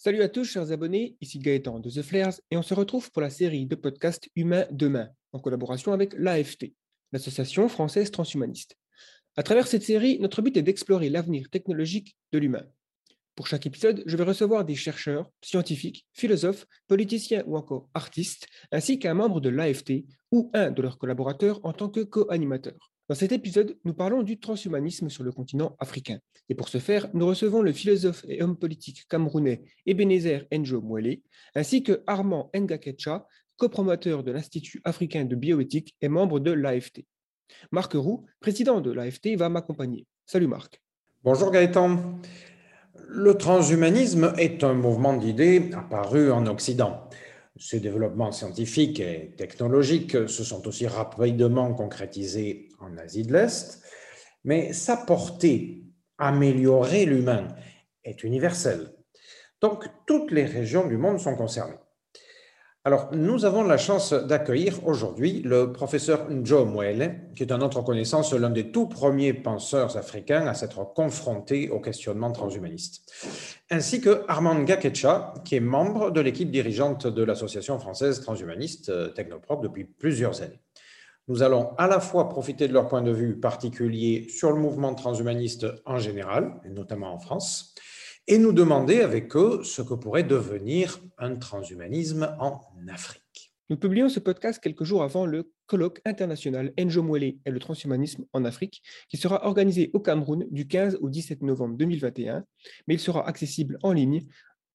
Salut à tous, chers abonnés, ici Gaëtan de The Flares et on se retrouve pour la série de podcasts Humain Demain en collaboration avec l'AFT, l'Association française transhumaniste. À travers cette série, notre but est d'explorer l'avenir technologique de l'humain. Pour chaque épisode, je vais recevoir des chercheurs, scientifiques, philosophes, politiciens ou encore artistes, ainsi qu'un membre de l'AFT ou un de leurs collaborateurs en tant que co-animateur. Dans cet épisode, nous parlons du transhumanisme sur le continent africain. Et pour ce faire, nous recevons le philosophe et homme politique camerounais Ebenezer Enjo Mwele, ainsi que Armand Ngakecha, copromoteur de l'Institut africain de bioéthique et membre de l'AFT. Marc Roux, président de l'AFT, va m'accompagner. Salut Marc. Bonjour Gaëtan. Le transhumanisme est un mouvement d'idées apparu en Occident. Ces développements scientifiques et technologiques se sont aussi rapidement concrétisés en Asie de l'Est, mais sa portée, améliorer l'humain, est universelle. Donc toutes les régions du monde sont concernées. Alors, nous avons la chance d'accueillir aujourd'hui le professeur Njo Mwele, qui est à notre connaissance l'un des tout premiers penseurs africains à s'être confronté au questionnement transhumaniste, ainsi que Armand Gakecha, qui est membre de l'équipe dirigeante de l'Association française transhumaniste euh, Technoprop depuis plusieurs années. Nous allons à la fois profiter de leur point de vue particulier sur le mouvement transhumaniste en général, et notamment en France, et nous demander avec eux ce que pourrait devenir un transhumanisme en Afrique. Nous publions ce podcast quelques jours avant le colloque international Enjo Mwele et le transhumanisme en Afrique, qui sera organisé au Cameroun du 15 au 17 novembre 2021, mais il sera accessible en ligne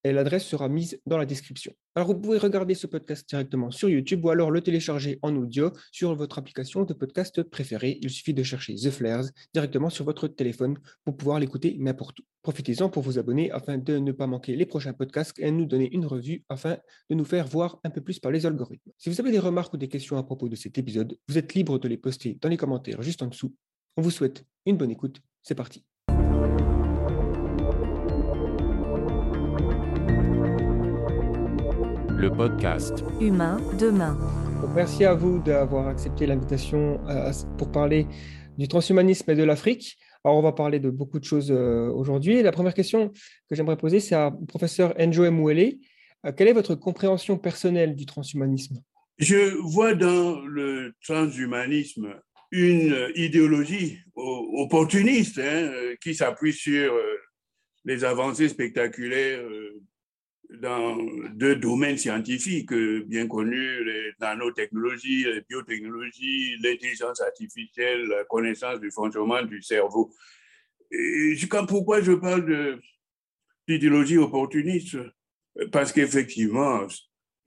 et l'adresse sera mise dans la description. Alors vous pouvez regarder ce podcast directement sur YouTube ou alors le télécharger en audio sur votre application de podcast préférée. Il suffit de chercher The Flares directement sur votre téléphone pour pouvoir l'écouter n'importe où. Profitez-en pour vous abonner afin de ne pas manquer les prochains podcasts et nous donner une revue afin de nous faire voir un peu plus par les algorithmes. Si vous avez des remarques ou des questions à propos de cet épisode, vous êtes libre de les poster dans les commentaires juste en dessous. On vous souhaite une bonne écoute. C'est parti. Le podcast Humain demain. merci à vous d'avoir accepté l'invitation euh, pour parler du transhumanisme et de l'Afrique. Alors, on va parler de beaucoup de choses euh, aujourd'hui. La première question que j'aimerais poser, c'est à professeur Enjo Mwele. Euh, quelle est votre compréhension personnelle du transhumanisme? Je vois dans le transhumanisme une idéologie opportuniste hein, qui s'appuie sur les avancées spectaculaires dans deux domaines scientifiques euh, bien connus, les nanotechnologies, les biotechnologies, l'intelligence artificielle, la connaissance du fonctionnement du cerveau. Et pourquoi je parle d'idéologie opportuniste? Parce qu'effectivement,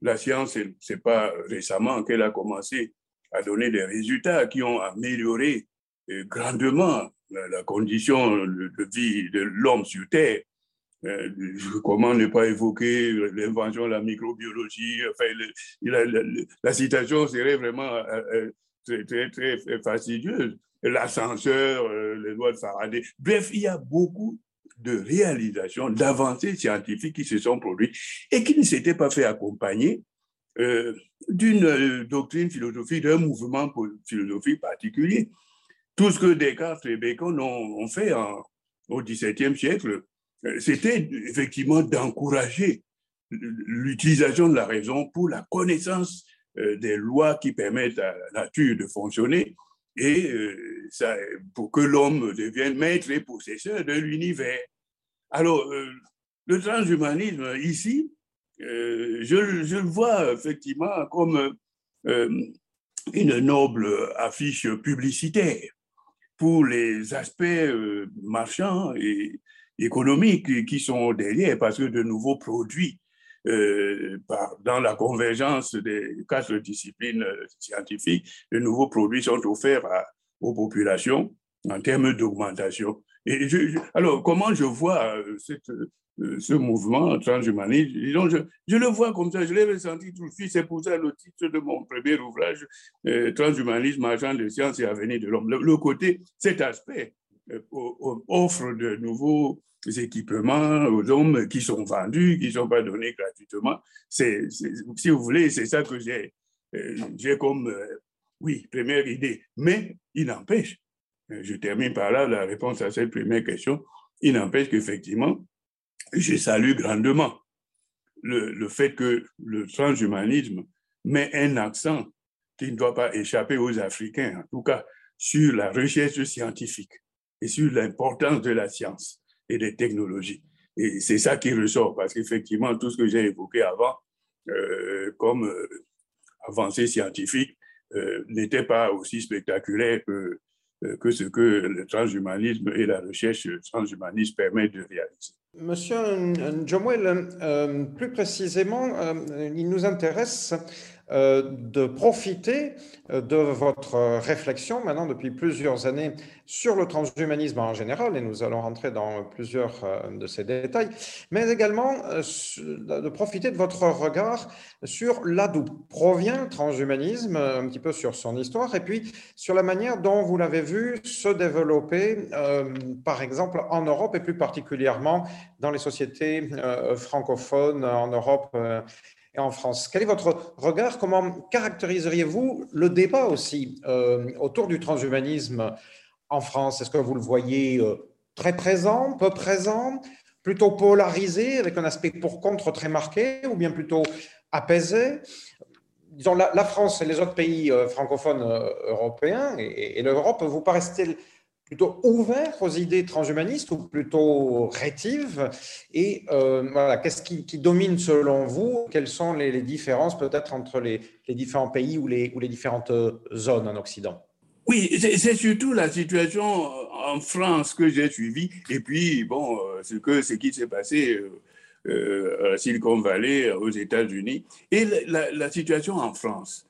la science, ce n'est pas récemment qu'elle a commencé à donner des résultats qui ont amélioré euh, grandement la condition de vie de l'homme sur Terre. Euh, comment ne pas évoquer l'invention de la microbiologie? Enfin, la, citation serait vraiment euh, euh, très, très, très fastidieuse. L'ascenseur, les lois de Faraday. Bref, il y a beaucoup de réalisations, d'avancées scientifiques qui se sont produites et qui ne s'étaient pas fait accompagner d'une doctrine philosophique, d'un mouvement philosophique particulier. Tout ce que Descartes et Bacon ont, fait au XVIIe siècle, c'était effectivement d'encourager l'utilisation de la raison pour la connaissance euh, des lois qui permettent à la nature de fonctionner et euh, ça, pour que l'homme devienne maître et possesseur de l'univers. Alors, le transhumanisme, ici, je, je, le vois effectivement comme une noble affiche publicitaire pour les aspects marchands et économiques qui sont derrière parce que de nouveaux produits euh, dans la convergence des quatre disciplines scientifiques, de nouveaux produits sont offerts aux populations en termes d'augmentation. Et alors, comment je vois euh, euh, ce mouvement transhumaniste? Je, je, le vois comme ça, je l'ai ressenti tout de suite. C'est pour ça le titre de mon premier ouvrage, Transhumanisme, agent de science et avenir de l'homme. le, côté, cet aspect offre de nouveaux équipements aux hommes qui sont vendus, qui ne sont pas donnés gratuitement. Si vous voulez, c'est ça que j'ai, euh, comme, euh, oui, première idée. Mais il n'empêche, euh, je termine par là la réponse à cette première question, il n'empêche qu'effectivement, je salue grandement le, le fait que le transhumanisme met un accent qui ne doit pas échapper aux Africains, en tout cas sur la recherche scientifique et sur l'importance de la science et des technologies. Et c'est ça qui ressort, parce qu'effectivement, tout ce que j'ai évoqué avant, euh, comme euh, avancée scientifique, euh, n'était pas aussi spectaculaire que, euh, que ce que le transhumanisme et la recherche transhumaniste permettent de réaliser. Monsieur euh, plus précisément, il nous intéresse de profiter euh, de votre réflexion maintenant depuis plusieurs années sur le transhumanisme en général, et nous allons rentrer dans plusieurs euh, de ces détails, mais également de profiter de votre regard sur là d'où provient le transhumanisme, un petit peu sur son histoire, et puis sur la manière dont vous l'avez vu se développer, par exemple, en Europe, et plus particulièrement dans les sociétés francophones en Europe en France. Quel est votre regard Comment caractériseriez-vous le débat aussi euh, autour du transhumanisme en France? Est-ce que vous le voyez euh, très présent, peu présent, plutôt polarisé, avec un aspect pour-contre très marqué, ou bien plutôt apaisé? Disons, la, France et les autres pays euh, francophones européens et, et l'Europe, vous paraissent-ils plutôt ouvert aux idées transhumanistes ou plutôt rétives Et euh, voilà, qu'est-ce qui, domine selon vous? Quelles sont les, différences peut-être entre les, différents pays ou les, différentes euh, zones en Occident? Oui, c'est surtout la situation en France que j'ai suivie. Et puis, bon, euh, ce, que, ce qui s'est passé à Silicon Valley, aux États-Unis, et la, situation en France,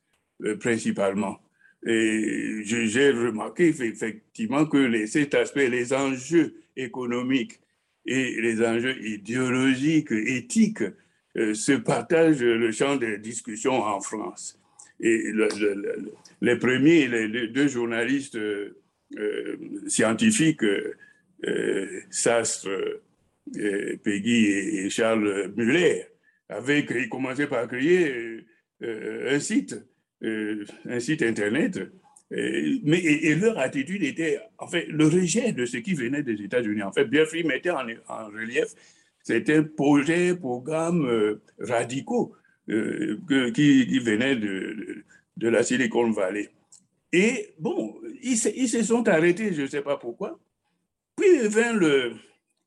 principalement. Et j'ai remarqué effectivement que les, cet aspect, les enjeux économiques et les enjeux idéologiques, éthiques, euh, se partagent le champ des discussions en France. Et les premiers, les, deux journalistes euh, scientifiques, euh, Sastre, Peggy et, Charles Muller, avaient commencé par créer un site euh, un site Internet. Euh, mais, et, leur attitude était, en fait, le rejet de ce qui venait des États-Unis. En fait, Biafri mettait en, en relief certains projets, programmes euh, radicaux que, qui, venaient de, de, la Silicon Valley. Et bon, ils, ils se sont arrêtés, je ne sais pas pourquoi. Puis vint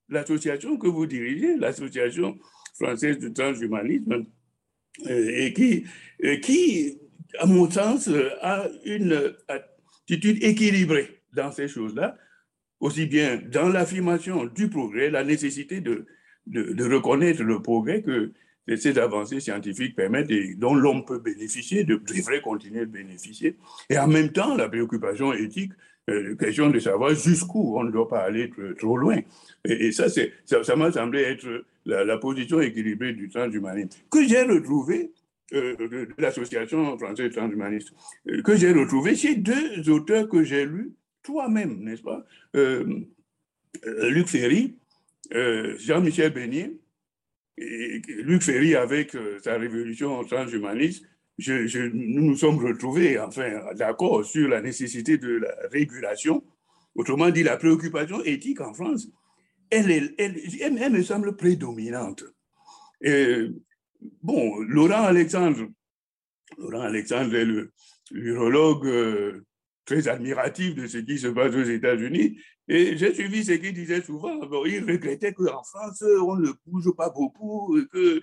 l'association que vous dirigez, l'association française du transhumanisme, et qui, qui à mon sens, euh, a une attitude équilibrée dans ces choses-là, aussi bien dans l'affirmation du progrès, la nécessité de, de, reconnaître le progrès que ces avancées scientifiques permettent et dont l'homme peut bénéficier, de, devrait continuer de bénéficier, et en même temps la préoccupation éthique, euh, question de savoir jusqu'où on ne doit pas aller trop, loin. Et, ça, ça m'a semblé être la, position équilibrée du transhumanisme, que j'ai retrouvé euh, de, l'association française transhumaniste, euh, que j'ai retrouvé chez deux auteurs que j'ai lus, toi-même, n'est-ce pas euh, Luc Ferry, Jean-Michel Beignet, et Luc Ferry avec sa révolution transhumaniste, nous nous sommes retrouvés, enfin, d'accord sur la nécessité de la régulation, autrement dit, la préoccupation éthique en France, elle, elle, elle, elle me semble prédominante. Et bon, Laurent Alexandre, Laurent Alexandre est l'urologue euh, très admiratif de ce qui se passe aux États-Unis. Et j'ai suivi ce qu'il disait souvent. il regrettait qu'en France, on ne bouge pas beaucoup, qu'il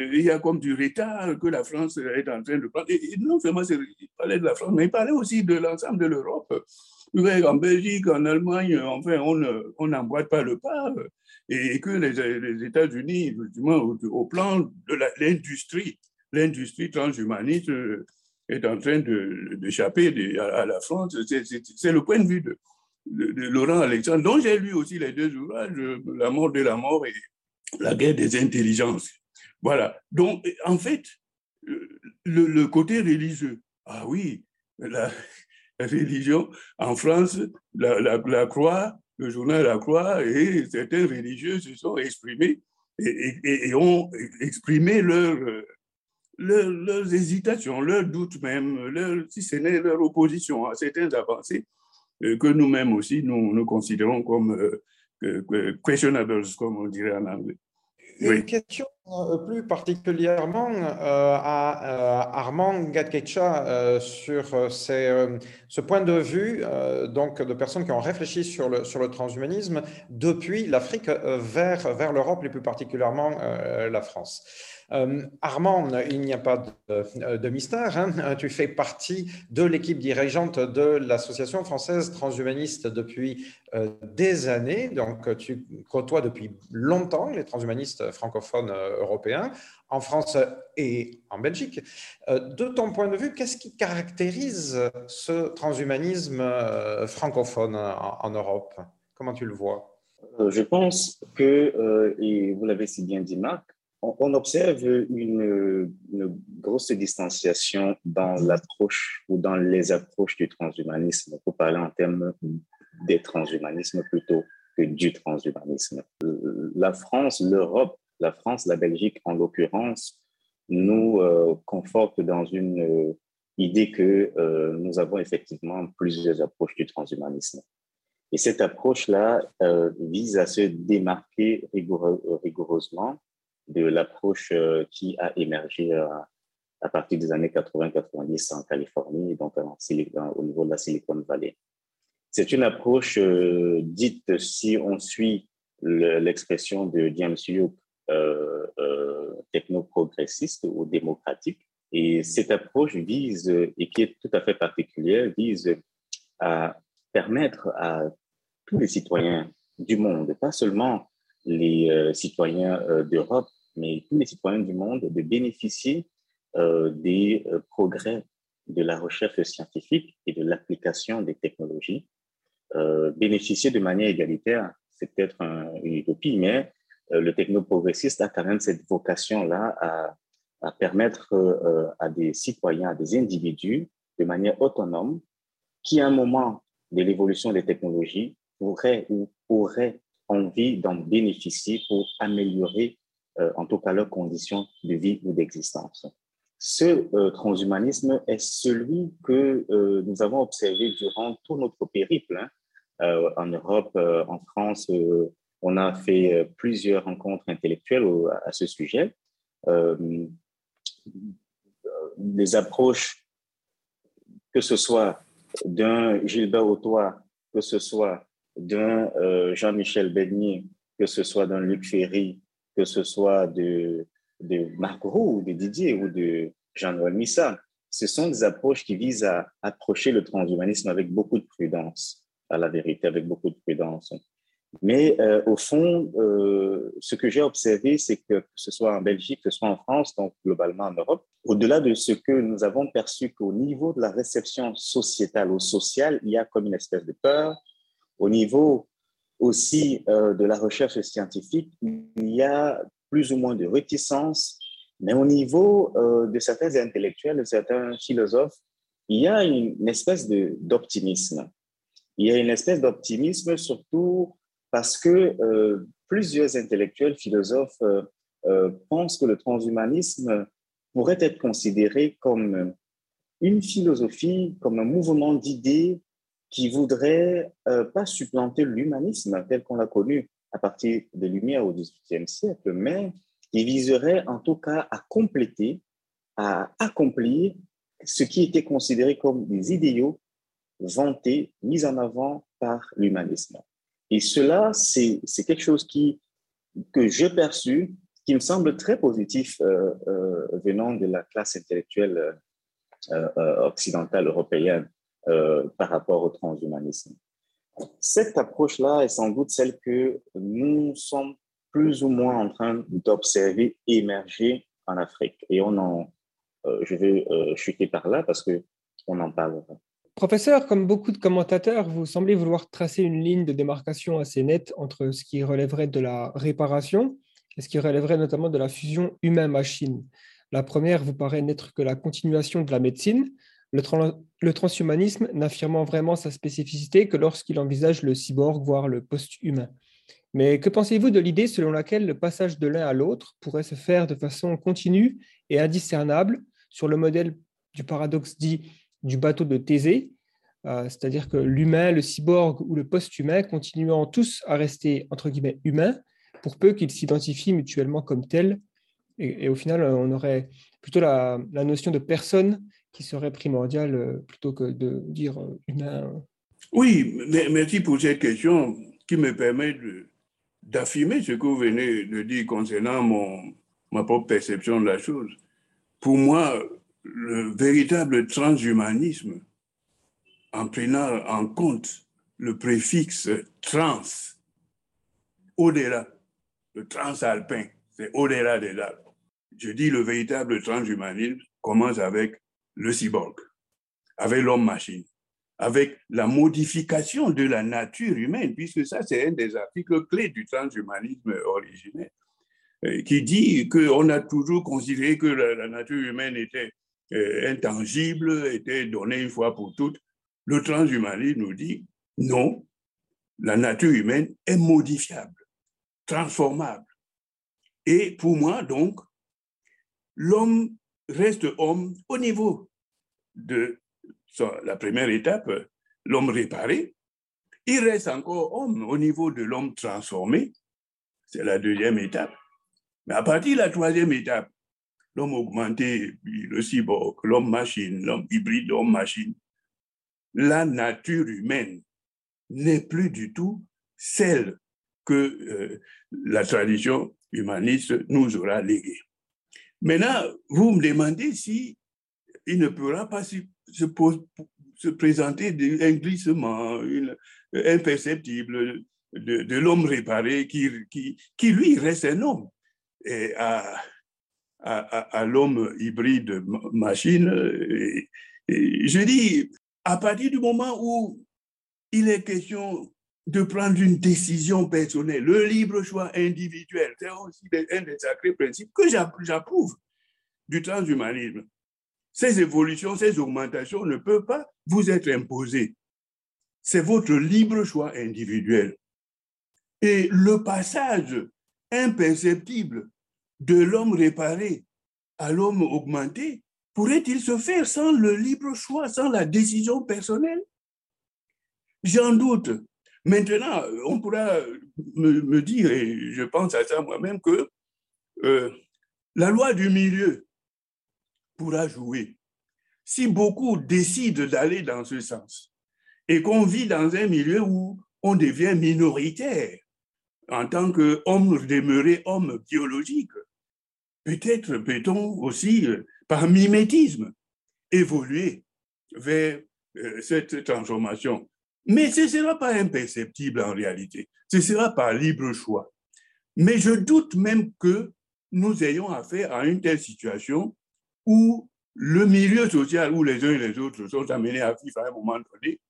euh, y a comme du retard, que la France est en train de prendre. Et, non seulement il parlait de la France, mais il parlait aussi de l'ensemble de l'Europe. En Belgique, en Allemagne, enfin, on n'emboîte pas le pas et que les, États-Unis, effectivement, au, plan de l'industrie, l'industrie transhumaniste euh, est en train d'échapper à, la France. C'est le point de vue de, Laurent Alexandre, dont j'ai lu aussi les deux ouvrages, La mort de la mort et La guerre des intelligences. Voilà. Donc, en fait, le, côté religieux, ah oui, la, religion, en France, la croix le journal La Croix et certains religieux se sont exprimés et, ont exprimé leur, leurs hésitations, leurs doutes même, leur, si ce n'est leur opposition à certaines avancées euh, que nous-mêmes aussi nous, considérons comme euh, questionables, comme on dirait en anglais. Une question Euh, plus particulièrement euh, à Armand Gatkecha sur ce point de vue donc de personnes qui ont réfléchi sur le, sur le transhumanisme depuis l'Afrique vers, vers l'Europe et plus particulièrement la France. Euh, Armand, il n'y a pas de, mystère. Hein. Tu fais partie de l'équipe dirigeante de l'Association française transhumaniste depuis euh, des années. Donc, tu côtoies depuis longtemps les transhumanistes francophones euh, européens en France et en Belgique. De ton point de vue, qu'est-ce qui caractérise ce transhumanisme francophone en, Europe? Comment tu le vois? Je pense que, et vous l'avez si bien dit Marc, on observe une, grosse distanciation dans l'approche ou dans les approches du transhumanisme, pour parler en termes des transhumanismes plutôt que du transhumanisme. La France, l'Europe, la France, la Belgique en l'occurrence, nous euh, conforte dans une euh, idée que euh, nous avons effectivement plusieurs approches du transhumanisme. Et cette approche-là vise à se démarquer rigoureusement de l'approche euh, qui a émergé euh, à partir des années 80-90 en Californie, donc au niveau de la Silicon Valley. C'est une approche euh, dite, si on suit l'expression de James Hughes, euh, techno-progressiste ou démocratique. Et cette approche vise, et qui est tout à fait particulière, vise à permettre à tous les citoyens du monde, pas seulement les citoyens d'Europe, mais tous les citoyens du monde de bénéficier euh, des euh, progrès de la recherche scientifique et de l'application des technologies, euh, bénéficier de manière égalitaire, c'est peut-être une utopie, mais le technoprogressiste a quand même cette vocation-là à, à, permettre à des citoyens, à des individus, de manière autonome, qui à un moment de l'évolution des technologies pourraient ou auraient envie d'en bénéficier pour améliorer euh, en tout cas leurs conditions de vie ou d'existence. Ce euh, transhumanisme est celui que euh, nous avons observé durant tout notre périple. Hein. en Europe, en France, on a fait plusieurs rencontres intellectuelles à ce sujet. les approches, que ce soit d'un Gilbert Autois, que ce soit d'un Jean-Michel Beignet, que ce soit d'un Luc Ferry, que ce soit de, de Marc Roux, de Didier ou de Jean-Noël Missa. Ce sont des approches qui visent à approcher le transhumanisme avec beaucoup de prudence, à la vérité, avec beaucoup de prudence. Mais euh, au fond, euh, ce que j'ai observé, c'est que, que ce soit en Belgique, que ce soit en France, donc globalement en Europe, au-delà de ce que nous avons perçu qu'au niveau de la réception sociétale ou sociale, il y a comme une espèce de peur. Au niveau aussi euh, de la recherche scientifique, il y a plus ou moins de réticence, mais au niveau euh, de certains intellectuels, de certains philosophes, il y a une, espèce d'optimisme. Il y a une espèce d'optimisme surtout parce que euh, plusieurs intellectuels, philosophes pensent que le transhumanisme pourrait être considéré comme une philosophie, comme un mouvement d'idées qui voudrait euh, pas supplanter l'humanisme tel qu'on l'a connu à partir des Lumières au XVIIIe siècle, mais qui viserait en tout cas à compléter, à accomplir ce qui était considéré comme des idéaux vantés, mis en avant par l'humanisme. Et cela, c'est quelque chose que j'ai perçu, qui me semble très positif euh, euh, venant de la classe intellectuelle occidentale européenne. Euh, par rapport au transhumanisme. Cette approche-là est sans doute celle que nous sommes plus ou moins en train d'observer émerger en Afrique. Et on en, euh, je vais euh, chuter par là parce que on en parlera. Professeur, comme beaucoup de commentateurs, vous semblez vouloir tracer une ligne de démarcation assez nette entre ce qui relèverait de la réparation et ce qui relèverait notamment de la fusion humain-machine. La première vous paraît n'être que la continuation de la médecine, le, transhumanisme n'affirmant vraiment sa spécificité que lorsqu'il envisage le cyborg, voire le post-humain. Mais que pensez-vous de l'idée selon laquelle le passage de l'un à l'autre pourrait se faire de façon continue et indiscernable sur le modèle du paradoxe dit du bateau de Thésée, euh, c'est-à-dire que l'humain, le cyborg ou le post-humain continuant tous à rester entre guillemets humains, pour peu qu'ils s'identifient mutuellement comme tels Et, au final, on aurait plutôt la, notion de personne qui serait primordiale plutôt que de dire humain. Oui, merci pour cette question qui me permet d'affirmer ce que vous venez de dire concernant mon, ma propre perception de la chose. Pour moi, le véritable transhumanisme, en prenant en compte le préfixe trans, au-delà, le transalpin, c'est au-delà des Alpes. Je dis le véritable transhumanisme commence avec le cyborg, avec l'homme-machine, avec la modification de la nature humaine, puisque ça, c'est un des articles clés du transhumanisme originel, euh, qui dit qu'on a toujours considéré que la, nature humaine était euh, intangible, était donnée une fois pour toutes. Le transhumanisme nous dit non, la nature humaine est modifiable, transformable. Et pour moi, donc, l'homme reste homme au niveau de la première étape, l'homme réparé. Il reste encore homme au niveau de l'homme transformé. C'est la deuxième étape. Mais à partir de la troisième étape, l'homme augmenté, le cyborg, l'homme machine, l'homme hybride, l'homme machine, la nature humaine n'est plus du tout celle que euh, la tradition humaniste nous aura léguée. Maintenant, vous me demandez si il ne pourra pas se, se présenter un glissement imperceptible de, l'homme réparé qui, lui reste un homme. À, l'homme hybride machine, je dis, à partir du moment où il est question de prendre une décision personnelle, le libre choix individuel, c'est aussi un des sacrés principes que j'approuve du transhumanisme. Ces évolutions, ces augmentations ne peuvent pas vous être imposées. C'est votre libre choix individuel. Et le passage imperceptible de l'homme réparé à l'homme augmenté pourrait-il se faire sans le libre choix, sans la décision personnelle? J'en doute. Maintenant, on pourra me, dire, et je pense à ça moi-même, que euh, la loi du milieu pourra jouer. Si beaucoup décident d'aller dans ce sens et qu'on vit dans un milieu où on devient minoritaire en tant qu'homme demeuré homme biologique, peut-être peut-on aussi, euh, par mimétisme, évoluer vers euh, cette transformation. Mais ce ne sera pas imperceptible en réalité. Ce sera par libre choix. Mais je doute même que nous ayons affaire à une telle situation où le milieu social où les uns et les autres sont amenés à vivre à un moment donné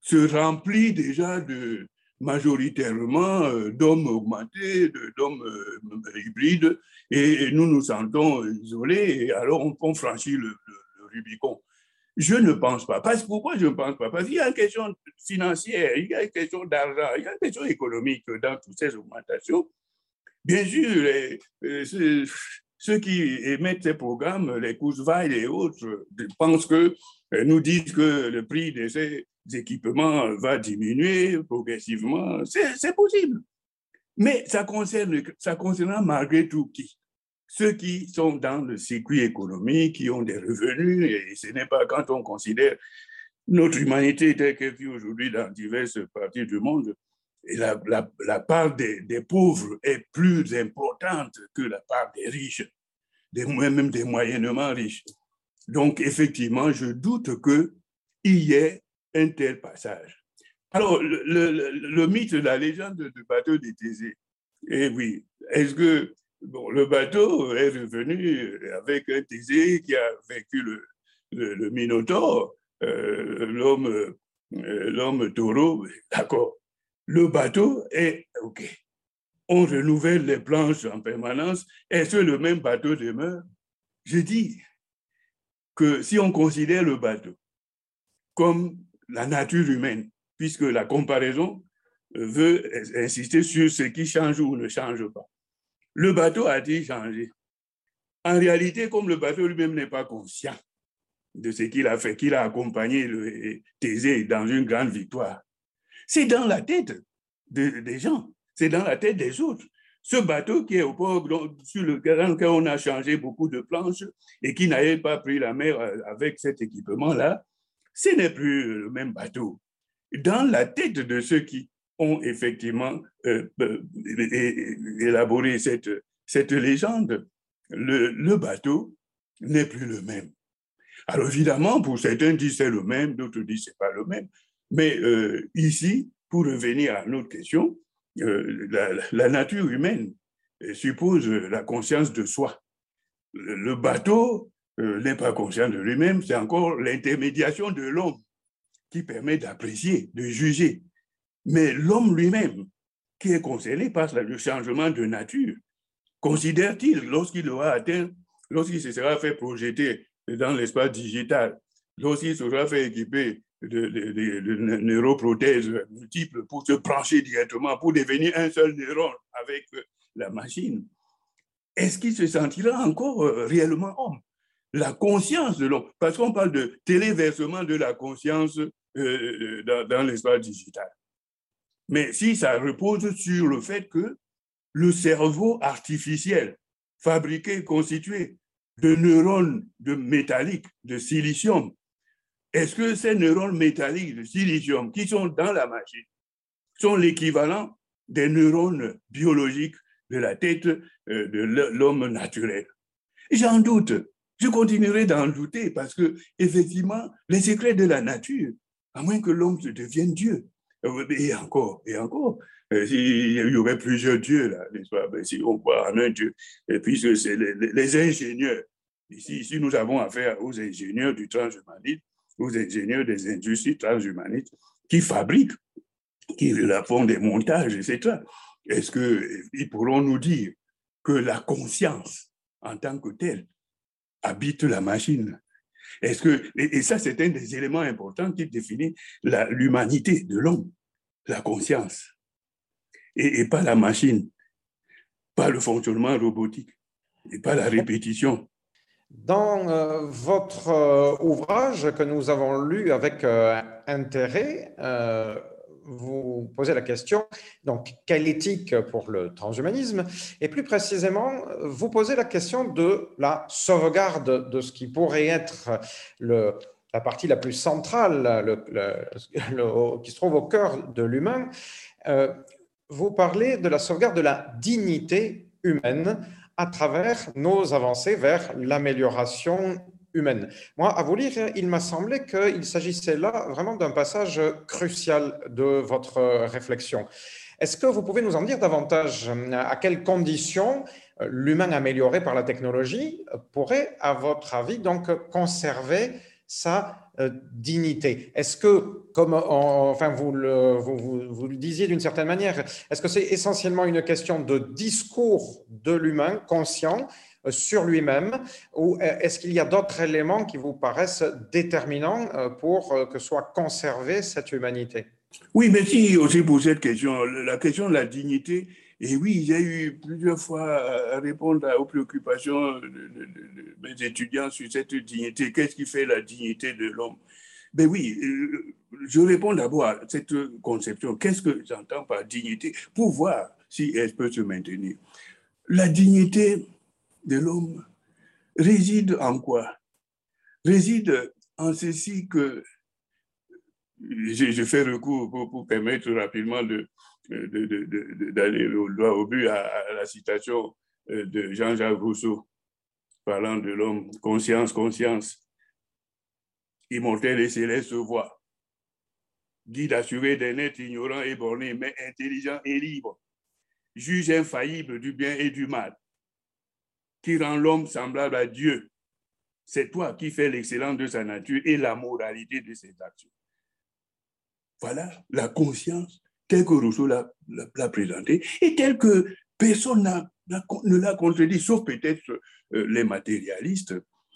se remplit déjà de majoritairement euh, d'hommes augmentés, d'hommes euh, hybrides, et nous nous sentons isolés, et alors on, franchit le, Rubicon. Je ne pense pas. Parce, pourquoi je ne pense pas? Parce qu'il y a une question financière, il y a une question d'argent, il y a une question économique dans toutes ces augmentations. Bien sûr, les, ceux qui émettent ces programmes, les Kurzweil et autres, pensent que, euh, nous disent que le prix de ces équipements va diminuer progressivement. C'est possible. Mais ça concerne, ça concerne malgré tout qui? Ceux qui sont dans le circuit économique, qui ont des revenus, et ce n'est pas quand on considère notre humanité telle qu'elle vit aujourd'hui dans diverses parties du monde, la, part des, pauvres est plus importante que la part des riches, des, même des moyennement riches. Donc, effectivement, je doute qu'il y ait un tel passage. Alors, le mythe, la légende du bateau de Thésée, eh oui, est-ce que bon, le bateau est revenu avec un Thésée qui a le, le, Minotaure, euh, l'homme euh, l'homme taureau, d'accord le bateau est OK. On renouvelle les planches en permanence. Est-ce que le même bateau demeure? Je dis que si on considère le bateau comme la nature humaine, puisque la comparaison veut insister sur ce qui change ou ne change pas. Le bateau a-t-il changé En réalité, comme le bateau lui-même n'est pas conscient de ce qu'il a fait, qu'il a accompagné le Thésée dans une grande victoire, c'est dans la tête des gens, c'est dans la tête des autres. Ce bateau qui est au port, sur lequel on a changé beaucoup de planches et qui n'avait pas pris la mer euh, avec cet équipement-là, ce n'est plus le même bateau. Dans la tête de ceux qui ont effectivement euh, euh, élaboré cette, cette légende, le, bateau n'est plus le même. Alors évidemment, pour certains disent c'est le même, d'autres disent c'est pas le même. Mais euh, ici, pour revenir à notre question, la, nature humaine suppose la conscience de soi. Le, bateau n'est pas conscient de lui-même, c'est encore l'intermédiation de l'homme qui permet d'apprécier, de juger. Mais l'homme lui-même, qui est concerné par le changement de nature, considère-t-il, lorsqu'il aura atteint, lorsqu'il se sera fait projeter dans l'espace digital, lorsqu'il sera fait équiper de, neuroprothèses multiples pour se brancher directement, pour devenir un seul neurone avec la machine, est-ce qu'il se sentira encore euh, réellement homme? La conscience de l'homme, parce qu'on parle de téléversement de la conscience euh, euh, dans l'espace digital. Mais si ça repose sur le fait que le cerveau artificiel, fabriqué, constitué de neurones de métalliques, de silicium, est-ce que ces neurones métalliques de silicium qui sont dans la machine sont l'équivalent des neurones biologiques de la tête euh, de l'homme naturel? J'en doute. Je continuerai d'en douter parce que, effectivement, les secrets de la nature, à moins que l'homme devienne Dieu, et encore, et encore, il y aurait plusieurs dieux, là, n'est-ce pas? Ben, Si on croit en un Dieu, et puisque c'est les, ingénieurs, ici, ici, nous avons affaire aux ingénieurs du transhumanisme, aux ingénieurs des industries transhumanistes qui fabriquent, qui font des montages, etc. Est-ce qu'ils pourront nous dire que la conscience en tant que telle habite la machine? Est-ce que et, ça c'est un des éléments importants qui définit l'humanité de l'homme, la conscience, et, pas la machine, pas le fonctionnement robotique, et pas la répétition. Dans euh, votre euh, ouvrage que nous avons lu avec euh, intérêt, vous posez la question, donc, quelle éthique pour le transhumanisme? Et plus précisément, vous posez la question de la sauvegarde de ce qui pourrait être la partie la plus centrale, le, qui se trouve au cœur de l'humain. vous parlez de la sauvegarde de la dignité humaine à travers nos avancées vers l'amélioration humaine. Moi, à vous lire, il m'a semblé qu'il s'agissait là vraiment d'un passage crucial de votre réflexion. Est-ce que vous pouvez nous en dire davantage À quelles conditions l'humain amélioré par la technologie pourrait, à votre avis, donc conserver sa euh, dignité? Est-ce que, comme enfin vous le, vous, le disiez d'une certaine manière, est-ce que c'est essentiellement une question de discours de l'humain conscient euh, sur lui-même ou euh, est-ce qu'il y a d'autres éléments qui vous paraissent déterminants pour que soit conservée cette humanité? Oui, merci aussi pour cette question. La question de la dignité, et oui, j'ai eu plusieurs fois à répondre aux préoccupations de, mes étudiants sur cette dignité. Qu'est-ce qui fait la dignité de l'homme? Ben oui, euh, je réponds d'abord à cette conception. Qu'est-ce que j'entends par dignité? Pour voir si elle peut se maintenir. La dignité de l'homme réside en quoi? Réside en ceci que je, fais recours pour permettre rapidement de, d'aller au droit au but à, la citation euh, de Jean-Jacques Rousseau, parlant de l'homme, conscience, conscience, immortel et céleste voix, guide assuré d'un être ignorant et borné, mais intelligent et libre, juge infaillible du bien et du mal, qui rend l'homme semblable à Dieu. C'est toi qui fais l'excellence de sa nature et la moralité de ses actions. Voilà la conscience tel que Rousseau l'a présenté et tel que personne ne l'a contredit, sauf peut-être euh, les matérialistes.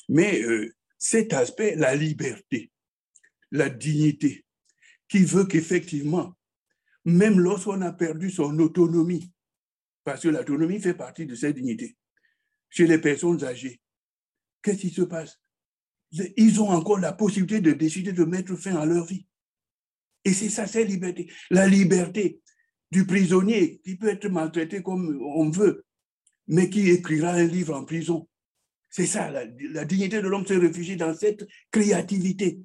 Mais euh, cet aspect, la liberté, la dignité, qui veut qu'effectivement, même lorsqu'on a perdu son autonomie, parce que l'autonomie fait partie de cette dignité, chez les personnes âgées, qu'est-ce qui se passe? Ils ont encore la possibilité de décider de mettre fin à leur vie. Et c'est ça, c'est liberté. La liberté du prisonnier qui peut être maltraité comme on veut, mais qui écrira un livre en prison. C'est ça, la, dignité de l'homme se réfugie dans cette créativité,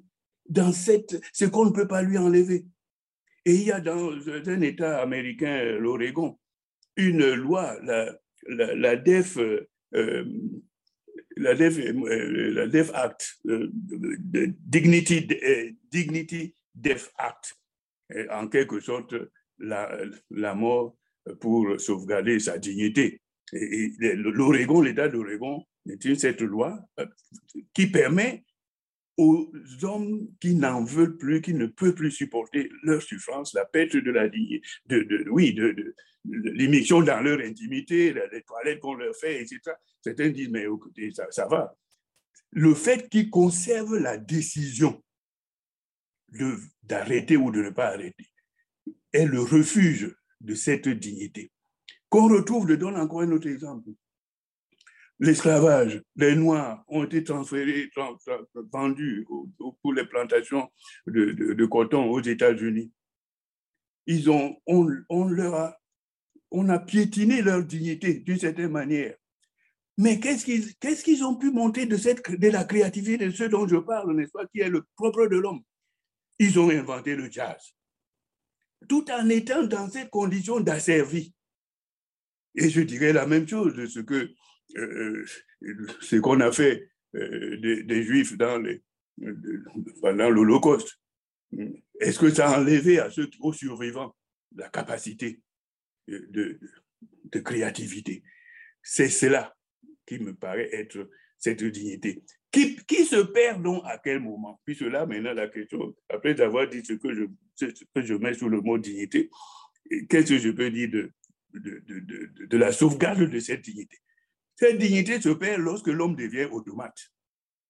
dans cette, ce qu'on ne peut pas lui enlever. Et il y a dans un État américain, l'Oregon, une loi, la, DEF, euh, la, DEF, euh, la Act, euh, Dignity, Dignity DEF Act, en quelque sorte la, mort pour sauvegarder sa dignité. Et, l'Oregon, l'État d'Oregon, cette loi qui permet aux hommes qui n'en veulent plus, qui ne peuvent plus supporter leur souffrance, la perte de la de, oui, de, de, l'émission dans leur intimité, les toilettes qu'on leur fait, etc. Certains disent, mais écoutez, ça, ça va. Le fait qu'ils conservent la décision d'arrêter ou de ne pas arrêter est le refuge de cette dignité. Qu'on retrouve, je donne encore un autre exemple l'esclavage, les Noirs ont été transférés, vendus pour les plantations de, coton aux États-Unis. Ils ont, on, leur a, on a piétiné leur dignité d'une certaine manière. Mais qu'est-ce qu'ils ont pu monter de, cette, de la créativité de ce dont je parle, n'est-ce pas, qui est le propre de l'homme? Ils ont inventé le jazz, tout en étant dans cette condition d'asservi. Et je dirais la même chose de ce que ce qu'on a fait euh, des, Juifs dans l'Holocauste. Est-ce que ça a enlevé à ceux aux survivants la capacité de, créativité? C'est cela qui me paraît être cette dignité. Qui, se perd donc à quel moment? Puis cela, maintenant, la question, après avoir dit ce que je, mets sous le mot dignité, qu'est-ce que je peux dire de, la sauvegarde de cette dignité? Cette dignité se perd lorsque l'homme devient automate,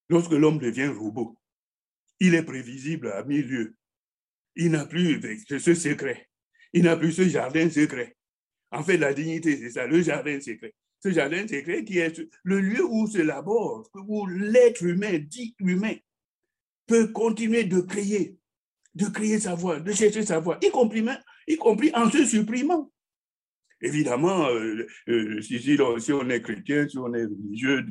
lorsque l'homme devient robot. Il est prévisible à milieu. Il n'a plus ce secret. Il n'a plus ce jardin secret. En fait, la dignité, c'est ça, le jardin secret. Ce jardin secret qui est le lieu où se labore, où l'être humain, dit humain, peut continuer de créer, de créer sa voix, de chercher sa voix, y compris en se supprimant. Évidemment, euh, euh, si, on est chrétien, si on est religieux,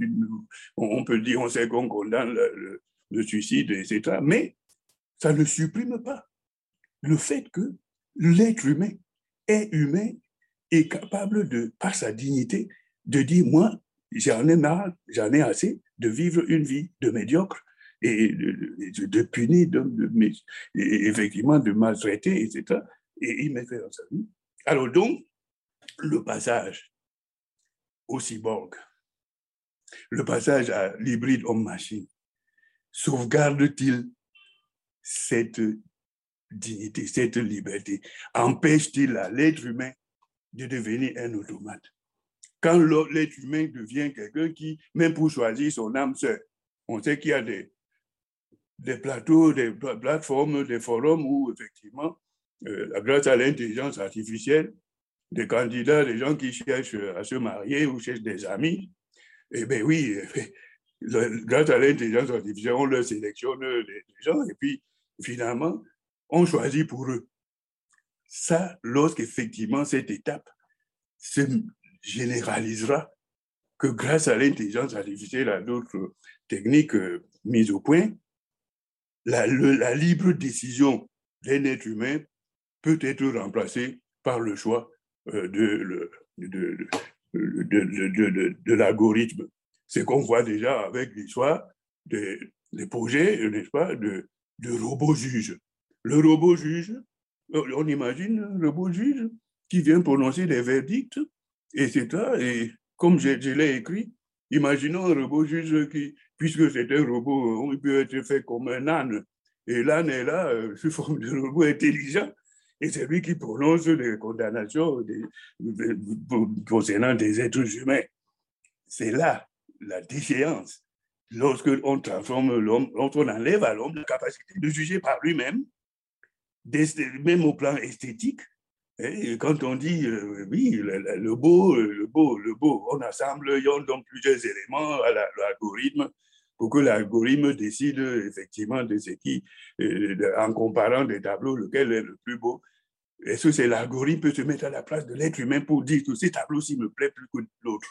on peut dire, on sait qu'on condamne le, le, suicide, etc. Mais ça ne supprime pas le fait que l'être humain est humain et capable de, par sa dignité, de dire, moi, j'en ai marre, j'en ai assez de vivre une vie de médiocre et de, de, punir, de, effectivement de maltraiter, etc. Et il met fait dans sa vie. Alors donc, le passage au cyborg, le passage à l'hybride homme-machine, sauvegarde-t-il cette dignité, cette liberté? Empêche-t-il l'être humain de devenir un automate? Quand l'être humain devient quelqu'un qui, même pour choisir son âme on sait qu'il y a des, des plateaux, des plateformes, des forums où effectivement, euh, grâce à l'intelligence artificielle, des candidats, des gens qui cherchent à se marier ou cherchent des amis, eh bien oui, grâce à l'intelligence artificielle, on leur sélectionne les gens et puis finalement, on choisit pour eux. Ça, lorsqu'effectivement cette étape se généralisera, que grâce à l'intelligence artificielle, à d'autres techniques euh, mises au point, la, la libre décision d'un être humain peut être remplacée par le choix de, de, de, de l'algorithme. C'est qu'on voit déjà avec l'histoire des, des, projets, n'est-ce pas, de, robots juges. Le robot juge, euh, on imagine un robot juge qui vient prononcer des verdicts, etc. Et comme je, je l'ai écrit, imaginons un robot juge qui, puisque c'est un robot, il peut être fait comme un âne, et l'âne est là euh, sous forme de robot intelligent, et c'est lui qui prononce les condamnations concernant des êtres humains. C'est là la déchéance. Lorsque on transforme l'homme, lorsqu'on enlève à l'homme la capacité de juger par lui-même, même au plan esthétique, et quand on dit, euh, oui, le, beau, le beau, le beau, on assemble, on donne plusieurs éléments à l'algorithme pour que l'algorithme décide effectivement de ce qui, euh, en comparant des tableaux, lequel est le plus beau. Est-ce que c'est l'algorithme peut se mettre à la place de l'être humain pour dire que ce tableau-ci me plaît plus que l'autre?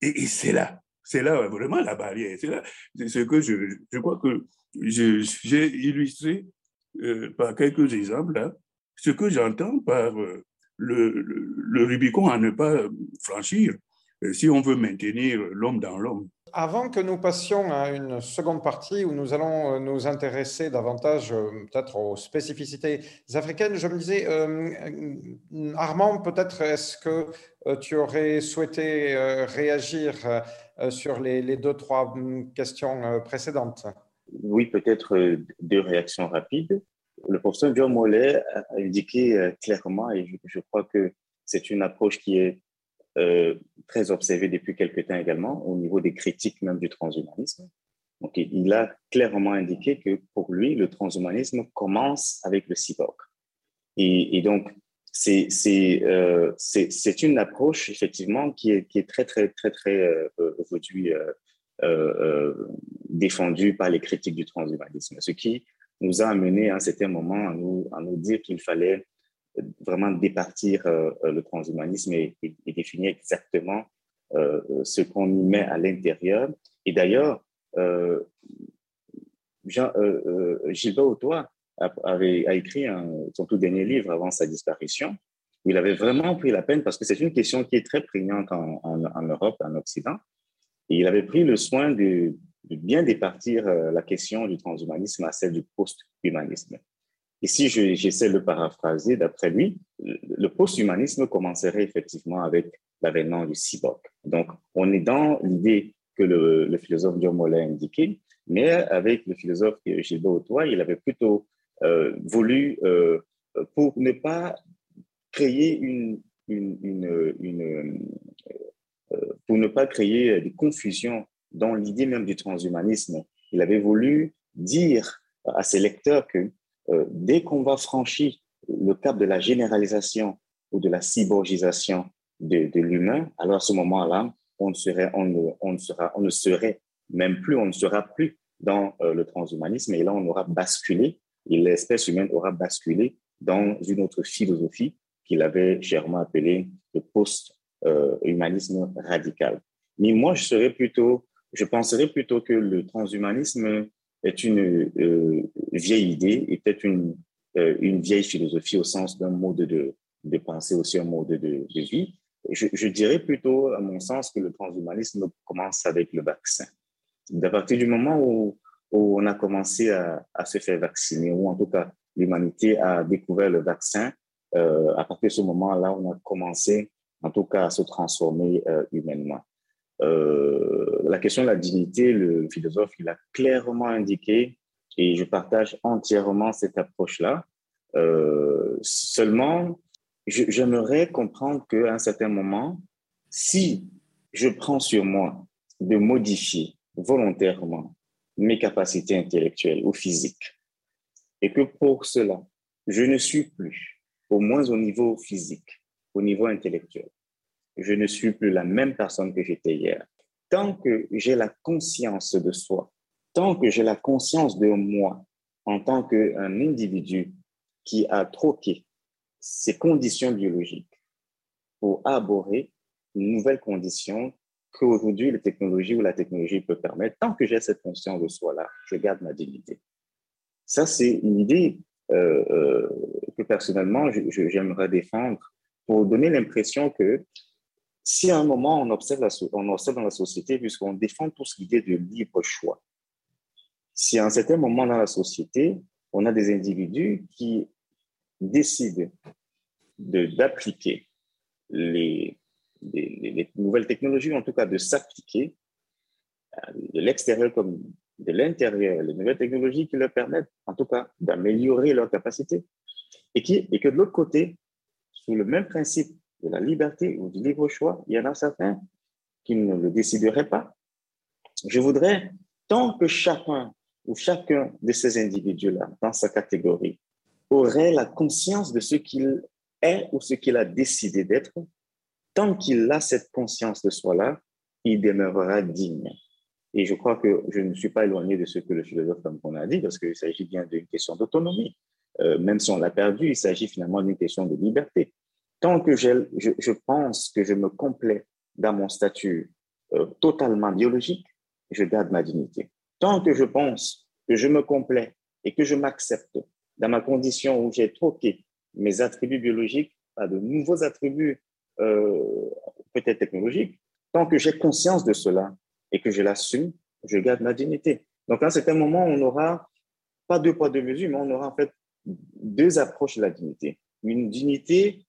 Et, c'est là, c'est là vraiment la barrière. C'est là, ce que je, je crois que j'ai illustré euh, par quelques exemples là, ce que j'entends par euh, le, Rubicon à ne pas franchir si on veut maintenir l'homme dans l'homme. Avant que nous passions à une seconde partie où nous allons euh, nous intéresser davantage euh, peut-être aux spécificités africaines, je me disais, Armand, peut-être est-ce que tu aurais souhaité réagir sur les, deux, trois hum, questions précédentes? Oui, peut-être deux réactions rapides. Le professeur John Mollet a indiqué clairement, et je crois que c'est une approche qui est euh, très observé depuis quelque temps également au niveau des critiques même du transhumanisme. Donc, il a clairement indiqué que pour lui, le transhumanisme commence avec le cyborg. Et, et donc, c'est euh, une approche effectivement qui est, qui est, très, très, très, très euh, aujourd'hui euh, euh, défendue par les critiques du transhumanisme, ce qui nous a amené à un certain moment à nous, à nous dire qu'il fallait vraiment départir euh, euh, le transhumanisme et, définir exactement euh, ce qu'on y met à l'intérieur. Et d'ailleurs, Gilbert Autois avait, a écrit son tout dernier livre avant sa disparition, où il avait vraiment pris la peine, parce que c'est une question qui est très prégnante en, Europe, en Occident, et il avait pris le soin de bien départir la question du transhumanisme à celle du post-humanisme. Et si j'essaie de paraphraser, d'après lui, le post-humanisme commencerait effectivement avec l'avènement du cyborg. Donc, on est dans l'idée que le, philosophe John Moller a indiqué, mais avec le philosophe Gilbert Autois, il avait plutôt euh, voulu, euh, pour ne pas créer une, une euh, pour ne pas créer des confusions dans l'idée même du transhumanisme, il avait voulu dire à ses lecteurs que euh, dès qu'on va franchir le cap de la généralisation ou de la cyborgisation de, l'humain, alors à ce moment-là, on, serait, on, ne, on, ne sera, on ne serait même plus, on ne sera plus dans euh, le transhumanisme et là, on aura basculé et l'espèce humaine aura basculé dans une autre philosophie qu'il avait chèrement appelée le post-humanisme radical. Mais moi, je serais plutôt, je penserais plutôt que le transhumanisme est une euh, vieille idée et peut-être une, euh, une vieille philosophie au sens d'un mode de, de pensée, aussi un mode de, de vie. Je, dirais plutôt, à mon sens, que le transhumanisme commence avec le vaccin. À partir du moment où, où on a commencé à, à, se faire vacciner, ou en tout cas l'humanité a découvert le vaccin, euh, à partir de ce moment-là, on a commencé en tout cas à se transformer humainement. Euh, la question de la dignité, le philosophe, il a clairement indiqué, et je partage entièrement cette approche-là. Euh, seulement, j'aimerais comprendre qu'à un certain moment, si je prends sur moi de modifier volontairement mes capacités intellectuelles ou physiques, et que pour cela, je ne suis plus, au moins au niveau physique, au niveau intellectuel, je ne suis plus la même personne que j'étais hier. Tant que j'ai la conscience de soi, tant que j'ai la conscience de moi en tant qu'un individu qui a troqué ses conditions biologiques pour aborder une nouvelle condition qu'aujourd'hui les technologies ou la technologie peut permettre, tant que j'ai cette conscience de soi-là, je garde ma dignité. Ça, c'est une idée euh, euh, que personnellement, j'aimerais défendre pour donner l'impression que si à un moment on observe, la, on observe dans la société, puisqu'on défend tous l'idée de libre choix, si à un certain moment dans la société, on a des individus qui décident d'appliquer les, les, nouvelles technologies, en tout cas de s'appliquer euh, de l'extérieur comme de l'intérieur, les nouvelles technologies qui leur permettent, en tout cas, d'améliorer leurs capacités. Et, et que de l'autre côté, sous le même principe de la liberté ou du libre choix, il y en a certains qui ne le décideraient pas. Je voudrais, tant que chacun ou chacun de ces individus-là, dans sa catégorie, aurait la conscience de ce qu'il est ou ce qu'il a décidé d'être, tant qu'il a cette conscience de soi-là, il demeurera digne. Et je crois que je ne suis pas éloigné de ce que le philosophe Cameron a dit, parce qu'il s'agit bien d'une question d'autonomie. même si on l'a perdu, il s'agit finalement d'une question de liberté. Tant que je, je, pense que je me complais dans mon statut totalement biologique, je garde ma dignité. Tant que je pense que je me complais et que je m'accepte dans ma condition où j'ai troqué mes attributs biologiques par de nouveaux attributs euh, peut-être technologiques, tant que j'ai conscience de cela et que je l'assume, je garde ma dignité. Donc, à un certain moment, on n'aura pas deux poids, deux mesures, mais on aura en fait deux approches de la dignité. Une dignité euh, euh,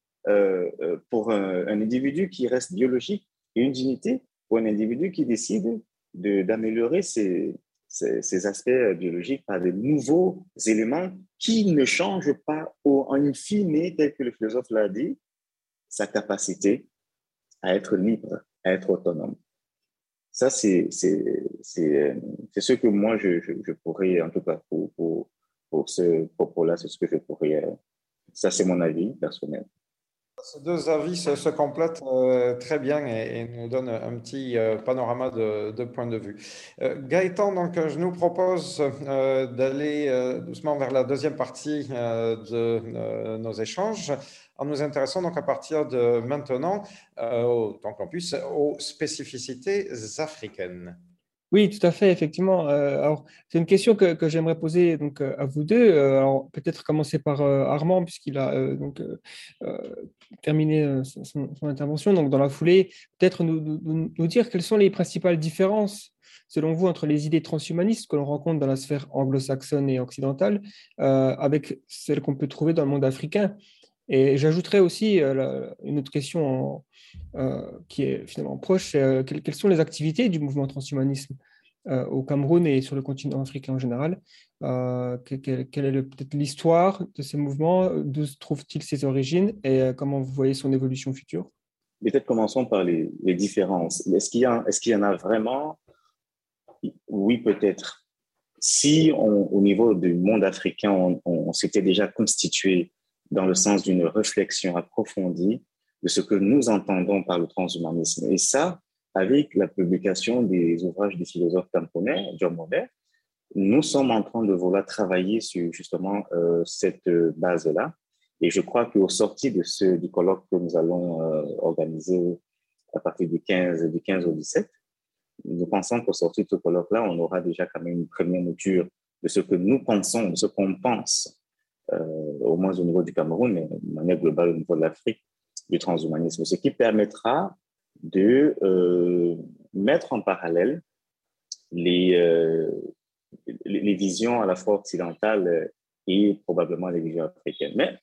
pour un, individu qui reste biologique et une dignité pour un individu qui décide d'améliorer ses, ces, aspects biologiques par de nouveaux éléments qui ne changent pas en fine, tel que le philosophe l'a dit, sa capacité à être libre, à être autonome. Ça, c'est ce que moi, je, je, pourrais, en tout cas, pour, pour, pour ce propos-là, c'est ce que je pourrais. Ça, c'est mon avis personnel. Ces deux avis se, complètent euh, très bien et, nous donnent un petit euh, panorama de, points de vue. Euh, Gaëtan, donc, je nous propose d'aller doucement vers la deuxième partie de nos échanges en nous intéressant donc à partir de maintenant, autant qu'on puisse, aux spécificités africaines. Oui, tout à fait, effectivement. Euh, alors, c'est une question que, j'aimerais poser donc à vous deux. Euh, alors, peut-être commencer par euh, Armand, puisqu'il a donc terminé son, intervention. Donc, dans la foulée, peut-être nous, dire quelles sont les principales différences, selon vous, entre les idées transhumanistes que l'on rencontre dans la sphère anglo-saxonne et occidentale, avec celles qu'on peut trouver dans le monde africain. Et j'ajouterais aussi une autre question euh, qui est finalement proche, euh, quelles, sont les activités du mouvement transhumanisme euh, au Cameroun et sur le continent africain en général Quelle, est peut-être l'histoire de ces mouvements D'où trouve-t-il ses origines et comment vous voyez son évolution future? Peut-être commençons par les, différences. Est-ce qu'il y, en a vraiment? Oui, peut-être. Si au niveau du monde africain, on s'était déjà constitué dans le sens d'une réflexion approfondie de ce que nous entendons par le transhumanisme. Et ça, avec la publication des ouvrages des philosophes camerounais, John Monnet, nous sommes en train de vouloir travailler sur justement euh, cette base-là. Et je crois qu'au sorti de ce, du colloque que nous allons euh, organiser à partir du 15, du 15 au 17, nous pensons qu'au sorti de ce colloque-là, on aura déjà quand même une première mouture de ce que nous pensons, de ce qu'on pense, au moins au niveau du Cameroun, mais de manière globale au niveau de l'Afrique, du transhumanisme, ce qui permettra de euh, mettre en parallèle les, euh, les visions à la fois occidentales et probablement les visions africaines. Mais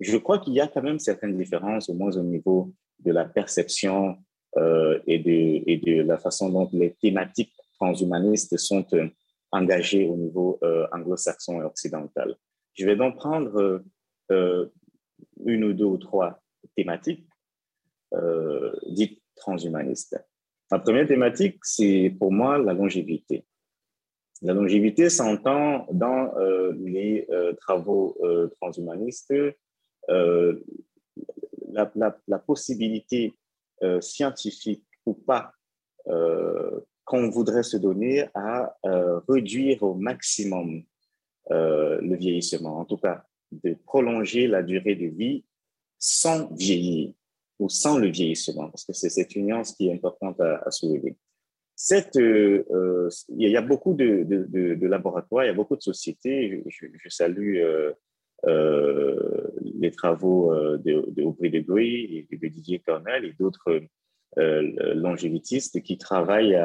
je crois qu'il y a quand même certaines différences, au moins au niveau de la perception euh, et, de, et de la façon dont les thématiques transhumanistes sont engagées au niveau anglo-saxon et occidental. Je vais donc prendre une ou deux ou trois thématique euh, dite transhumaniste. La première thématique, c'est pour moi la longévité. La longévité s'entend dans euh, les euh, travaux transhumanistes, la, possibilité scientifique ou pas qu'on voudrait se donner à réduire au maximum le vieillissement, en tout cas de prolonger la durée de vie sans vieillir ou sans le vieillissement, parce que c'est cette nuance qui est importante à, soulever. Euh, euh, il y a beaucoup de, laboratoires, il y a beaucoup de sociétés. Je, salue euh, les travaux de, de Aubry de Gouy et de Didier Cornell et d'autres longévitistes qui travaillent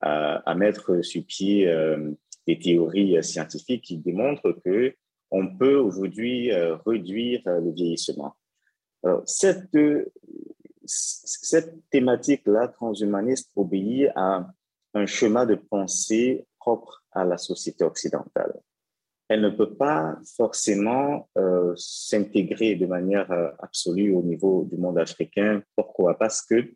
à, mettre sur pied des théories scientifiques qui démontrent que on peut aujourd'hui réduire le vieillissement cette, cette thématique-là, transhumaniste, obéit à un schéma de pensée propre à la société occidentale. Elle ne peut pas forcément euh, s'intégrer de manière euh, absolue au niveau du monde africain. Pourquoi? Parce que,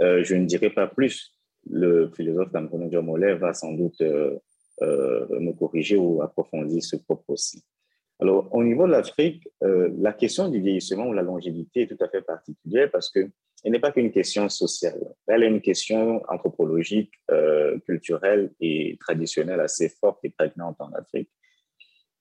euh, je ne dirais pas plus, le philosophe Camerounais Mollet va sans doute me corriger ou approfondir ce propos-ci. Alors, au niveau de l'Afrique, euh, la question du vieillissement ou la longévité est tout à fait particulière parce que elle n'est pas qu'une question sociale. Elle est une question anthropologique, euh, culturelle et traditionnelle assez forte et prégnante en Afrique.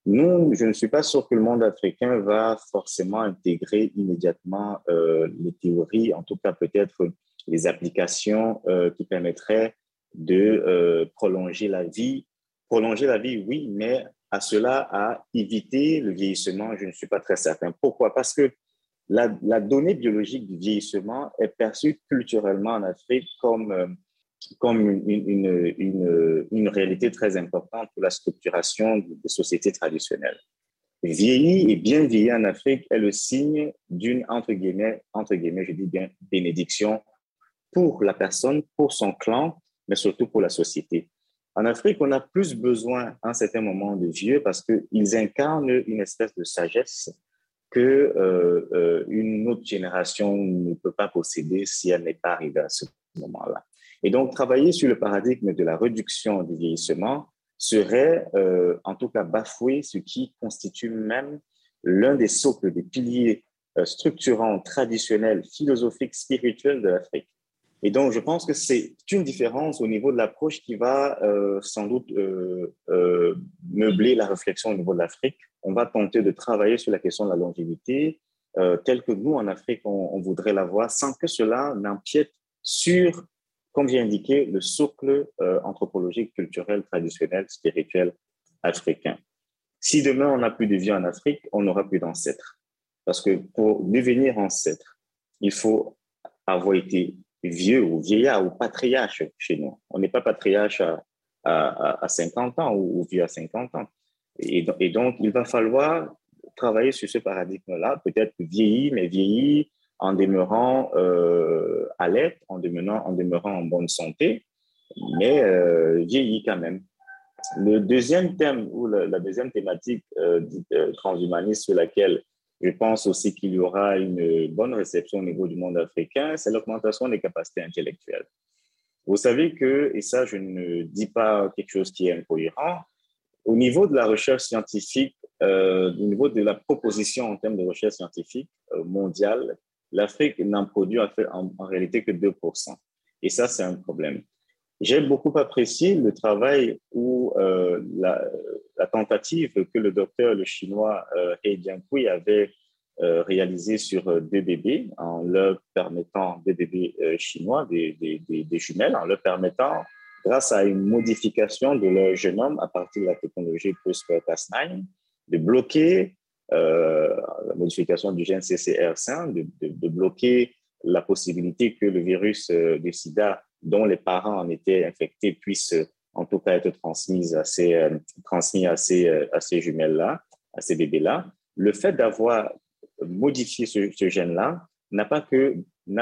nous, je ne suis pas sûr que le monde africain va forcément intégrer immédiatement euh, les théories, en tout cas peut-être les applications euh, qui permettraient de euh, prolonger la vie. Prolonger la vie, oui, mais à cela, à éviter le vieillissement, je ne suis pas très certain. Pourquoi? Parce que la, donnée biologique du vieillissement est perçue culturellement en Afrique comme comme une, une, une, réalité très importante pour la structuration des sociétés traditionnelles. Vieillir et bien vieillir en Afrique est le signe d'une, entre guillemets, entre guillemets, je dis bien, bénédiction pour la personne, pour son clan, mais surtout pour la société. En Afrique, on a plus besoin à un certain moment de vieux parce qu'ils incarnent une espèce de sagesse que euh, euh, une autre génération ne peut pas posséder si elle n'est pas arrivée à ce moment-là. Et donc, travailler sur le paradigme de la réduction du vieillissement serait, euh, en tout cas, bafouer ce qui constitue même l'un des socles, des piliers structurants, traditionnels, philosophiques, spirituels de l'Afrique. Et donc, je pense que c'est une différence au niveau de l'approche qui va euh, sans doute meubler la réflexion au niveau de l'Afrique. On va tenter de travailler sur la question de la longévité telle que nous, en Afrique, on, voudrait la voir, sans que cela n'empiète sur comme j'ai indiqué, le socle euh, anthropologique, culturel, traditionnel, spirituel africain. Si demain on n'a plus de vie en Afrique, on n'aura plus d'ancêtres. Parce que pour devenir ancêtre, il faut avoir été vieux ou vieillard ou patriarche chez nous. On n'est pas patriarche à, à, à, 50 ans ou, vieux à 50 ans. Et, donc, il va falloir travailler sur ce paradigme-là, peut-être vieillir, mais vieillir en demeurant euh, alerte, en demeurant, en demeurant en bonne santé, mais euh, vieillit quand même. Le deuxième thème ou la, deuxième thématique euh, euh, transhumaniste sur laquelle je pense aussi qu'il y aura une bonne réception au niveau du monde africain, c'est l'augmentation des capacités intellectuelles. Vous savez que, et ça je ne dis pas quelque chose qui est incohérent, au niveau de la recherche scientifique, euh, au niveau de la proposition en termes de recherche scientifique mondiale, l'Afrique n'en produit en, réalité que 2%. Et ça, c'est un problème. J'ai beaucoup apprécié le travail ou euh, la, tentative que le docteur, le chinois euh, He Jiankui avait euh, réalisé sur euh, deux bébés en leur permettant, des bébés chinois, des, jumelles, en leur permettant, grâce à une modification de leur génome à partir de la technologie CRISPR-Cas9, de bloquer la modification du gène CCR5, de, de, bloquer la possibilité que le virus euh, du sida dont les parents en étaient infectés puisse en tout cas être transmis à ces, euh, transmis à ces, à ces jumelles-là, à ces bébés-là. Le fait d'avoir modifié ce, gène-là n'a pas que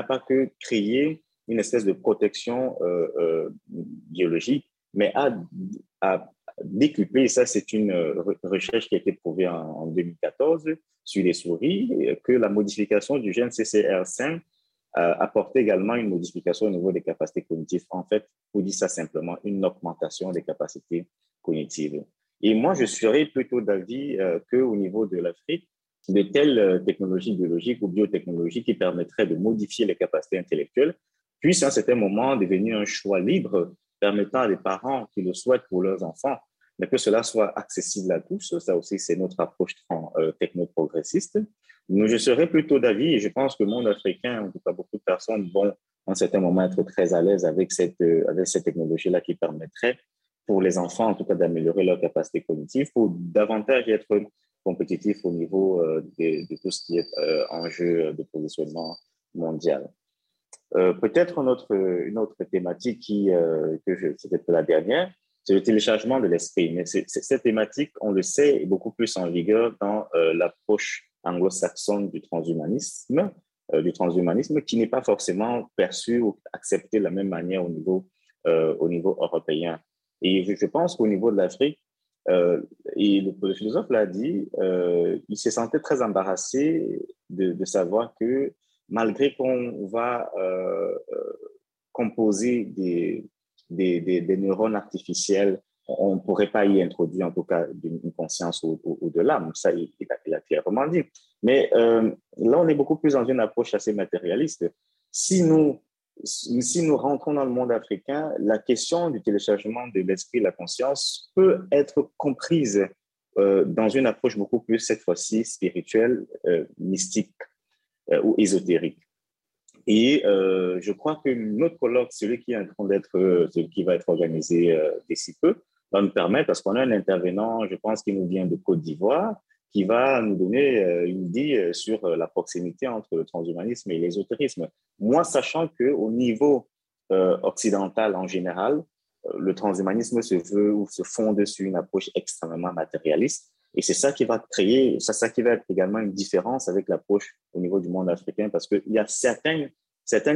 pas que créé une espèce de protection euh, biologique, mais a, a décuplé, ça c'est une euh, recherche qui a été prouvée en, 2014 sur les souris, que la modification du gène CCR5 euh, apportait également une modification au niveau des capacités cognitives. En fait, pour dire ça simplement, une augmentation des capacités cognitives. Et moi, je serais plutôt d'avis euh, qu'au niveau de l'Afrique, de telles technologies biologiques ou biotechnologies qui permettraient de modifier les capacités intellectuelles puissent à un certain moment devenir un choix libre permettant à des parents qui le souhaitent pour leurs enfants, mais que cela soit accessible à tous. Ça aussi, c'est notre approche euh, techno-progressiste. Mais je serais plutôt d'avis, et je pense que le monde africain, en tout cas beaucoup de personnes, vont en certains moments être très à l'aise avec cette, euh, avec cette technologie-là qui permettrait pour les enfants, en tout cas, d'améliorer leur capacité cognitive pour davantage être compétitifs au niveau euh, de, tout ce qui est enjeu de positionnement mondial. Peut-être une autre, une autre thématique qui, euh, que je, c'était la dernière, c'est le téléchargement de l'esprit. Mais cette thématique, on le sait, est beaucoup plus en vigueur dans euh, l'approche anglo-saxonne du transhumanisme, du transhumanisme qui n'est pas forcément perçu ou accepté de la même manière au niveau, au niveau européen. Et je, pense qu'au niveau de l'Afrique, et le, philosophe l'a dit, il se sentait très embarrassé de, savoir que malgré qu'on va euh, euh, composer des, des, neurones artificiels, on ne pourrait pas y introduire en tout cas une conscience ou, de l'âme. Ça, il, a, clairement dit. Mais euh, là, on est beaucoup plus dans une approche assez matérialiste. Si nous, si nous rentrons dans le monde africain, la question du téléchargement de l'esprit, la conscience, peut être comprise dans une approche beaucoup plus, cette fois-ci, spirituelle, mystique ou ésotérique. Et je crois que notre colloque, celui qui est d'être, celui qui va être organisé d'ici peu, va nous permettre, parce qu'on a un intervenant, je pense, qui nous vient de Côte d'Ivoire, qui va nous donner euh, une idée euh, sur euh, la proximité entre le transhumanisme et l'ésotérisme. Moi, sachant qu'au niveau occidental en général, le transhumanisme se veut ou se fonde sur une approche extrêmement matérialiste. Et c'est ça qui va créer, c'est ça qui va être également une différence avec l'approche au niveau du monde africain, parce qu'il y a certaines,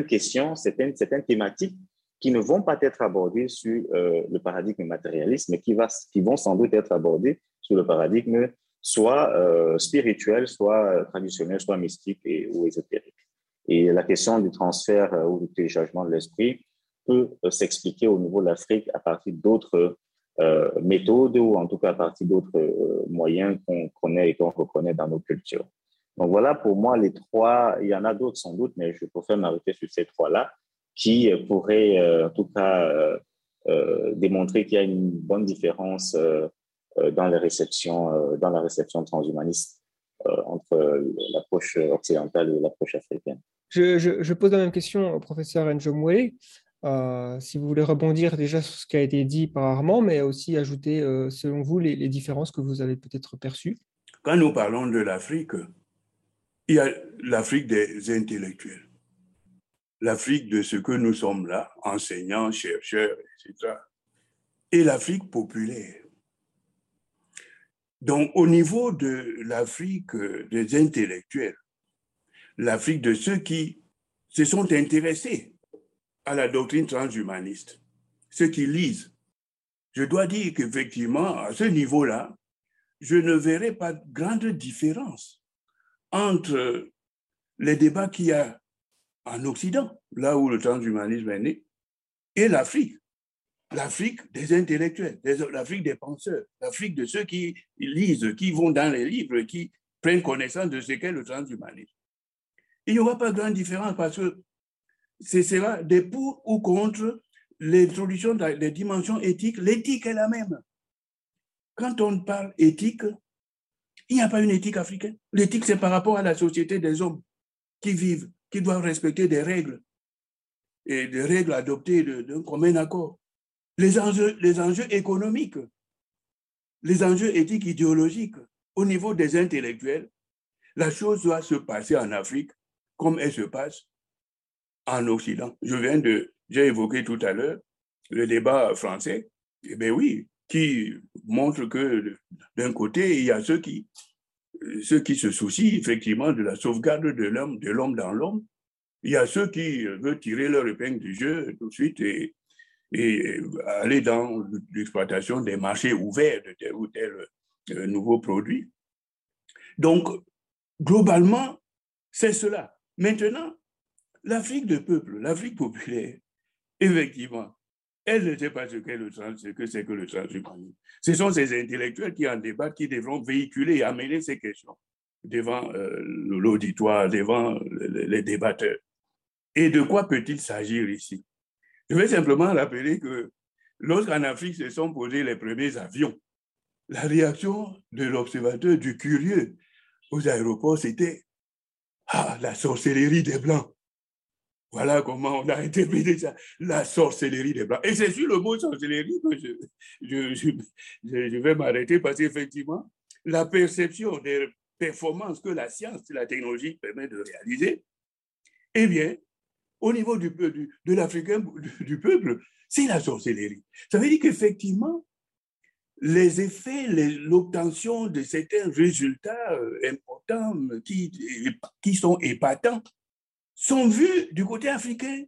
questions, certaines, thématiques qui ne vont pas être abordées sur le paradigme matérialiste, mais qui, vont sans doute être abordées sur le paradigme soit euh, spirituel, soit euh, traditionnel, soit mystique et, ou ésotérique. Et la question du transfert euh, ou du téléchargement de l'esprit peut s'expliquer au niveau de l'Afrique à partir d'autres méthodes ou en tout cas à partir d'autres moyens qu'on connaît et qu'on reconnaît dans nos cultures. Donc voilà pour moi les trois, il y en a d'autres sans doute, mais je préfère m'arrêter sur ces trois-là qui pourraient en tout cas démontrer qu'il y a une bonne différence euh, dans, les réceptions, euh, dans la réception transhumaniste euh, entre l'approche occidentale et l'approche africaine. Je, je, pose la même question au professeur Njomwe. Euh, si vous voulez rebondir déjà sur ce qui a été dit par Armand, mais aussi ajouter, selon vous, les, les, différences que vous avez peut-être perçues. Quand nous parlons de l'Afrique, il y a l'Afrique des intellectuels, l'Afrique de ce que nous sommes là, enseignants, chercheurs, etc. Et l'Afrique populaire, donc, au niveau de l'Afrique euh, des intellectuels, l'Afrique de ceux qui se sont intéressés à la doctrine transhumaniste, ceux qui lisent, je dois dire qu'effectivement, à ce niveau-là, je ne verrai pas de grande différence entre les débats qu'il y a en Occident, là où le transhumanisme est né, et l'Afrique l'Afrique des intellectuels, l'Afrique des penseurs, l'Afrique de ceux qui lisent, qui vont dans les livres, qui prennent connaissance de ce qu'est le transhumanisme. Il n'y aura pas de grande différence parce que ce sera des pour ou contre l'introduction des dimensions éthiques. L'éthique est la même. Quand on parle éthique, il n'y a pas une éthique africaine. L'éthique, c'est par rapport à la société des hommes qui vivent, qui doivent respecter des règles et des règles adoptées d'un commun accord les enjeux, les enjeux économiques, les enjeux éthiques, idéologiques, au niveau des intellectuels, la chose doit se passer en Afrique comme elle se passe en Occident. Je viens de, j'ai évoqué tout à l'heure le débat français. Eh bien oui, qui montre que d'un côté, il y a ceux qui, ceux qui se soucient effectivement de la sauvegarde de l'homme, de l'homme dans l'homme. Il y a ceux qui veulent tirer leur épingle du jeu tout de suite et et aller dans l'exploitation des marchés ouverts de tel ou tel euh, nouveau produit. Donc, globalement, c'est cela. Maintenant, l'Afrique de peuple, l'Afrique populaire, effectivement, elle ne sait pas ce le ce que c'est que le transhumanisme. Ce sont ces intellectuels qui en débattent, qui devront véhiculer et amener ces questions devant euh, l'auditoire, devant les débatteurs. Et de quoi peut-il s'agir ici? Je vais simplement rappeler que lorsqu'en Afrique se sont posés les premiers avions, la réaction de l'observateur, du curieux aux aéroports, c'était Ah, la sorcellerie des Blancs. Voilà comment on a interprété ça, la sorcellerie des Blancs. Et c'est sur le mot sorcellerie que je, je vais m'arrêter parce qu'effectivement, la perception des performances que la science et la technologie permettent de réaliser, eh bien, au niveau du, de l'Africain, du, peuple, c'est la sorcellerie. Ça veut dire qu'effectivement, les effets, l'obtention de certains résultats euh, importants qui, qui sont épatants sont vus du côté africain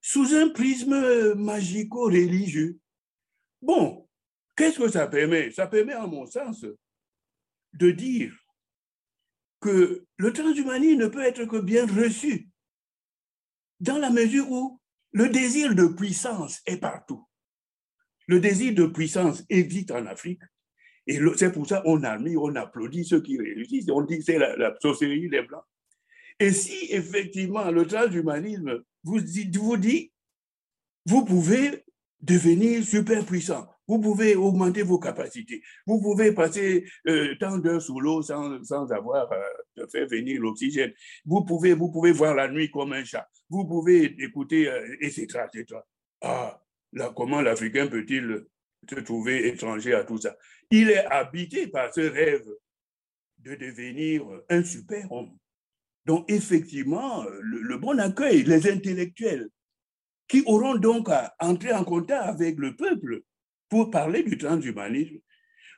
sous un prisme magico-religieux. Bon, qu'est-ce que ça permet? Ça permet, à mon sens, de dire que le transhumanisme ne peut être que bien reçu dans la mesure où le désir de puissance est partout. Le désir de puissance existe en Afrique. Et c'est pour ça qu'on admire, on applaudit ceux qui réussissent. On dit c'est la, sorcellerie des Blancs. Et si effectivement le transhumanisme vous dit, vous pouvez devenir super puissant, Vous pouvez augmenter vos capacités. Vous pouvez passer euh, tant d'heures sous l'eau sans, sans, avoir euh, de faire venir l'oxygène. Vous pouvez, vous pouvez voir la nuit comme un chat. Vous pouvez écouter, euh, etc., etc. Ah, là, comment l'Africain peut-il se trouver étranger à tout ça? Il est habité par ce rêve de devenir un super-homme. Donc, effectivement, le, bon accueil, les intellectuels, qui auront donc à entrer en contact avec le peuple pour parler du transhumanisme,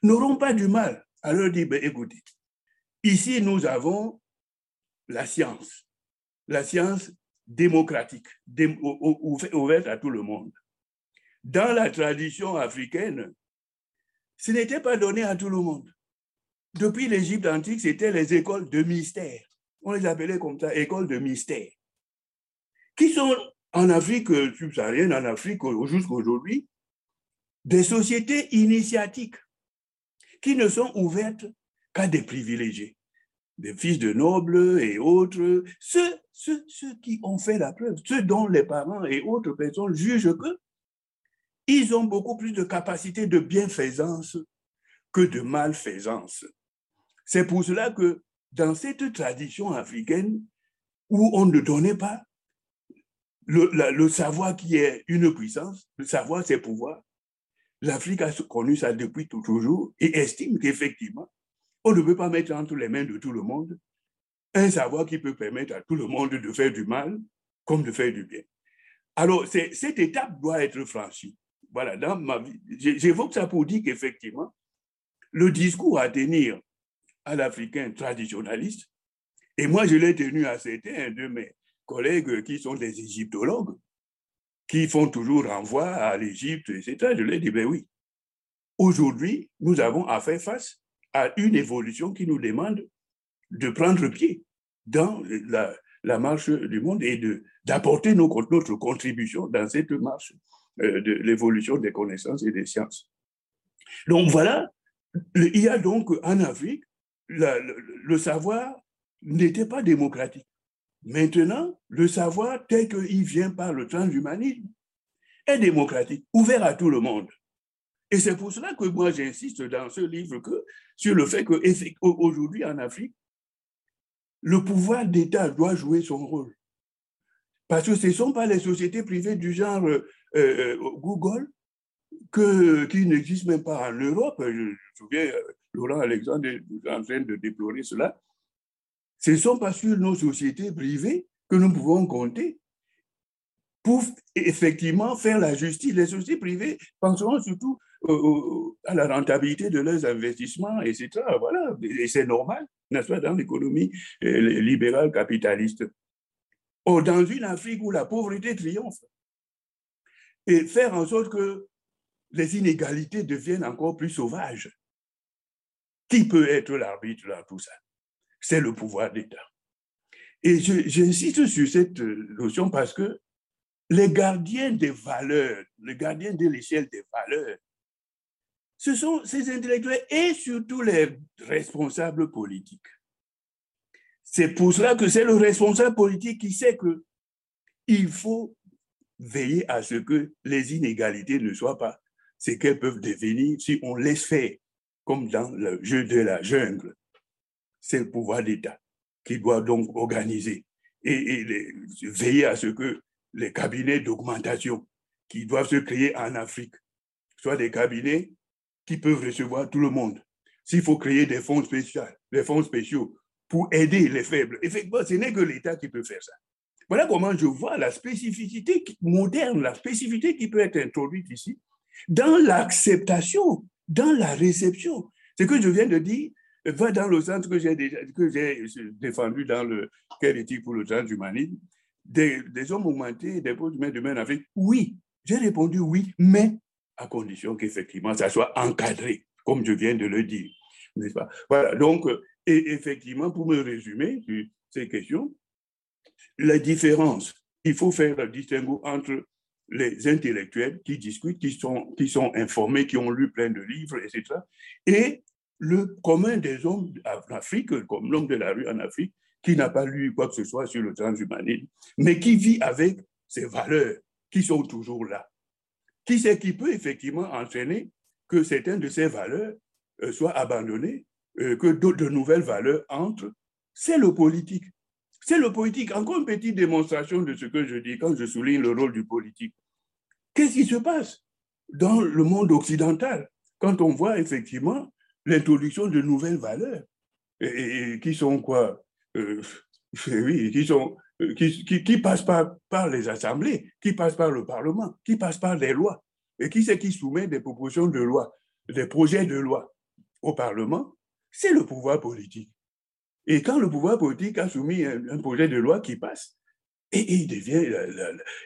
n'auront pas du mal à leur dire, ben, écoutez, ici nous avons la science, la science démocratique, ouverte à tout le monde. Dans la tradition africaine, ce n'était pas donné à tout le monde. Depuis l'Égypte antique, c'était les écoles de mystère. On les appelait comme ça, écoles de mystère, qui sont en Afrique subsaharienne, en Afrique jusqu'à aujourd'hui, des sociétés initiatiques qui ne sont ouvertes qu'à des privilégiés, des fils de nobles et autres, ceux, qui ont fait la preuve, ceux dont les parents et autres personnes jugent que ils ont beaucoup plus de capacité de bienfaisance que de malfaisance. C'est pour cela que dans cette tradition africaine où on ne donnait pas le, savoir qui est une puissance, le savoir c'est pouvoir, L'Afrique a connu ça depuis toujours et estime qu'effectivement, on ne peut pas mettre entre les mains de tout le monde un savoir qui peut permettre à tout le monde de faire du mal comme de faire du bien. Alors, cette étape doit être franchie. Voilà, dans ma vie, j'évoque ça pour dire qu'effectivement, le discours à tenir à l'Africain traditionnaliste, et moi je l'ai tenu à certains de mes collègues qui sont des égyptologues, qui font toujours renvoi à l'Égypte, etc. Je leur ai dit, ben oui, aujourd'hui, nous avons à faire face à une évolution qui nous demande de prendre pied dans la, la marche du monde et d'apporter notre contribution dans cette marche euh, de l'évolution des connaissances et des sciences. Donc voilà, il y a donc en Afrique, le savoir n'était pas démocratique. Maintenant, le savoir tel qu'il vient par le transhumanisme est démocratique, ouvert à tout le monde. Et c'est pour cela que moi j'insiste dans ce livre que, sur le fait qu'aujourd'hui en Afrique, le pouvoir d'État doit jouer son rôle. Parce que ce ne sont pas les sociétés privées du genre euh, euh, Google que, qui n'existent même pas en Europe. Je, me souviens, euh, Laurent Alexandre est en train de déplorer cela. Ce ne sont pas sur nos sociétés privées que nous pouvons compter pour effectivement faire la justice. Les sociétés privées penseront surtout à la rentabilité de leurs investissements, etc. Voilà, et c'est normal, n'est-ce pas, dans l'économie euh, libérale capitaliste. Or, dans une Afrique où la pauvreté triomphe, et faire en sorte que les inégalités deviennent encore plus sauvages, qui peut être l'arbitre dans tout ça? C'est le pouvoir d'État. Et j'insiste sur cette notion parce que les gardiens des valeurs, les gardiens de l'échelle des valeurs, ce sont ces intellectuels et surtout les responsables politiques. C'est pour cela que c'est le responsable politique qui sait que il faut veiller à ce que les inégalités ne soient pas ce qu'elles peuvent devenir si on laisse faire, comme dans le jeu de la jungle c'est le pouvoir d'État qui doit donc organiser et, veiller à ce que les cabinets d'augmentation qui doivent se créer en Afrique soient des cabinets qui peuvent recevoir tout le monde. S'il faut créer des fonds spéciaux, des fonds spéciaux pour aider les faibles, effectivement, ce n'est que l'État qui peut faire ça. Voilà comment je vois la spécificité moderne, la spécificité qui peut être introduite ici dans l'acceptation, dans la réception. Ce que je viens de dire, va dans le centre que j'ai défendu dans le quai éthique pour le transhumanisme, des, des hommes augmentés, des postes humains demain en Afrique. Oui, j'ai répondu oui, mais à condition qu'effectivement ça soit encadré, comme je viens de le dire. N'est-ce pas? Voilà, donc, et effectivement, pour me résumer ces questions, la différence, il faut faire le distinguo entre les intellectuels qui discutent, qui sont, qui sont informés, qui ont lu plein de livres, etc., et le commun des hommes en Afrique, comme l'homme de la rue en Afrique, qui n'a pas lu quoi que ce soit sur le transhumanisme, mais qui vit avec ces valeurs qui sont toujours là. Qui c'est qui peut effectivement entraîner que certaines de ces valeurs euh, soient abandonnées, euh, que de nouvelles valeurs entrent. C'est le politique. C'est le politique. Encore une petite démonstration de ce que je dis quand je souligne le rôle du politique. Qu'est-ce qui se passe dans le monde occidental quand on voit effectivement l'introduction de nouvelles valeurs et, qui sont quoi? Euh, Oui, qui sont qui, qui, passent par, par les assemblées, qui passent par le Parlement, qui passent par les lois. Et qui c'est qui soumet des propositions de loi, des projets de loi au Parlement? C'est le pouvoir politique. Et quand le pouvoir politique a soumis un, projet de loi qui passe, et, il devient,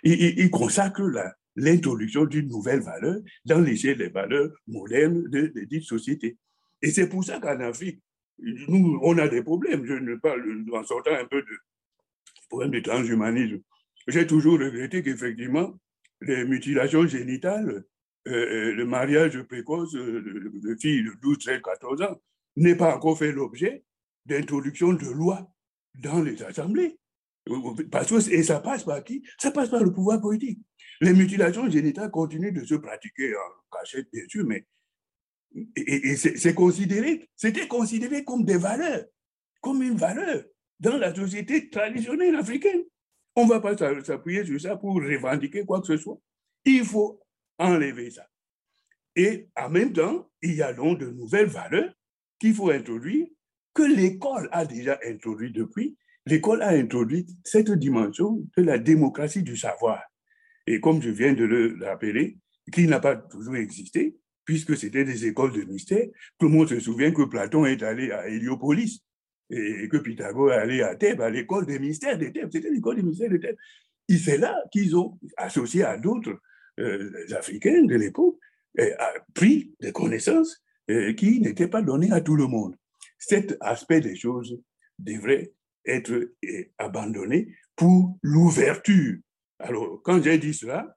il, consacre l'introduction d'une nouvelle valeur dans des valeurs modernes de, de dites sociétés. Et c'est pour ça qu'en Afrique, nous, on a des problèmes. Je ne parle en sortant un peu de problème de transhumanisme. J'ai toujours regretté qu'effectivement, les mutilations génitales, euh, euh, le mariage précoce de, filles de 12, 13, 14 ans n'ait pas encore fait l'objet d'introduction de lois dans les assemblées. Parce que, et ça passe par qui? Ça passe par le pouvoir politique. Les mutilations génitales continuent de se pratiquer en cachette, bien sûr, mais et, c'est considéré, c'était considéré comme des valeurs, comme une valeur dans la société traditionnelle africaine. On ne va pas s'appuyer sur ça pour revendiquer quoi que ce soit. Il faut enlever ça. Et en même temps, il y a donc de nouvelles valeurs qu'il faut introduire, que l'école a déjà introduit depuis. L'école a introduit cette dimension de la démocratie du savoir. Et comme je viens de le rappeler, qui n'a pas toujours existé, puisque c'était des écoles de mystère. Tout le monde se souvient que Platon est allé à Héliopolis et que Pythagore est allé à Thèbes, à l'école des mystères de Thèbes. C'était l'école des mystères de Thèbes. Et c'est là qu'ils ont, associé à d'autres euh, Africains de l'époque, euh, pris des connaissances euh, qui n'étaient pas données à tout le monde. Cet aspect des choses devrait être abandonné pour l'ouverture. Alors, quand j'ai dit cela,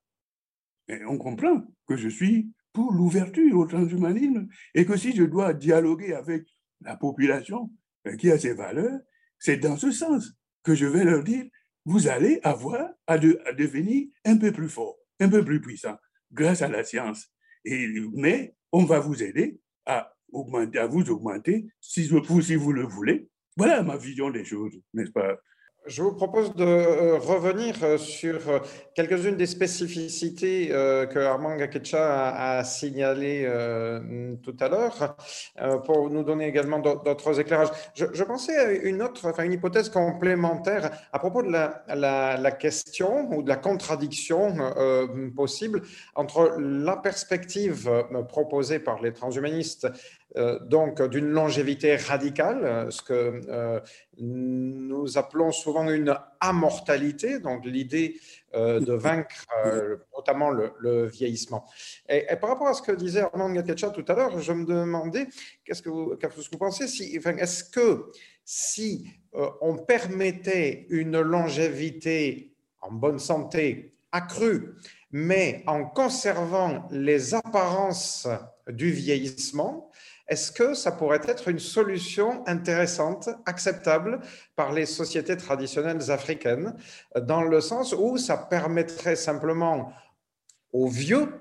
on comprend que je suis pour l'ouverture au transhumanisme et que si je dois dialoguer avec la population euh, qui a ses valeurs, c'est dans ce sens que je vais leur dire, vous allez avoir à, devenir un peu plus fort, un peu plus puissant grâce à la science. Et, mais on va vous aider à, augmenter, à vous augmenter si, vous le voulez. Voilà ma vision des choses, n'est-ce pas? Je vous propose de euh, revenir euh, sur euh, quelques-unes des spécificités que Armand Gakecha a, signalées tout à l'heure pour nous donner également d'autres éclairages. Je, pensais à une autre, enfin une hypothèse complémentaire à propos de la, question ou de la contradiction possible entre la perspective proposée par les transhumanistes donc d'une longévité radicale, euh, ce que euh, nous appelons souvent une amortalité, donc l'idée de vaincre notamment le, vieillissement. Et, par rapport à ce que disait Armand Gatecha tout à l'heure, je me demandais, qu'est-ce que vous, qu'est-ce que vous pensez si, Est-ce que si on permettait une longévité en bonne santé accrue, mais en conservant les apparences du vieillissement, est-ce que ça pourrait être une solution intéressante, acceptable par les sociétés traditionnelles africaines, dans le sens où ça permettrait simplement aux vieux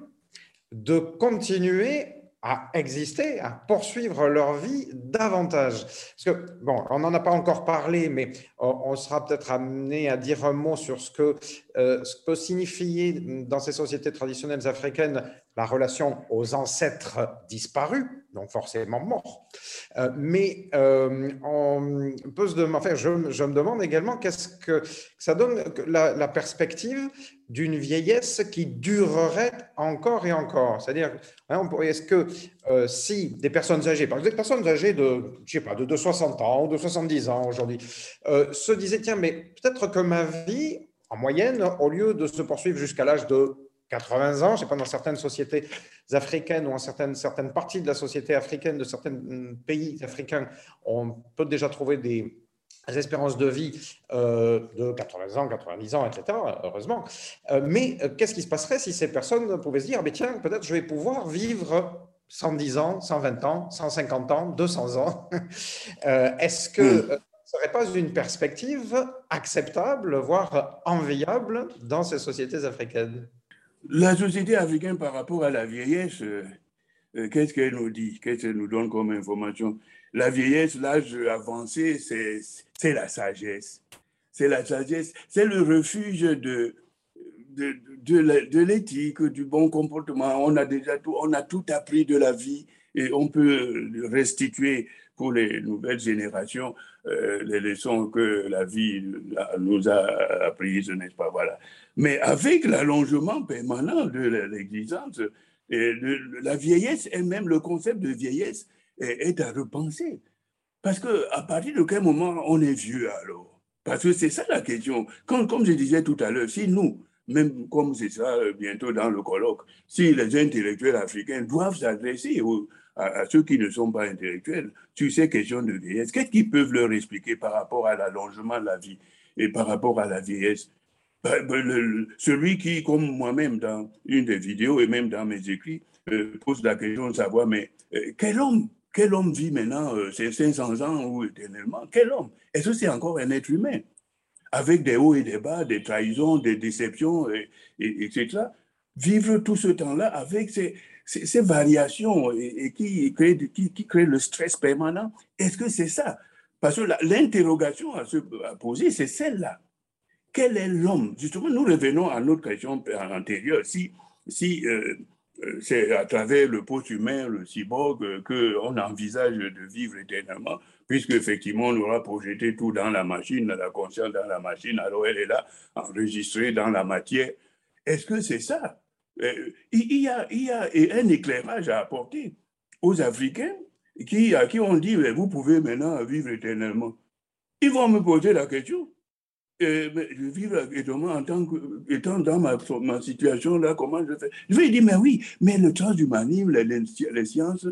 de continuer à exister, à poursuivre leur vie davantage? Parce que, bon, on n'en a pas encore parlé, mais on sera peut-être amené à dire un mot sur ce que, ce que peut signifier dans ces sociétés traditionnelles africaines la relation aux ancêtres disparus, donc forcément morts. Euh, mais euh, on peut se demander, enfin, je, me demande également qu'est-ce que ça donne la, perspective d'une vieillesse qui durerait encore et encore. C'est-à-dire, hein, est-ce que euh, si des personnes âgées, par exemple des personnes âgées de, je sais pas, de, 60 ans ou de 70 ans aujourd'hui, se disaient, tiens, mais peut-être que ma vie, en moyenne, au lieu de se poursuivre jusqu'à l'âge de 80 ans. Je sais pas, dans certaines sociétés africaines ou en certaines, certaines parties de la société africaine, de certains pays africains, on peut déjà trouver des, espérances de vie euh, de 80 ans, 90 ans, etc., heureusement. Euh, mais euh, qu'est-ce qui se passerait si ces personnes pouvaient se dire, mais tiens, peut-être je vais pouvoir vivre 110 ans, 120 ans, 150 ans, 200 ans? Est-ce que hmm. Ne serait pas une perspective acceptable, voire enviable dans ces sociétés africaines? La société africaine par rapport à la vieillesse, euh, euh, qu'est-ce qu'elle nous dit? Qu'est-ce qu'elle nous donne comme information? La vieillesse, l'âge avancé, c'est la sagesse. C'est la sagesse, c'est le refuge de, de, de, l'éthique, du bon comportement. On a déjà tout, on a tout appris de la vie et on peut restituer pour les nouvelles générations euh, les leçons que la vie nous a apprises, n'est-ce pas? Voilà. Mais avec l'allongement permanent de l'existence, la vieillesse et même le concept de vieillesse est, à repenser. Parce qu'à partir de quel moment on est vieux alors? Parce que c'est ça la question. Comme, je disais tout à l'heure, si nous, même comme c'est ça euh, bientôt dans le colloque, si les intellectuels africains doivent s'adresser à, ceux qui ne sont pas intellectuels sur ces questions de vieillesse, qu'est-ce qu'ils peuvent leur expliquer par rapport à l'allongement de la vie et par rapport à la vieillesse? Ben, ben, Celui qui, comme moi-même dans une des vidéos et même dans mes écrits, euh, pose la question de savoir, mais euh, quel homme quel homme vit maintenant ces 500 ans ou éternellement? Quel homme? Est-ce que c'est encore un être humain? Avec des hauts et des bas, des trahisons, des déceptions, et, etc. Vivre tout ce temps-là avec ces, ces, variations et, qui, créent, qui, le stress permanent, est-ce que c'est ça? Parce que l'interrogation à, se, poser, c'est celle-là. Quel est l'homme? Justement, nous revenons à notre question antérieure. Si, si euh, euh, c'est à travers le post-humain, le cyborg, qu'on envisage de vivre éternellement, puisque effectivement on aura projeté tout dans la machine, la conscience dans la machine, alors elle est là, enregistrée dans la matière. Est-ce que c'est ça? euh, il y, a, il y a un éclairage à apporter aux Africains qui, à qui on dit, vous pouvez maintenant vivre éternellement. Ils vont me poser la question. Et, je vis éternellement en tant que, étant dans ma, ma situation là, comment je fais? Je vais dire, mais oui, mais le transhumanisme, les, les sciences,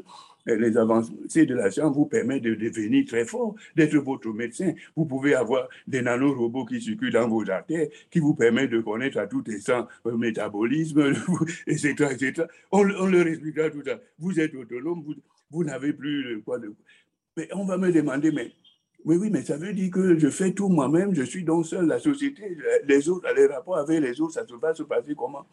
les avancées de la science vous permettent de devenir très fort, d'être votre médecin. Vous pouvez avoir des nanorobots qui circulent dans vos artères, qui vous permettent de connaître à tout instant le métabolisme, etc. etc. On, leur expliquera tout ça. Vous êtes autonome, vous, vous n'avez plus quoi de... Mais on va me demander, mais oui, oui, mais ça veut dire que je fais tout moi-même, je suis donc seul, la société, les autres, les rapports avec les autres, ça va se passer comment?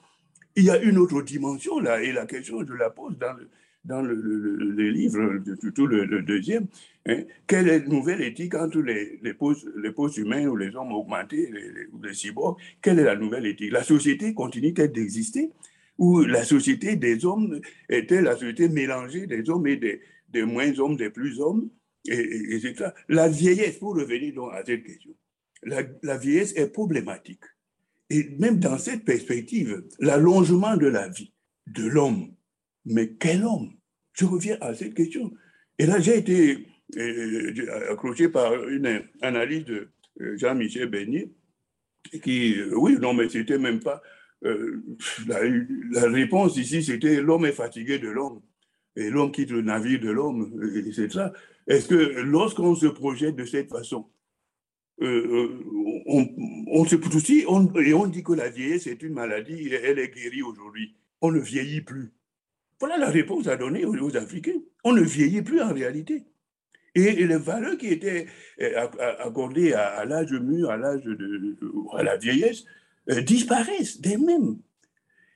Il y a une autre dimension là, et la question, je la pose dans le, dans le, le, livre, surtout le, deuxième, hein, quelle est la nouvelle éthique entre les, postes, humains ou les hommes augmentés, les, les cyborgs? Quelle est la nouvelle éthique? La société continue-t-elle d'exister? Ou la société des hommes était la société mélangée des hommes et des, moins hommes, des plus hommes et, et, La vieillesse, pour revenir donc à cette question, la vieillesse est problématique. Et même dans cette perspective, l'allongement de la vie de l'homme mais quel homme? Je reviens à cette question. Et là, j'ai été euh, accroché par une analyse de euh, Jean-Michel Beignet, qui, euh, oui, non, mais c'était même pas. la, réponse ici, c'était l'homme est fatigué de l'homme, et l'homme quitte le navire de l'homme, ça. Est-ce que lorsqu'on se projette de cette façon, on, se et on dit que la vieillesse est une maladie, et elle est guérie aujourd'hui. On ne vieillit plus. Voilà la réponse à donner aux, Africains. On ne vieillit plus en réalité. Et, les valeurs qui étaient euh, accordées à, l'âge mûr, à l'âge de, à la vieillesse, euh, disparaissent d'elles-mêmes.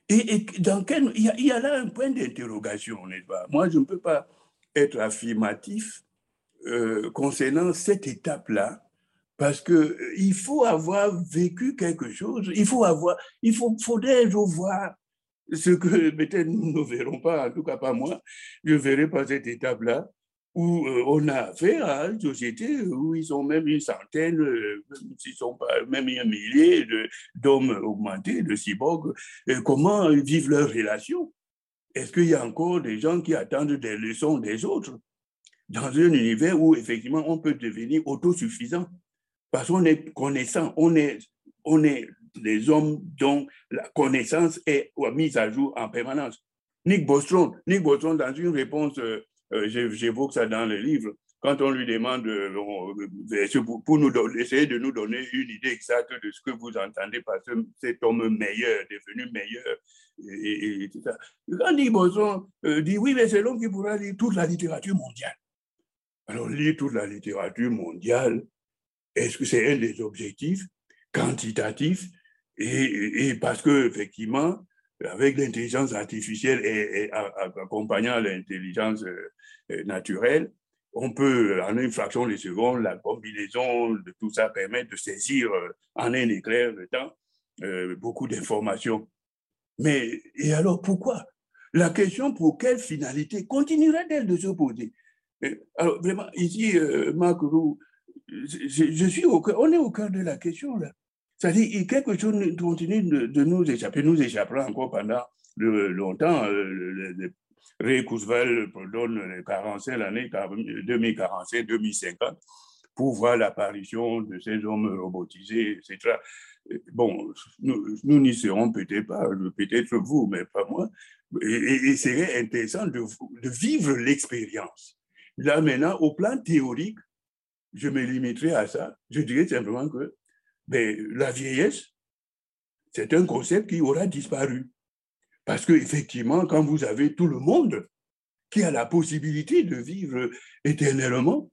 Et, dans quel, il, y a, là un point d'interrogation, n'est-ce pas? Moi, je ne peux pas être affirmatif euh, concernant cette étape-là, parce que il faut avoir vécu quelque chose, il faut avoir, il faut, faudrait voir ce que peut-être nous ne verrons pas, en tout cas pas moi, je ne verrai pas cette étape-là, où euh, on a affaire à une société où ils sont même une centaine, euh, s'ils sont pas même un millier d'hommes augmentés, de cyborgs. comment vivent leurs relations? Est-ce qu'il y a encore des gens qui attendent des leçons des autres dans un univers où effectivement on peut devenir autosuffisant? Parce qu'on est connaissant, on est, on est les hommes dont la connaissance est mise à jour en permanence. Nick Bostrom, Nick Bostrom dans une réponse, euh, euh, j'évoque ça dans le livre, quand on lui demande euh, pour, essayer de nous donner une idée exacte de ce que vous entendez par cet homme meilleur, devenu meilleur, et. Quand Nick Bostrom dit oui, mais c'est l'homme qui pourra lire toute la littérature mondiale. Alors, lire toute la littérature mondiale, est-ce que c'est un des objectifs quantitatifs et, parce que effectivement, avec l'intelligence artificielle et, accompagnant l'intelligence naturelle, on peut, en une fraction de seconde, la combinaison de tout ça permet de saisir en un éclair de temps beaucoup d'informations. Mais, et alors pourquoi? La question pour quelle finalité continuera-t-elle de se poser? Alors, vraiment, ici, Marc Roux, je, suis au on est au cœur de la question là. C'est-à-dire, quelque chose continue de, nous échapper, nous échappera encore pendant longtemps. Le, Ray Kurzweil donne les 45 l'année 2045-2050 pour voir l'apparition de ces hommes robotisés, etc. Bon, nous n'y serons peut-être pas, peut-être vous, mais pas moi. Et, et, serait intéressant de, de vivre l'expérience. Là maintenant, au plan théorique, je me limiterai à ça. Je dirais simplement que ben, la vieillesse, c'est un concept qui aura disparu. Parce qu'effectivement, quand vous avez tout le monde qui a la possibilité de vivre éternellement,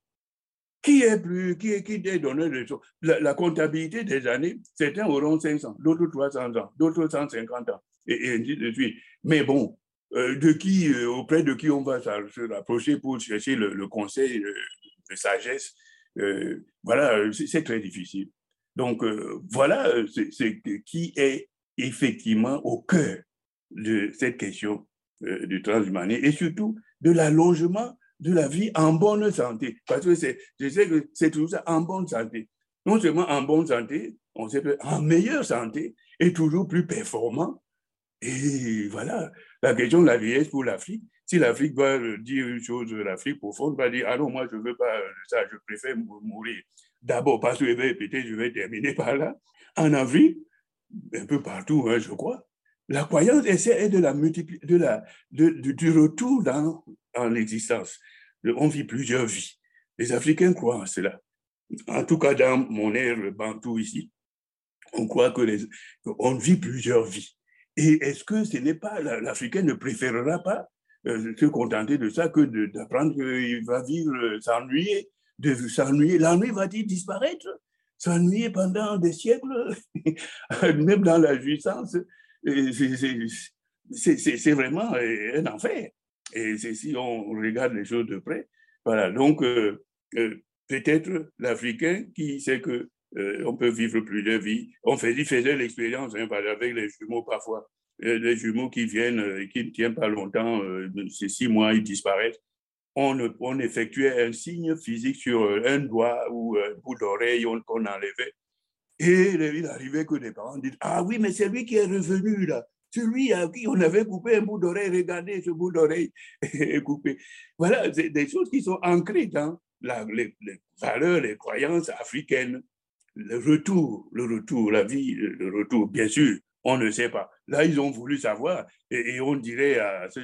qui est plus, qui est, qui est donné de choses la, comptabilité des années, certains auront 500, d'autres 300 ans, d'autres 150 ans, et, ainsi de suite. Mais bon, euh, de qui, euh, auprès de qui on va se rapprocher pour chercher le, conseil de, sagesse, euh, voilà, c'est très difficile. Donc, voilà c'est qui est effectivement au cœur de cette question du transhumanisme et surtout de l'allongement de la vie en bonne santé. Parce que je sais que c'est tout ça en bonne santé. Non seulement en bonne santé, on sait en meilleure santé et toujours plus performant. Et voilà, la question de la vieillesse pour l'Afrique. Si l'Afrique va dire une chose, l'Afrique profonde va dire, ah non, moi je ne veux pas ça, je préfère mourir. D'abord parce que peut-être je vais terminer par là. En Afrique, un peu partout, hein, je crois, la croyance est de la de la, du retour dans, en l'existence. On vit plusieurs vies. Les Africains croient en cela. En tout cas, dans mon ère bantou ici, on croit que les, on vit plusieurs vies. Et est-ce que ce n'est pas, l'Africain ne préférera pas euh, se contenter de ça que d'apprendre qu'il va vivre, euh, s'ennuyer, de s'ennuyer. L'ennui va-t-il disparaître S'ennuyer pendant des siècles, même dans la jouissance c'est vraiment un enfer. Et si on regarde les choses de près, voilà. Donc, euh, euh, peut-être l'Africain qui sait que euh, on peut vivre plusieurs vies. On fait, faisait l'expérience hein, avec les jumeaux parfois. Les jumeaux qui viennent, qui ne tiennent pas longtemps, c'est six mois, ils disparaissent. On, effectuait un signe physique sur un doigt ou un bout d'oreille qu'on enlevait. Et il arrivait que des parents disent Ah oui, mais c'est lui qui est revenu là. Celui à qui on avait coupé un bout d'oreille, regardez ce bout d'oreille coupé. Voilà, c'est des choses qui sont ancrées dans les, valeurs, les croyances africaines. Le retour, le retour, la vie, le retour, bien sûr, on ne sait pas. Là, ils ont voulu savoir et, on dirait à ce,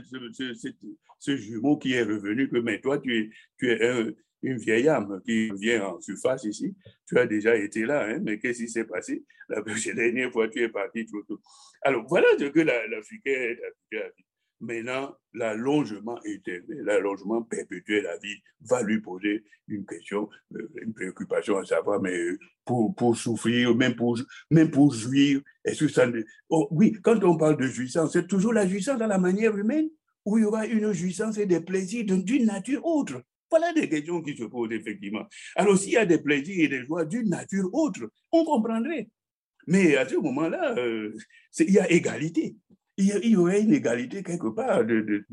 jumeau qui est revenu que, mais toi, tu es, tu es un, une vieille âme qui vient en surface ici. Tu as déjà été là, hein, mais qu'est-ce qui s'est passé? La dernière fois, tu es parti trop tôt. Alors, voilà ce que l'Africain a dit. Maintenant, l'allongement éternel, l'allongement perpétuel la vie va lui poser une question, euh, une préoccupation à savoir, mais pour, pour souffrir, même pour, même pour jouir, est-ce que ça... Oh, oui, quand on parle de jouissance, c'est toujours la jouissance dans la manière humaine, où il y aura une jouissance et des plaisirs d'une nature autre. Voilà des questions qui se posent effectivement. Alors s'il y a des plaisirs et des joies d'une nature autre, on comprendrait. Mais à ce moment-là, euh, il y a égalité. Il y, aurait une égalité quelque part de,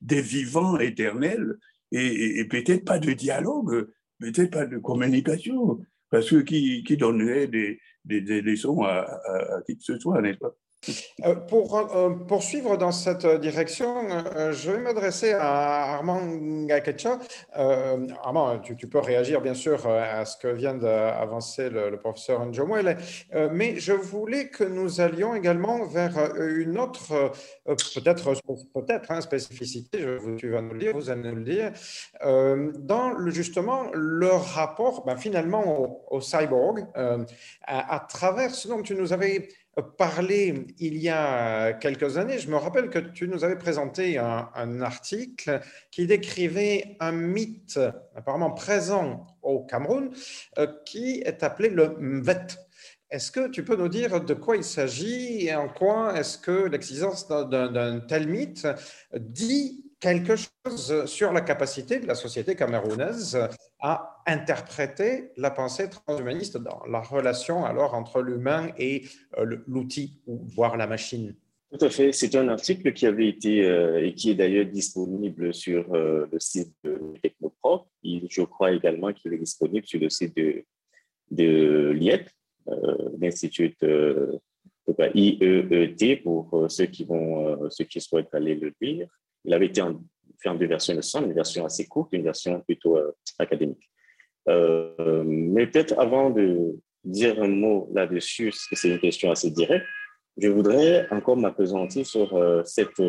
des vivants éternels et, peut-être pas de dialogue, peut-être pas de communication, parce que qui, qui donnerait des, des, leçons à, qui que ce soit, n'est-ce pas? Pour euh, poursuivre dans cette direction, euh, je vais m'adresser à Armand Gakecha. Armand, tu, peux réagir bien sûr à ce que vient d'avancer le, professeur Njomwele, mais je voulais que nous allions également vers une autre, peut-être peut-être hein, spécificité, je, tu vas nous le dire, vous allez le dans le, justement le rapport ben, finalement au, cyborg, à, à, travers ce dont tu nous avais parlé il y a quelques années. Je me rappelle que tu nous avais présenté un, article qui décrivait un mythe apparemment présent au Cameroun euh, qui est appelé le MVET. Est-ce que tu peux nous dire de quoi il s'agit et en quoi est-ce que l'existence d'un tel mythe dit quelque chose sur la capacité de la société camerounaise à interpréter la pensée transhumaniste dans la relation alors entre l'humain et euh, l'outil, ou voire la machine Tout à fait. C'est un article qui avait été euh, et qui est d'ailleurs disponible sur euh, le site de Technoproc. je crois également qu'il est disponible sur le site de, de l'IEP, l'Institut IEET, pour ceux qui, vont, ceux qui souhaitent aller le lire. Il avait été fait en deux versions, il une version assez courte, une version plutôt euh, académique. Euh, mais peut-être avant de dire un mot là-dessus, parce que c'est une question assez directe, je voudrais encore m'apesantir sur euh, cette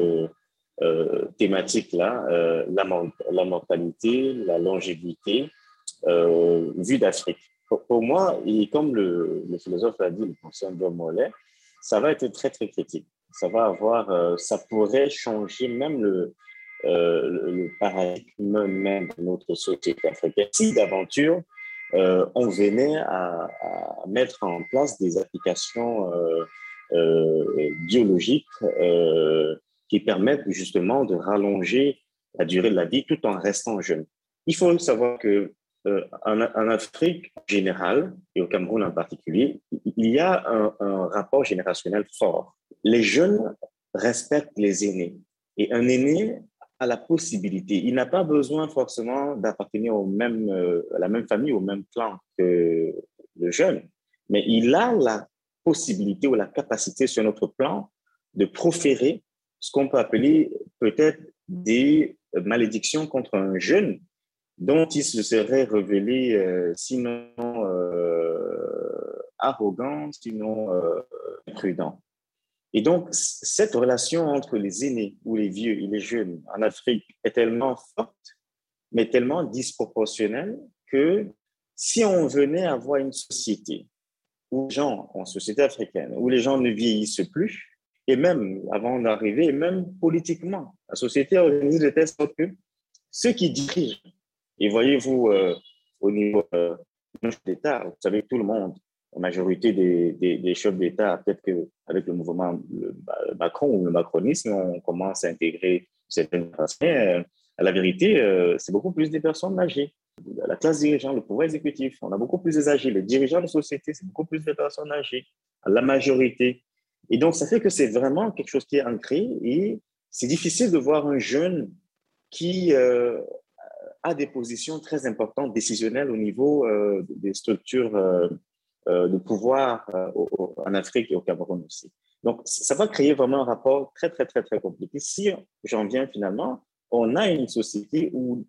thématique-là, la, la, mortalité, la longévité, vue d'Afrique. Pour, moi, et comme le, philosophe l'a dit, le professeur Mollet, ça va être très, très critique ça va avoir, euh, ça pourrait changer même le, euh, le paradigme même de notre société africaine. Si d'aventure, euh, on venait à, mettre en place des applications biologiques qui permettent justement de rallonger la durée de la vie tout en restant jeune. Il faut savoir que en, Afrique générale et au Cameroun en particulier, il y a un rapport générationnel fort les jeunes respectent les aînés. Et un aîné a la possibilité, il n'a pas besoin forcément d'appartenir au même, euh, à la même famille, au même clan que le jeune, mais il a la possibilité ou la capacité sur notre plan de proférer ce qu'on peut appeler peut-être des malédictions contre un jeune dont il se serait révélé euh, sinon euh, arrogant, sinon prudent. Et donc, cette relation entre les aînés ou les vieux et les jeunes en Afrique est tellement forte, mais tellement disproportionnelle que si on venait avoir une société où les gens, en société africaine, où les gens ne vieillissent plus, et même avant d'arriver, même politiquement, la société organise de telle sorte que ceux qui dirigent, et voyez-vous, euh, au niveau euh, de l'État, vous savez, tout le monde la majorité des, chefs d'État, peut-être qu'avec le mouvement Macron ou le macronisme, on commence à intégrer certaines personnes. Mais à la vérité, euh, c'est beaucoup plus des personnes âgées. La classe dirigeante, le pouvoir exécutif, on a beaucoup plus des âgés. Les dirigeants de société, c'est beaucoup plus des personnes âgées, la majorité. Et donc, ça fait que c'est vraiment quelque chose qui est ancré et c'est difficile de voir un jeune qui euh, a des positions très importantes, décisionnelles au niveau euh, des structures euh, de pouvoir euh, en Afrique et au Cameroun aussi. Donc, ça va créer vraiment un rapport très, très, très, très compliqué. Si j'en viens finalement, on a une société où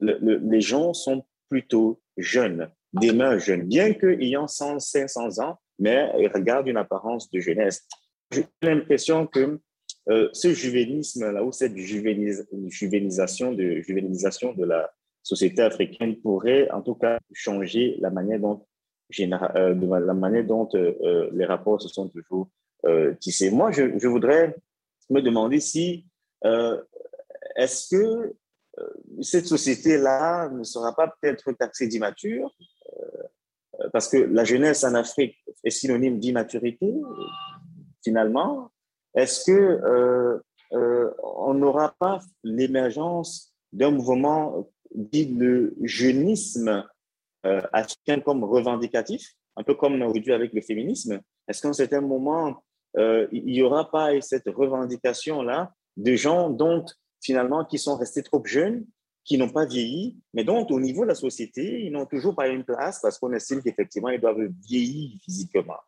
les gens sont plutôt jeunes, des mains jeunes, bien qu'ayant 100, 500 ans, mais ils regardent une apparence de jeunesse. J'ai l'impression que euh, ce juvénisme-là, ou cette juvénisation de, juvénisation de la société africaine pourrait en tout cas changer la manière dont euh, de la manière dont euh, euh, les rapports se sont toujours tissés. Moi, je, voudrais me demander si est-ce que cette société-là ne sera pas peut-être taxée d'immature parce que la jeunesse en Afrique est synonyme d'immaturité, finalement. Est-ce que on n'aura pas l'émergence d'un mouvement dit le jeunisme euh, africain comme revendicatif, un peu comme aujourd'hui avec le féminisme. Est-ce qu'à un certain moment, euh, il n'y aura pas cette revendication-là de gens dont finalement qui sont restés trop jeunes, qui n'ont pas vieilli, mais dont au niveau de la société, ils n'ont toujours pas une place parce qu'on estime qu'effectivement, ils doivent vieillir physiquement.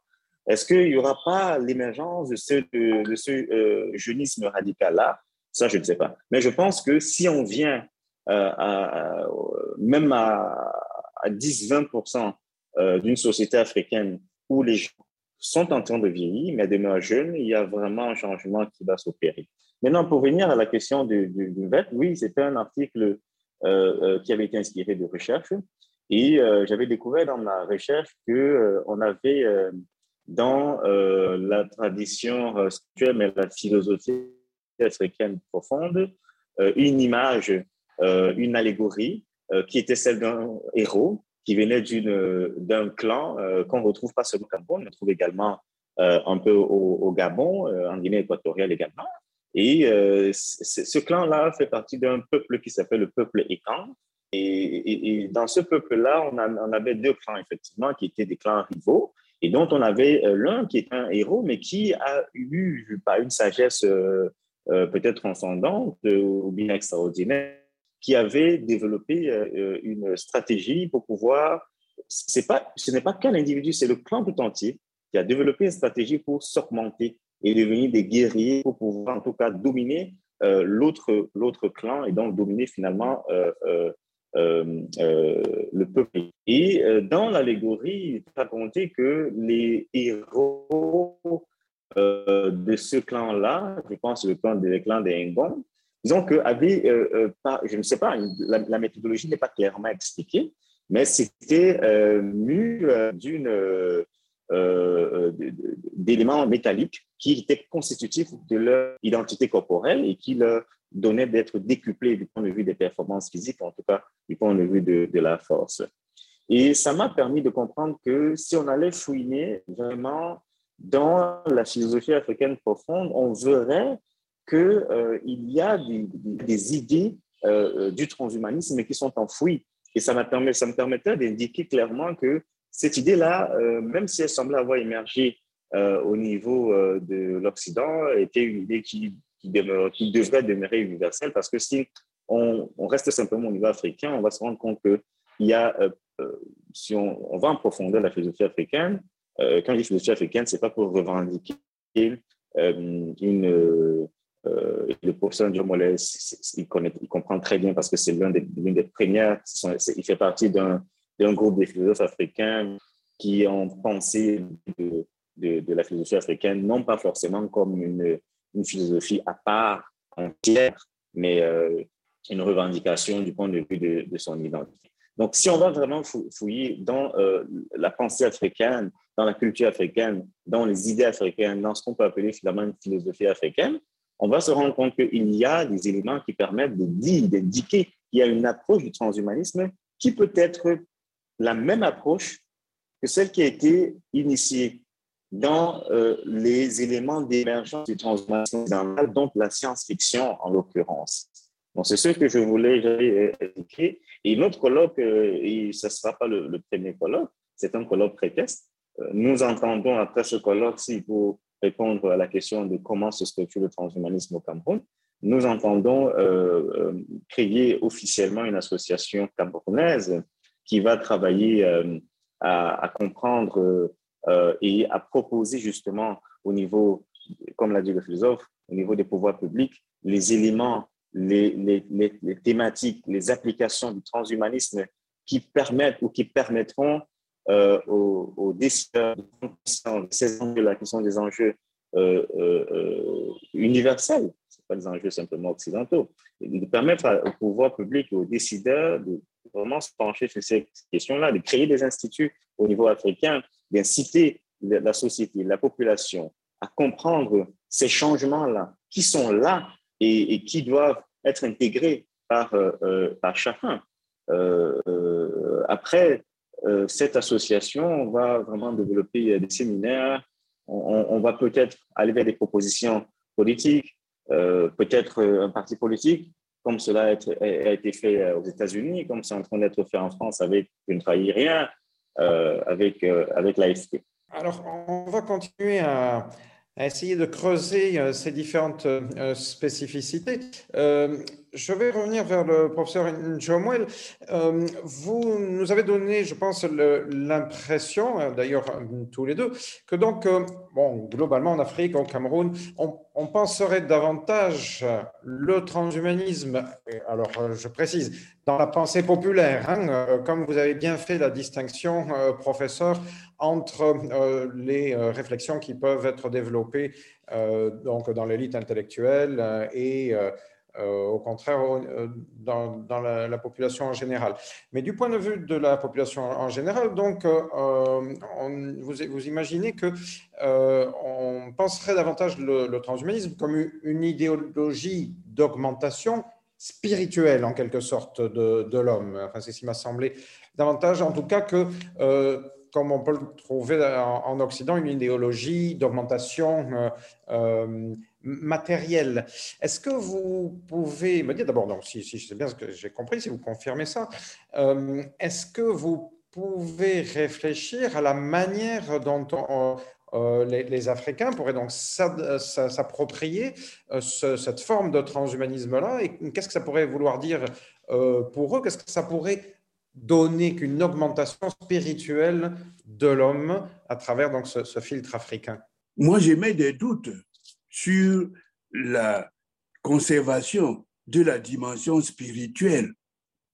Est-ce qu'il n'y aura pas l'émergence de ce, de, ce euh, jeunisme radical-là? Ça, je ne sais pas. Mais je pense que si on vient à, même à, à 10-20% euh, d'une société africaine où les gens sont en train de vieillir, mais demeurent jeunes, il y a vraiment un changement qui va s'opérer. Maintenant, pour venir à la question du, du, oui, c'était un article euh, euh, qui avait été inspiré de recherche. Et j'avais découvert dans ma recherche que on avait dans la tradition spirituelle, mais la philosophie africaine profonde, une image, une allégorie qui était celle d'un héros qui venait d'un clan qu'on ne retrouve pas seulement au Cameroun, on le trouve également un peu au, Gabon, en Guinée équatoriale également. Et ce clan-là fait partie d'un peuple qui s'appelle le peuple Ekan. Et, dans ce peuple-là, on, avait deux clans, effectivement, qui étaient des clans rivaux et dont on avait euh, l'un qui est un héros, mais qui a eu pas une sagesse euh, euh, peut-être transcendante ou bien extraordinaire, qui avait développé une stratégie pour pouvoir. Pas, ce n'est pas qu'un individu, c'est le clan tout entier qui a développé une stratégie pour s'augmenter et devenir des guerriers pour pouvoir en tout cas dominer l'autre l'autre clan et donc dominer finalement euh, euh, le peuple. Et euh, dans l'allégorie, il raconté que les héros de ce clan-là, je pense le clan, des clan des disons que avait, pas, je ne sais pas, la, méthodologie n'est pas clairement expliquée, mais c'était mu d'une d'éléments métalliques qui étaient constitutifs de leur identité corporelle et qui leur donnait d'être décuplé du point de vue des performances physiques, en tout cas du point de vue de la force. Et ça m'a permis de comprendre que si on allait fouiner vraiment dans la philosophie africaine profonde, on verrait qu'il euh, y a des, idées euh, du transhumanisme qui sont enfouies. Et ça, permis, ça me permettait d'indiquer clairement que cette idée-là, euh, même si elle semblait avoir émergé au niveau de l'Occident, était une idée qui qui, devrait demeurer universel parce que si on, reste simplement au niveau africain, on va se rendre compte qu'il y a, euh, euh, si on, va en profondeur la philosophie africaine, euh, quand je dis philosophie africaine, c'est pas pour revendiquer une. Le professeur John Mollet, il, comprend très bien parce que c'est l'une des, des, premières, il fait partie d'un groupe de philosophes africains qui ont pensé de, la philosophie africaine, non pas forcément comme une, une philosophie à part entière, mais euh, une revendication du point de vue de, son identité. Donc, si on va vraiment fouiller dans euh, la pensée africaine, dans la culture africaine, dans les idées africaines, dans ce qu'on peut appeler finalement une philosophie africaine, on va se rendre compte qu'il y a des éléments qui permettent de dire, d'indiquer qu'il y a une approche du transhumanisme qui peut être la même approche que celle qui a été initiée dans euh, les éléments d'émergence du transhumanisme donc la science-fiction en l'occurrence. Donc, c'est ce que je voulais évoquer. Et notre colloque, euh, et ce ne sera pas le, premier colloque, c'est un colloque pré-test. Euh, nous entendons après ce colloque-ci pour répondre à la question de comment se structure le transhumanisme au Cameroun. Nous entendons créer officiellement une association camerounaise qui va travailler à, à, comprendre euh, et à proposer justement au niveau, comme l'a dit le philosophe, au niveau des pouvoirs publics, les éléments, les, les, thématiques, les applications du transhumanisme qui permettent ou qui permettront euh, aux, décideurs de ces enjeux-là, qui sont des enjeux euh, euh, universels, ce pas des enjeux simplement occidentaux, de permettre au pouvoir public et aux décideurs de vraiment se pencher sur ces questions-là, de créer des instituts au niveau africain d'inciter la société, la population à comprendre ces changements-là qui sont là et, qui doivent être intégrés par, euh, euh, chacun. Euh, après, cette association va vraiment développer des séminaires. On, va peut-être aller vers des propositions politiques, peut-être un parti politique, comme cela a été, fait aux États-Unis, comme c'est en train d'être fait en France avec Je ne euh, avec, euh, avec l'AFP. Alors, on va continuer à, essayer de creuser euh, ces différentes spécificités. Je vais revenir vers le professeur Njomwell. vous nous avez donné, je pense, l'impression, d'ailleurs tous les deux, que donc, bon, globalement en Afrique, au Cameroun, on, penserait davantage le transhumanisme, alors je précise, dans la pensée populaire, hein, euh, comme vous avez bien fait la distinction, euh, professeur, entre euh, les réflexions qui peuvent être développées donc dans l'élite intellectuelle et au contraire dans, la, population en général. Mais du point de vue de la population en général, donc, vous, vous, imaginez que on penserait davantage le, transhumanisme comme une idéologie d'augmentation spirituelle, en quelque sorte, de, l'homme. Enfin, c'est ce qui m'a semblé davantage, en tout cas, que, euh, comme on peut le trouver en, Occident, une idéologie d'augmentation euh, euh, matérielle. Est-ce que vous pouvez me dire, d'abord, si, si c'est bien ce que j'ai compris, si vous confirmez ça, est-ce que vous pouvez réfléchir à la manière dont on, euh, les, Africains pourraient donc s'approprier euh, cette forme de transhumanisme-là. Et qu'est-ce que ça pourrait vouloir dire euh, pour eux? Qu'est-ce que ça pourrait donner qu'une augmentation spirituelle de l'homme à travers donc ce, ce filtre africain? Moi, j'émets des doutes sur la conservation de la dimension spirituelle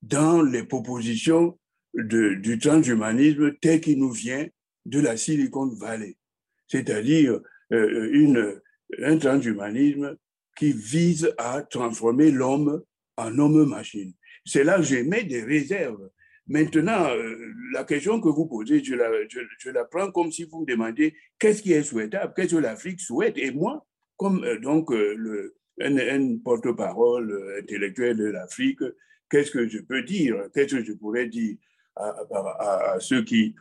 dans les propositions de, du transhumanisme tel qu'il nous vient de la Silicon Valley c'est-à-dire euh, une, un transhumanisme qui vise à transformer l'homme en homme-machine. C'est là que j'émets des réserves. Maintenant, euh, la question que vous posez, je la, je, la, prends comme si vous me demandiez qu'est-ce qui est souhaitable, qu'est-ce que l'Afrique souhaite. Et moi, comme euh, donc le, un, porte-parole intellectuel de l'Afrique, qu'est-ce que je peux dire Qu'est-ce que je pourrais dire à, ceux qui,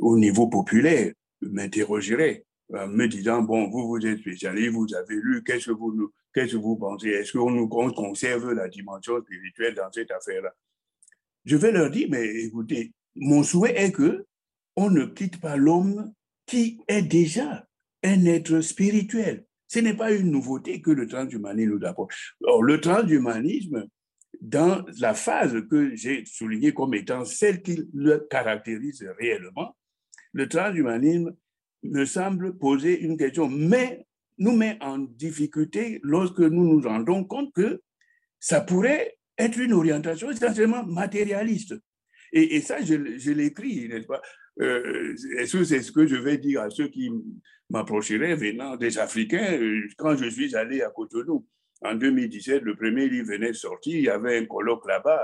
au niveau populaire, m'interrogerait en me disant, bon, vous, vous êtes spécialiste, vous avez lu, qu'est-ce que vous, que vous pensez? Est-ce qu'on nous conserve la dimension spirituelle dans cette affaire-là? Je vais leur dire, mais écoutez, mon souhait est que on ne quitte pas l'homme qui est déjà un être spirituel. Ce n'est pas une nouveauté que le transhumanisme nous apporte. Or, le transhumanisme, dans la phase que j'ai soulignée comme étant celle qui le caractérise réellement, le transhumanisme me semble poser une question, mais nous met en difficulté lorsque nous nous rendons compte que ça pourrait être une orientation essentiellement matérialiste. Et, ça, je, l'écris, n'est-ce pas? Euh, Est-ce que c'est ce que je vais dire à ceux qui m'approcheraient venant des Africains euh, quand je suis allé à Cotonou en 2017, le premier livre venait de sortir, il y avait un colloque là-bas.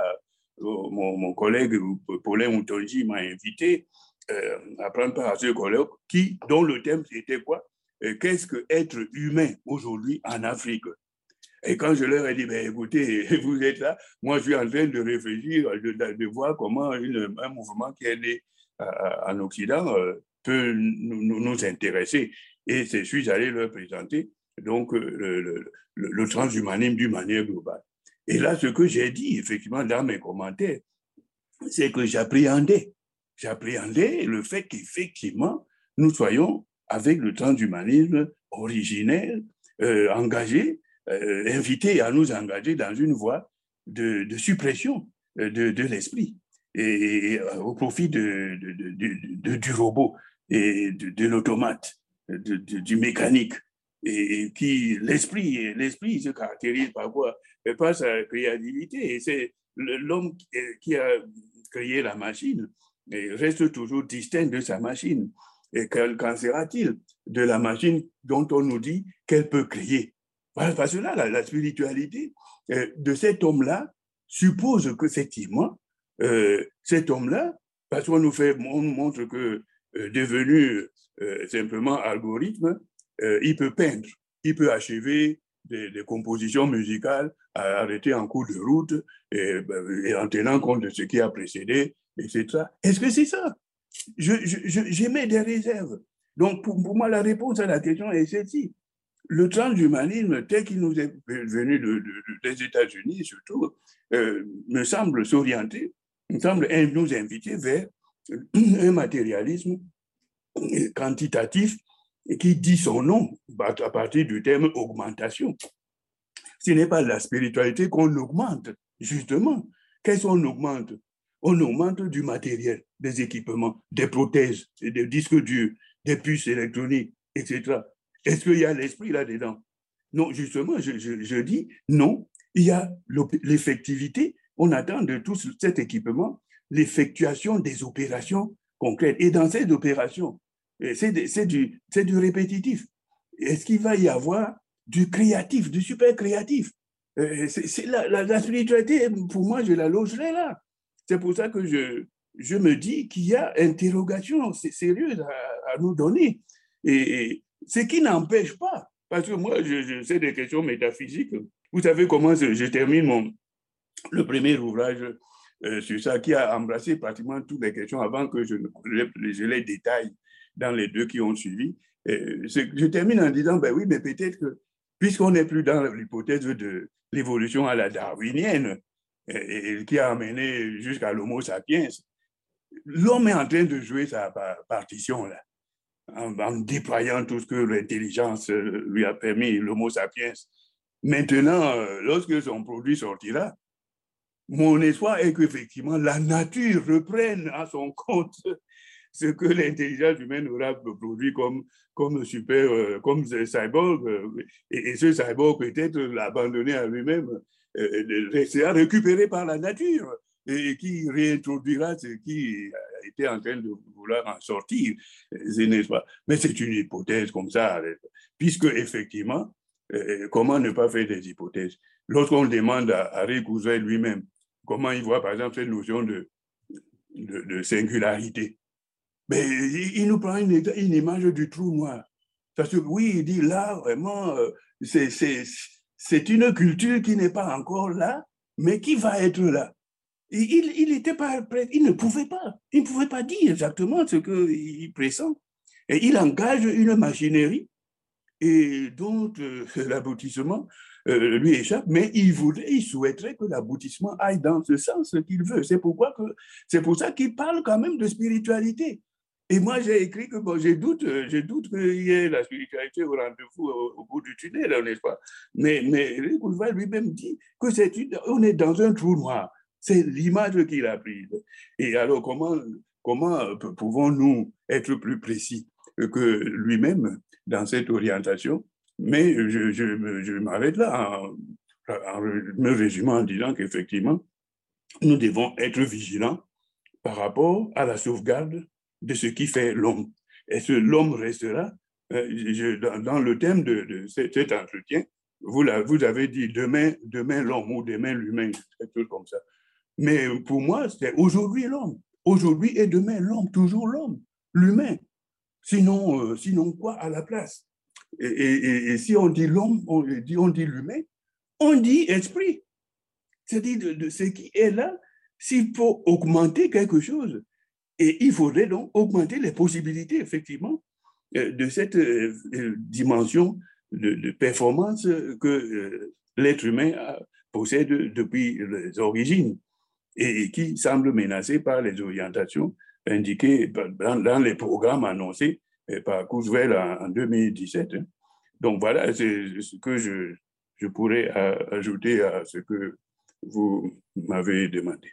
Euh, mon, mon, collègue Paulin Moutonji m'a invité euh, à prendre part à ce colloque qui, dont le thème était quoi? Euh, Qu'est-ce que être humain aujourd'hui en Afrique? Et quand je leur ai dit, ben, écoutez, vous êtes là, moi je suis en train de réfléchir, de, de voir comment une, un mouvement qui est né en Occident peut nous, intéresser. Et c'est suis allé leur présenter donc le, le, transhumanisme d'une manière globale. Et là, ce que j'ai dit, effectivement, dans mes commentaires, c'est que j'appréhendais, j'appréhendais le fait qu'effectivement, nous soyons avec le transhumanisme originel, euh, engagé, euh, invité à nous engager dans une voie de, suppression euh, de l'esprit et, au profit de, du robot et de, l'automate, du mécanique et, qui l'esprit, l'esprit se caractérise par quoi? Par sa créativité. Et c'est l'homme qui a créé la machine reste toujours distinct de sa machine. Et qu'en sera-t-il de la machine dont on nous dit qu'elle peut créer? Parce que là, la, spiritualité euh, de cet homme-là suppose qu'effectivement, euh, cet homme-là, parce qu'on nous montre que euh, devenu simplement algorithme, euh, il peut peindre, il peut achever des, compositions musicales arrêtées en cours de route ben, et, en tenant compte de ce qui a précédé, etc. Est-ce que c'est ça? J'émets des réserves. Donc, pour, moi, la réponse à la question est celle-ci. Le transhumanisme, tel qu'il nous est venu des États-Unis, surtout, euh, me semble s'orienter, me semble nous inviter vers un matérialisme quantitatif qui dit son nom à partir du terme augmentation. Ce n'est pas la spiritualité qu'on augmente, justement. Qu'est-ce qu'on augmente? On augmente du matériel, des équipements, des prothèses, des disques durs, des puces électroniques, etc. Est-ce qu'il y a l'esprit là-dedans? Non, justement, je, dis non, il y a l'effectivité. On attend de tout cet équipement l'effectuation des opérations concrètes. Et dans ces opérations, c'est du, du répétitif. Est-ce qu'il va y avoir du créatif, du super créatif? Euh, C'est la, spiritualité, pour moi, je la logerai là. C'est pour ça que je, je me dis qu'il y a interrogation sérieuse à, à nous donner. Et, ce qui n'empêche pas Parce que moi, je, je sais des questions métaphysiques. Vous savez comment je termine mon, le premier ouvrage euh, sur ça, qui a embrassé pratiquement toutes les questions avant que je, les détaille dans les deux qui ont suivi. je termine en disant, ben oui, mais peut-être que, puisqu'on n'est plus dans l'hypothèse de l'évolution à la darwinienne, et, qui a amené jusqu'à l'homo sapiens, l'homme est en train de jouer sa partition là, en, déployant tout ce que l'intelligence euh, lui a permis, l'homo sapiens. Maintenant, euh, lorsque son produit sortira, mon espoir est qu'effectivement la nature reprenne à son compte ce que l'intelligence humaine aura produit comme, comme super, euh, comme cyborg, et, ce cyborg peut-être l'abandonner à lui-même, sera récupéré par la nature et qui réintroduira ce qui était en train de vouloir en sortir, n'est-ce Mais c'est une hypothèse comme ça, puisque effectivement, euh, comment ne pas faire des hypothèses? Lorsqu'on demande à, Harry lui-même comment il voit, par exemple, cette notion de, singularité, mais il, nous prend une, image du trou noir. Parce que oui, il dit là, vraiment, euh, c'est une culture qui n'est pas encore là, mais qui va être là il, il pas prêt, il ne pouvait pas, il ne pouvait pas dire exactement ce qu'il pressent. Et il engage une machinerie et dont euh, l'aboutissement euh, lui échappe, mais il voudrait, il souhaiterait que l'aboutissement aille dans ce sens qu'il veut. C'est pourquoi que, c'est pour ça qu'il parle quand même de spiritualité. Et moi, j'ai écrit que bon, j'ai doute, j'ai doute qu'il y ait la spiritualité au rendez-vous au, bout du tunnel, n'est-ce pas? Mais, mais lui-même dit que c'est on est dans un trou noir. C'est l'image qu'il a prise. Et alors, comment, comment pouvons-nous être plus précis que lui-même dans cette orientation? Mais je, m'arrête là en, me résumant en disant qu'effectivement, nous devons être vigilants par rapport à la sauvegarde de ce qui fait l'homme. Et ce l'homme restera, euh, dans, le thème de, cet entretien, vous, vous avez dit demain, demain l'homme ou demain l'humain, quelque chose comme ça. Mais pour moi, c'est aujourd'hui l'homme. Aujourd'hui et demain l'homme, toujours l'homme, l'humain. Sinon, euh, sinon quoi à la place? Et, si on dit l'homme, on dit, on dit l'humain, on dit esprit. C'est-à-dire de, ce qui est là, s'il faut augmenter quelque chose, et il faudrait donc augmenter les possibilités, effectivement, euh, de cette euh, dimension de, performance que l'être humain possède depuis les origines et qui semble menacé par les orientations indiquées dans, les programmes annoncés par Cousvel en, 2017. Hein. Donc voilà, c'est ce que je, je pourrais ajouter à ce que vous m'avez demandé.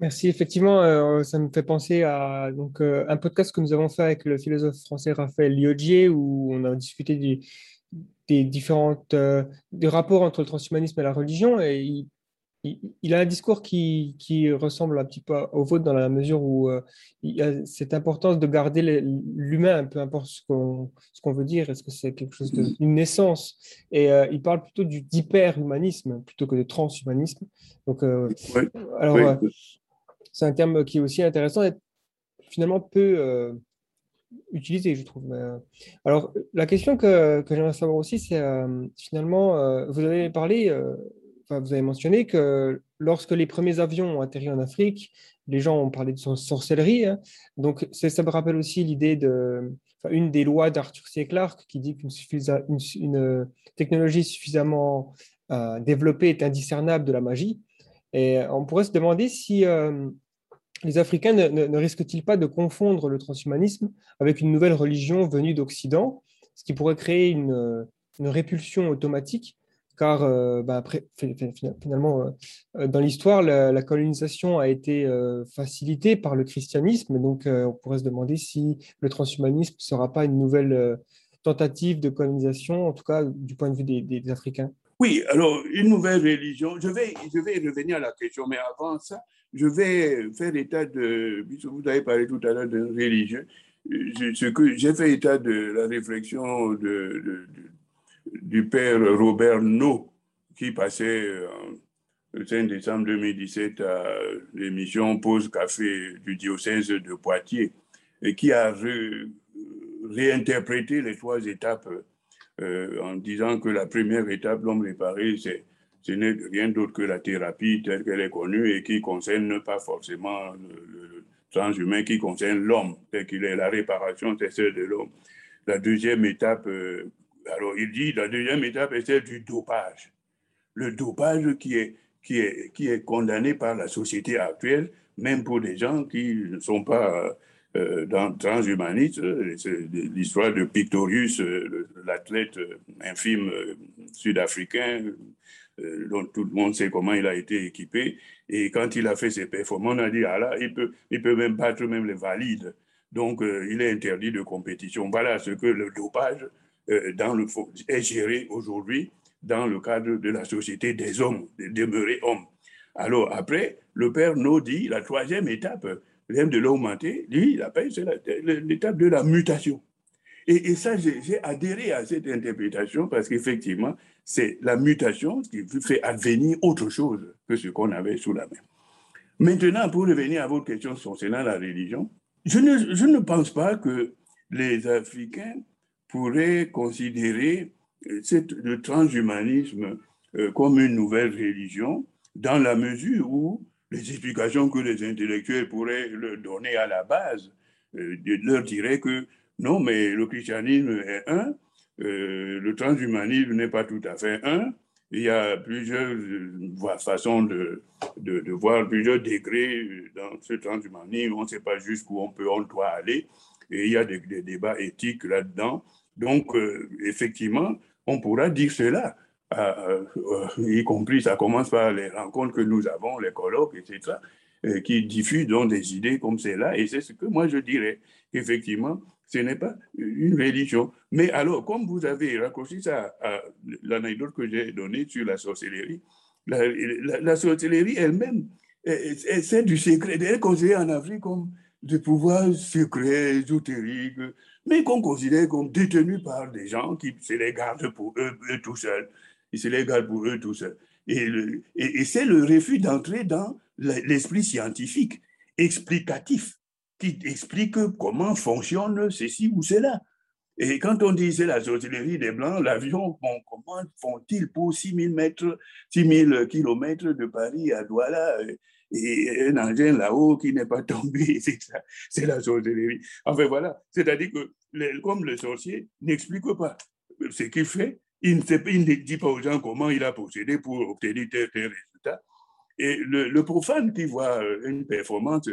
Merci. Effectivement, euh, ça me fait penser à donc, euh, un podcast que nous avons fait avec le philosophe français Raphaël Liogier, où on a discuté des différentes euh, des rapports entre le transhumanisme et la religion. Et il il, a un discours qui, ressemble un petit peu au vôtre dans la mesure où euh, il y a cette importance de garder l'humain, peu importe ce qu'on veut dire, est-ce que c'est quelque chose d'une naissance? Et euh, il parle plutôt d'hyper-humanisme plutôt que de transhumanisme. Donc, euh, alors, c'est un terme qui est aussi intéressant et finalement peu utilisé, je trouve. alors, la question que, que j'aimerais savoir aussi, c'est finalement, vous avez parlé vous avez mentionné que lorsque les premiers avions ont atterri en Afrique, les gens ont parlé de sorcellerie. Hein. Donc, ça me rappelle aussi l'idée de, une des lois d'Arthur C. Clarke qui dit qu'une une, technologie suffisamment euh, développée est indiscernable de la magie. Et on pourrait se demander si euh, les Africains ne, risquent-ils pas de confondre le transhumanisme avec une nouvelle religion venue d'Occident, ce qui pourrait créer une répulsion automatique car euh, bah, après, finalement, euh, euh, dans l'histoire, la, colonisation a été facilitée par le christianisme, donc on pourrait se demander si le transhumanisme ne sera pas une nouvelle tentative de colonisation, en tout cas du point de vue des, Africains. Oui, alors une nouvelle religion, je vais, je vais revenir à la question, mais avant ça, je vais faire état de, vous avez parlé tout à l'heure de religieux, j'ai fait état de la réflexion de du père Robert No, qui passait euh, le 5 décembre 2017 à l'émission Pause Café du diocèse de Poitiers, et qui a réinterprété les trois étapes en disant que la première étape, l'homme réparé, c'est ce n'est rien d'autre que la thérapie telle qu'elle est connue et qui concerne pas forcément le, transhumain, qui concerne l'homme, tel qu'il est. La réparation, c'est celle de l'homme. La deuxième étape, euh, alors il dit, la deuxième étape est celle du dopage. Le dopage qui est, qui est, qui est condamné par la société actuelle, même pour des gens qui ne sont pas euh, dans transhumanistes. L'histoire de Pictorius, euh, l'athlète infime sud-africain, euh, dont tout le monde sait comment il a été équipé. Et quand il a fait ses performances, on a dit, ah là, il peut, il peut même battre même les valides. Donc, euh, il est interdit de compétition. Voilà ce que le dopage euh, le, est géré aujourd'hui dans le cadre de la société des hommes, de demeurer hommes. Alors, après, le père nous dit, la troisième étape, l'aime de l'augmenter, lui, il appelle, c'est l'étape de la mutation. Et, et ça, j'ai adhéré à cette interprétation parce qu'effectivement, c'est la mutation qui fait advenir autre chose que ce qu'on avait sous la main. Maintenant, pour revenir à votre question concernant la religion, je ne, je ne pense pas que les Africains pourraient considérer euh, le transhumanisme euh, comme une nouvelle religion dans la mesure où les explications que les intellectuels pourraient leur donner à la base euh, leur diraient que non, mais le christianisme est un, le transhumanisme n'est pas tout à fait un. Il y a plusieurs façons de, de, voir, plusieurs degrés dans ce transhumanisme. On ne sait pas jusqu'où on peut, on doit aller. Et il y a des, débats éthiques là-dedans. Donc, euh, effectivement, on pourra dire cela. y compris, ça commence par les rencontres que nous avons, les colloques, etc., qui diffusent des idées comme celle-là. Et c'est ce que moi je dirais. Effectivement, ce n'est pas une religion. Mais alors, comme vous avez raccourci ça à l'anecdote que j'ai donnée sur la sorcellerie, la, sorcellerie elle-même, c'est du secret. Elle est considérée en Afrique comme des pouvoirs secrets, ésotériques, mais qu'on considère comme détenus par des gens qui se les gardent pour eux, tout seuls. Ils se les pour eux tout seuls. Et, et c'est le refus d'entrer dans l'esprit scientifique, explicatif qui explique comment fonctionne ceci ou cela. Et quand on dit c'est la sorcellerie des Blancs, l'avion, comment font-ils pour 6000 mètres, 6000 kilomètres de Paris à Douala et un engin là-haut qui n'est pas tombé, c'est la sorcellerie. Enfin voilà, c'est-à-dire que comme le sorcier n'explique pas ce qu'il fait, il ne, dit pas aux gens comment il a procédé pour obtenir tel, tel résultat. Et le, profane qui voit une performance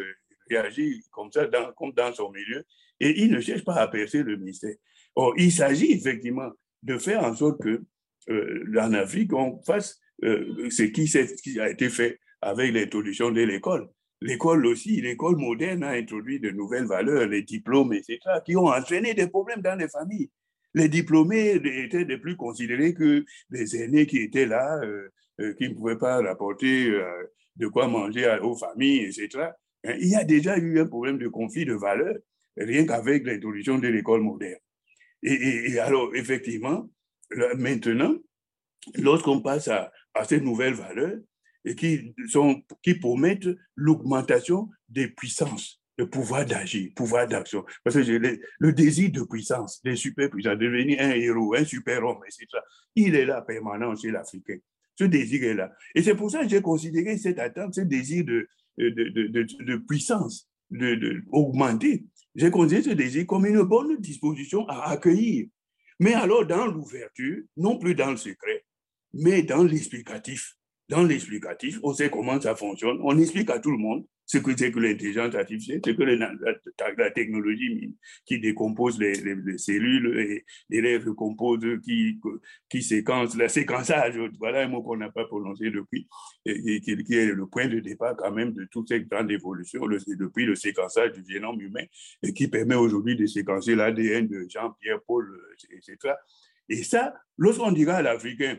réagit comme ça, dans, comme dans son milieu, et il ne cherche pas à percer le mystère. Or, il s'agit effectivement de faire en sorte que, euh, en Afrique, on fasse euh, ce qui a été fait avec l'introduction de l'école. L'école aussi, l'école moderne a introduit de nouvelles valeurs, les diplômes, etc., qui ont entraîné des problèmes dans les familles. Les diplômés étaient de plus considérés que les aînés qui étaient là, euh, qui ne pouvaient pas rapporter de quoi manger aux familles, etc. Hein, il y a déjà eu un problème de conflit de valeurs, rien qu'avec l'introduction de l'école moderne. Et, alors, effectivement, maintenant, lorsqu'on passe à, ces nouvelles valeurs, qui, sont, qui promettent l'augmentation des puissances, le pouvoir d'agir, pouvoir d'action. Parce que le, le désir de puissance, des super puissants, devenir un héros, un super-homme, etc., il est là permanent chez l'Africain. Ce désir est là. Et c'est pour ça que j'ai considéré cette attente, ce désir de, de, de, puissance, de, augmenter. J'ai considéré ce désir comme une bonne disposition à accueillir. Mais alors, dans l'ouverture, non plus dans le secret, mais dans l'explicatif. Dans l'explicatif, on sait comment ça fonctionne, on explique à tout le monde ce que c'est que l'intelligence artificielle, c'est que la, technologie qui décompose les, cellules et, les recompose, qui, qui séquence, le séquençage, voilà un mot qu'on n'a pas prononcé depuis, et, qui, est le point de départ quand même de toute cette grande évolution, depuis le séquençage du génome humain, et qui permet aujourd'hui de séquencer l'ADN de Jean-Pierre Paul, etc. Et ça, lorsqu'on dira à l'Africain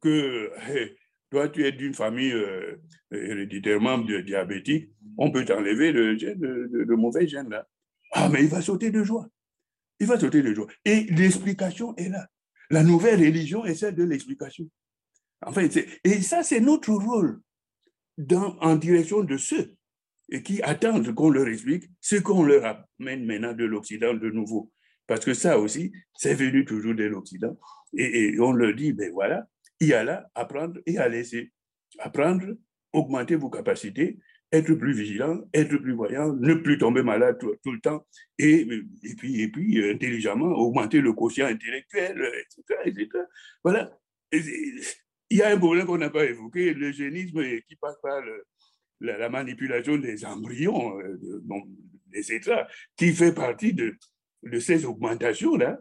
que toi, tu es d'une famille euh, héréditairement diabétique, on peut t'enlever le, le, mauvais gène là. Ah, mais il va sauter de joie. Il va sauter de joie. Et l'explication est là. La nouvelle religion est celle de l'explication. Enfin, et ça, c'est notre rôle dans, en direction de ceux et qui attendent qu'on leur explique ce qu'on leur amène maintenant de l'Occident de nouveau. Parce que ça aussi, c'est venu toujours de l'Occident. Et, on le dit, ben voilà, il y a là apprendre et à laisser. Apprendre, augmenter vos capacités, être plus vigilant, être plus voyant, ne plus tomber malade tout, le temps, et, et, puis, et puis euh, intelligemment augmenter le quotient intellectuel, etc. etc. Voilà. il y a un problème qu'on n'a pas évoqué, le génisme qui passe par la, manipulation des embryons, euh, etc., qui fait partie de, de ces augmentations-là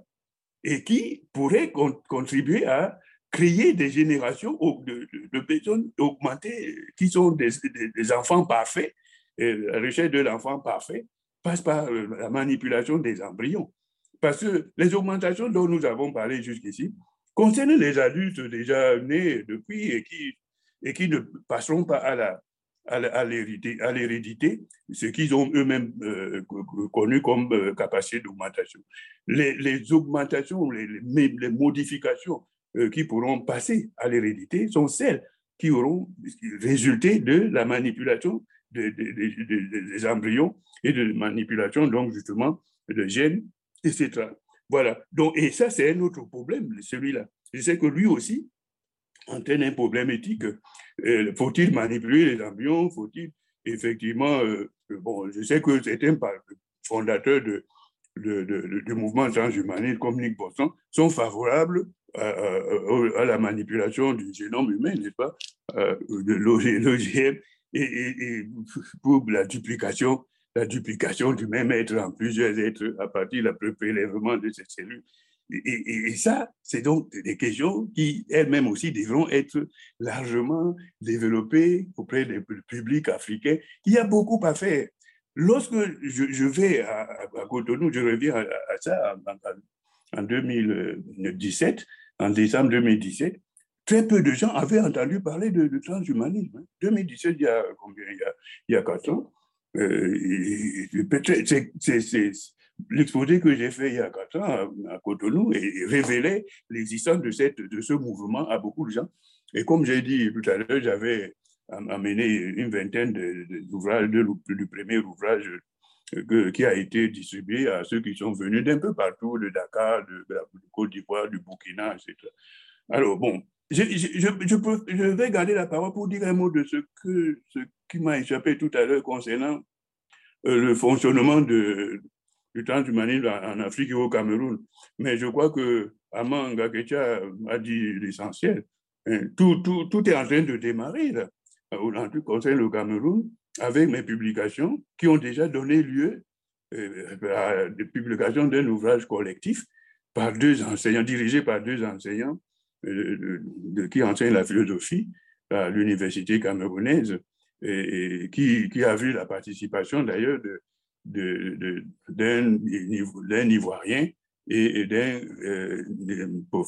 et qui pourrait contribuer à créer des générations de, personnes augmentées qui sont des, enfants parfaits. Et la recherche de l'enfant parfait passe par euh, la manipulation des embryons. Parce que les augmentations dont nous avons parlé jusqu'ici concernent les adultes déjà nés depuis et qui, et qui ne passeront pas à la, à l'hérédité, ce qu'ils ont eux-mêmes euh, connu comme euh, capacité d'augmentation. Les, augmentations, les, modifications euh, qui pourront passer à l'hérédité sont celles qui auront résulté de la manipulation des embryons et de manipulation, donc justement, de gènes, etc. Voilà. Donc, et ça, c'est un autre problème, celui-là. Je sais que lui aussi, entraîne un problème éthique. Euh, faut-il manipuler les embryons? Faut-il effectivement... Euh, bon, je sais que certains fondateurs de, du mouvement transhumaniste comme Nick Boston sont favorables à, la manipulation du génome humain, n'est-ce pas De l'OGM et, pour la duplication la duplication du même être en plusieurs êtres à partir du prélèvement de ces cellules et, ça, c'est donc des questions qui elles-mêmes aussi devront être largement développées auprès du public africain. Il y a beaucoup à faire. Lorsque je, vais à, Cotonou, je reviens à, ça en, 2017, en décembre 2017, très peu de gens avaient entendu parler de, transhumanisme. 2017, il y a combien Il y a, quatre ans. Euh, l'exposé que j'ai fait il y a quatre ans à, Cotonou et révélait l'existence de ce mouvement à beaucoup de gens. Et comme j'ai dit tout à l'heure, j'avais amené une vingtaine d'ouvrages, du premier ouvrage qui a été distribué à ceux qui sont venus d'un peu partout, de Dakar, de, Côte d'Ivoire, du Burkina, etc. Alors, bon, je, vais garder la parole pour dire un mot de ce, qui m'a échappé tout à l'heure concernant euh, le fonctionnement de, du transhumanisme en Afrique et au Cameroun. Mais je crois que Aman Gakecha a dit l'essentiel. Hein, tout, tout, tout, est en train de démarrer là, en qui concerne le Cameroun, avec mes publications qui ont déjà donné lieu euh, à des publications d'un ouvrage collectif par deux enseignants, dirigés par deux enseignants euh, de, qui enseignent la philosophie à l'université camerounaise et, qui, a vu la participation d'ailleurs de, d'un Ivoirien et euh,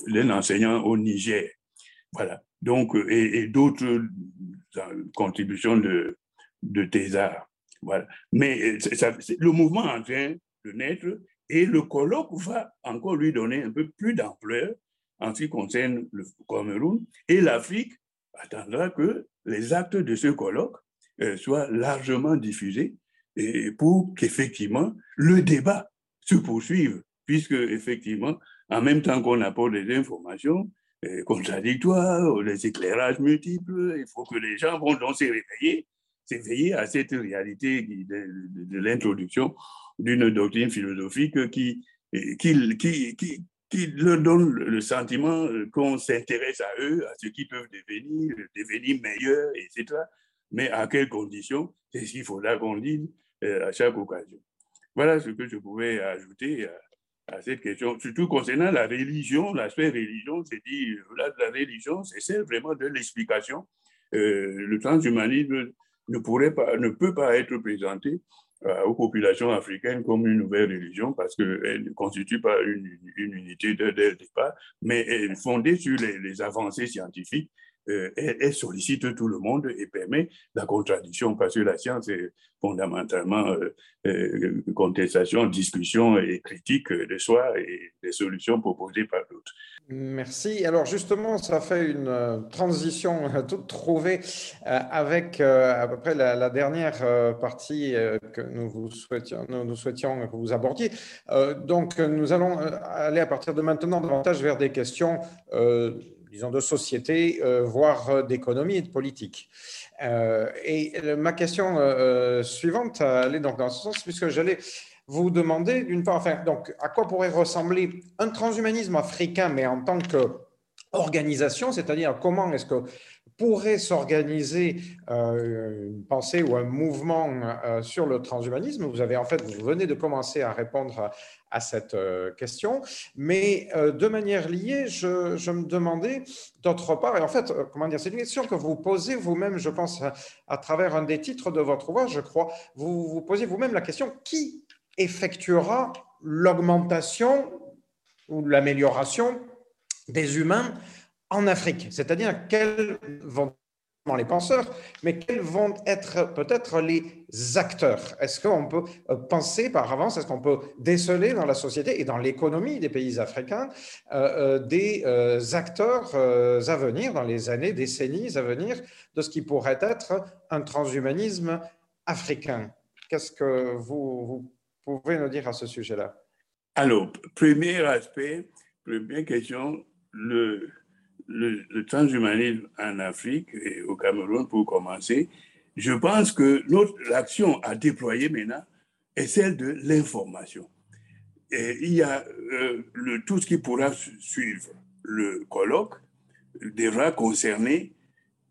d'un enseignant au Niger. Voilà. Donc, et, d'autres euh, contributions de, de thésards. Voilà. Mais euh, le mouvement en train de naître et le colloque va encore lui donner un peu plus d'ampleur en ce qui concerne le Cameroun. Et l'Afrique attendra que les actes de ce colloque soient largement diffusés pour qu'effectivement le débat se poursuive, puisque effectivement, en même temps qu'on apporte des informations eh, contradictoires, des éclairages multiples, il faut que les gens vont donc se réveiller, s'éveiller à cette réalité de, l'introduction d'une doctrine philosophique qui, qui, qui, qui, leur donne le sentiment qu'on s'intéresse à eux, à ce qu'ils peuvent devenir, devenir meilleurs, etc. Mais à quelles conditions C'est ce qu'il faudra qu'on dise euh, à chaque occasion. Voilà ce que je pouvais ajouter à, cette question, surtout concernant la religion, l'aspect religion, c'est dit, la religion, c'est celle vraiment de l'explication. Euh, le transhumanisme ne, pourrait pas, ne peut pas être présenté euh, aux populations africaines comme une nouvelle religion parce qu'elle ne constitue pas une, une unité dès le départ, mais elle est fondée sur les avancées scientifiques euh, elle, sollicite tout le monde et permet la contradiction, parce que la science est fondamentalement euh, euh, contestation, discussion et critique de soi et des solutions proposées par d'autres. Merci. Alors justement, ça fait une transition toute trouvée avec à peu près la, dernière partie que nous, vous nous, souhaitions que vous abordiez. Donc nous allons aller à partir de maintenant davantage vers des questions disons, de société, euh, voire euh, d'économie et de politique. Euh, et ma question suivante allait donc dans ce sens, puisque j'allais vous demander, d'une part, enfin, donc, à quoi pourrait ressembler un transhumanisme africain, mais en tant qu'organisation, c'est-à-dire comment est-ce que pourrait s'organiser une pensée ou un mouvement sur le transhumanisme. Vous avez en fait, vous venez de commencer à répondre à cette euh, question. Mais euh, de manière liée, je, me demandais d'autre part, et en fait, euh, comment dire, c'est une question que vous posez vous-même, je pense, à, travers un des titres de votre ouvrage, je crois, vous vous posez vous-même la question qui effectuera l'augmentation ou l'amélioration des humains en Afrique, c'est-à-dire quels vont les penseurs, mais quels vont être peut-être les acteurs? Est-ce qu'on peut euh, penser par avance, est-ce qu'on peut déceler dans la société et dans l'économie des pays africains euh, euh, des acteurs à venir dans les années, décennies à venir de ce qui pourrait être un transhumanisme africain? Qu'est-ce que vous pouvez nous dire à ce sujet-là? Alors, premier aspect, première question, le, le, transhumanisme en Afrique et au Cameroun pour commencer, je pense que notre l'action à déployer maintenant est celle de l'information. Et il y a euh, tout ce qui pourra suivre. Le colloque devra concerner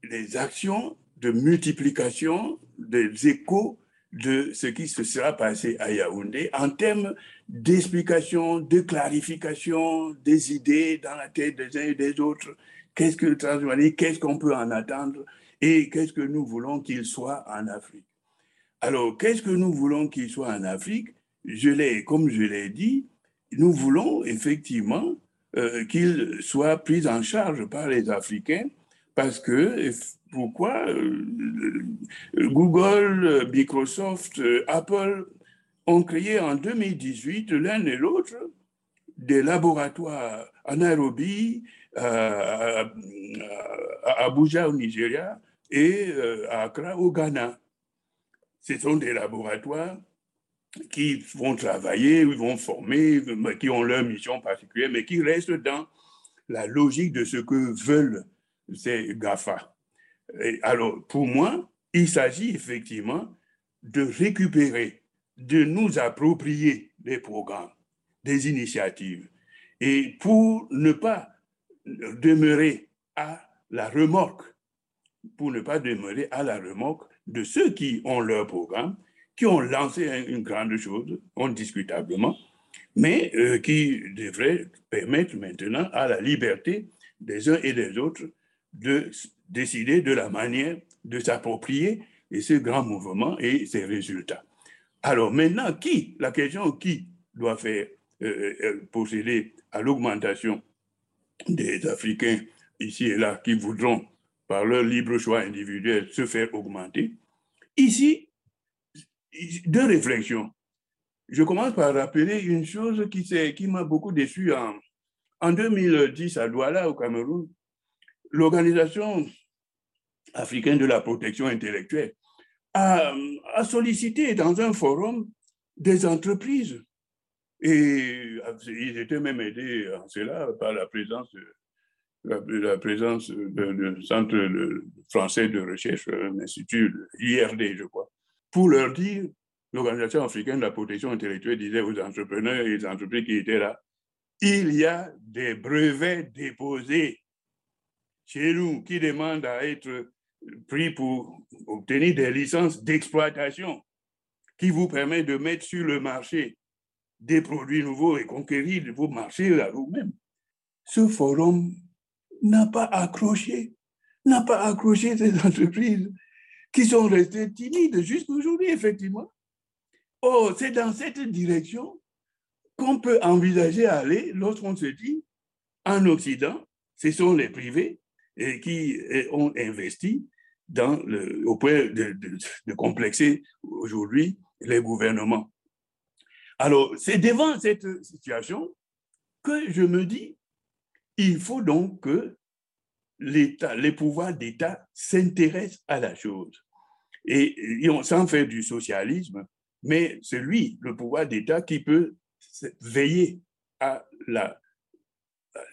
les actions de multiplication des échos de ce qui se sera passé à Yaoundé en termes d'explication, de clarification des idées dans la tête des uns et des autres. Qu'est-ce que le transhumanisme, qu'est-ce qu'on peut en attendre et qu'est-ce que nous voulons qu'il soit en Afrique? Alors, qu'est-ce que nous voulons qu'il soit en Afrique? Je Comme je l'ai dit, nous voulons effectivement euh, qu'il soit pris en charge par les Africains parce que pourquoi euh, Google, Microsoft, Apple ont créé en 2018 l'un et l'autre des laboratoires en Nairobi, à Abuja au Nigeria et euh, à Accra au Ghana. Ce sont des laboratoires qui vont travailler, vont former, qui ont leur mission particulière, mais qui restent dans la logique de ce que veulent ces GAFA. alors, pour moi, il s'agit effectivement de récupérer, de nous approprier des programmes, des initiatives. Et pour ne pas demeurer à la remorque, pour ne pas demeurer à la remorque de ceux qui ont leur programme, qui ont lancé une grande chose, indiscutablement, mais euh, qui devrait permettre maintenant à la liberté des uns et des autres de décider de la manière de s'approprier ce grand mouvement et ses résultats. Alors maintenant, qui, la question qui doit faire euh, euh, procéder à l'augmentation des Africains ici et là qui voudront, par leur libre choix individuel, se faire augmenter. Ici, deux réflexions. Je commence par rappeler une chose qui, qui m'a beaucoup déçu en, en 2010 à Douala, au Cameroun. L'Organisation africaine de la protection intellectuelle a, sollicité dans un forum des entreprises. Et ils étaient même aidés en cela par la présence, la, présence Centre français de recherche, l'Institut IRD, je crois, pour leur dire, l'Organisation africaine de la protection intellectuelle disait aux entrepreneurs et aux entreprises qui étaient là, il y a des brevets déposés chez nous qui demandent à être pris pour obtenir des licences d'exploitation qui vous permettent de mettre sur le marché des produits nouveaux et conquérir vos marchés à vous-même. Ce forum n'a pas accroché, n'a pas accroché ces entreprises qui sont restées timides jusqu'aujourd'hui, effectivement. Oh, c'est dans cette direction qu'on peut envisager aller lorsqu'on se dit, en Occident, ce sont les privés et qui ont investi dans le, au point de, complexer aujourd'hui les gouvernements. Alors, c'est devant cette situation que je me dis, il faut donc que l'État, les pouvoirs d'État s'intéressent à la chose. Et, s'en fait du socialisme, mais c'est lui, le pouvoir d'État, qui peut veiller à la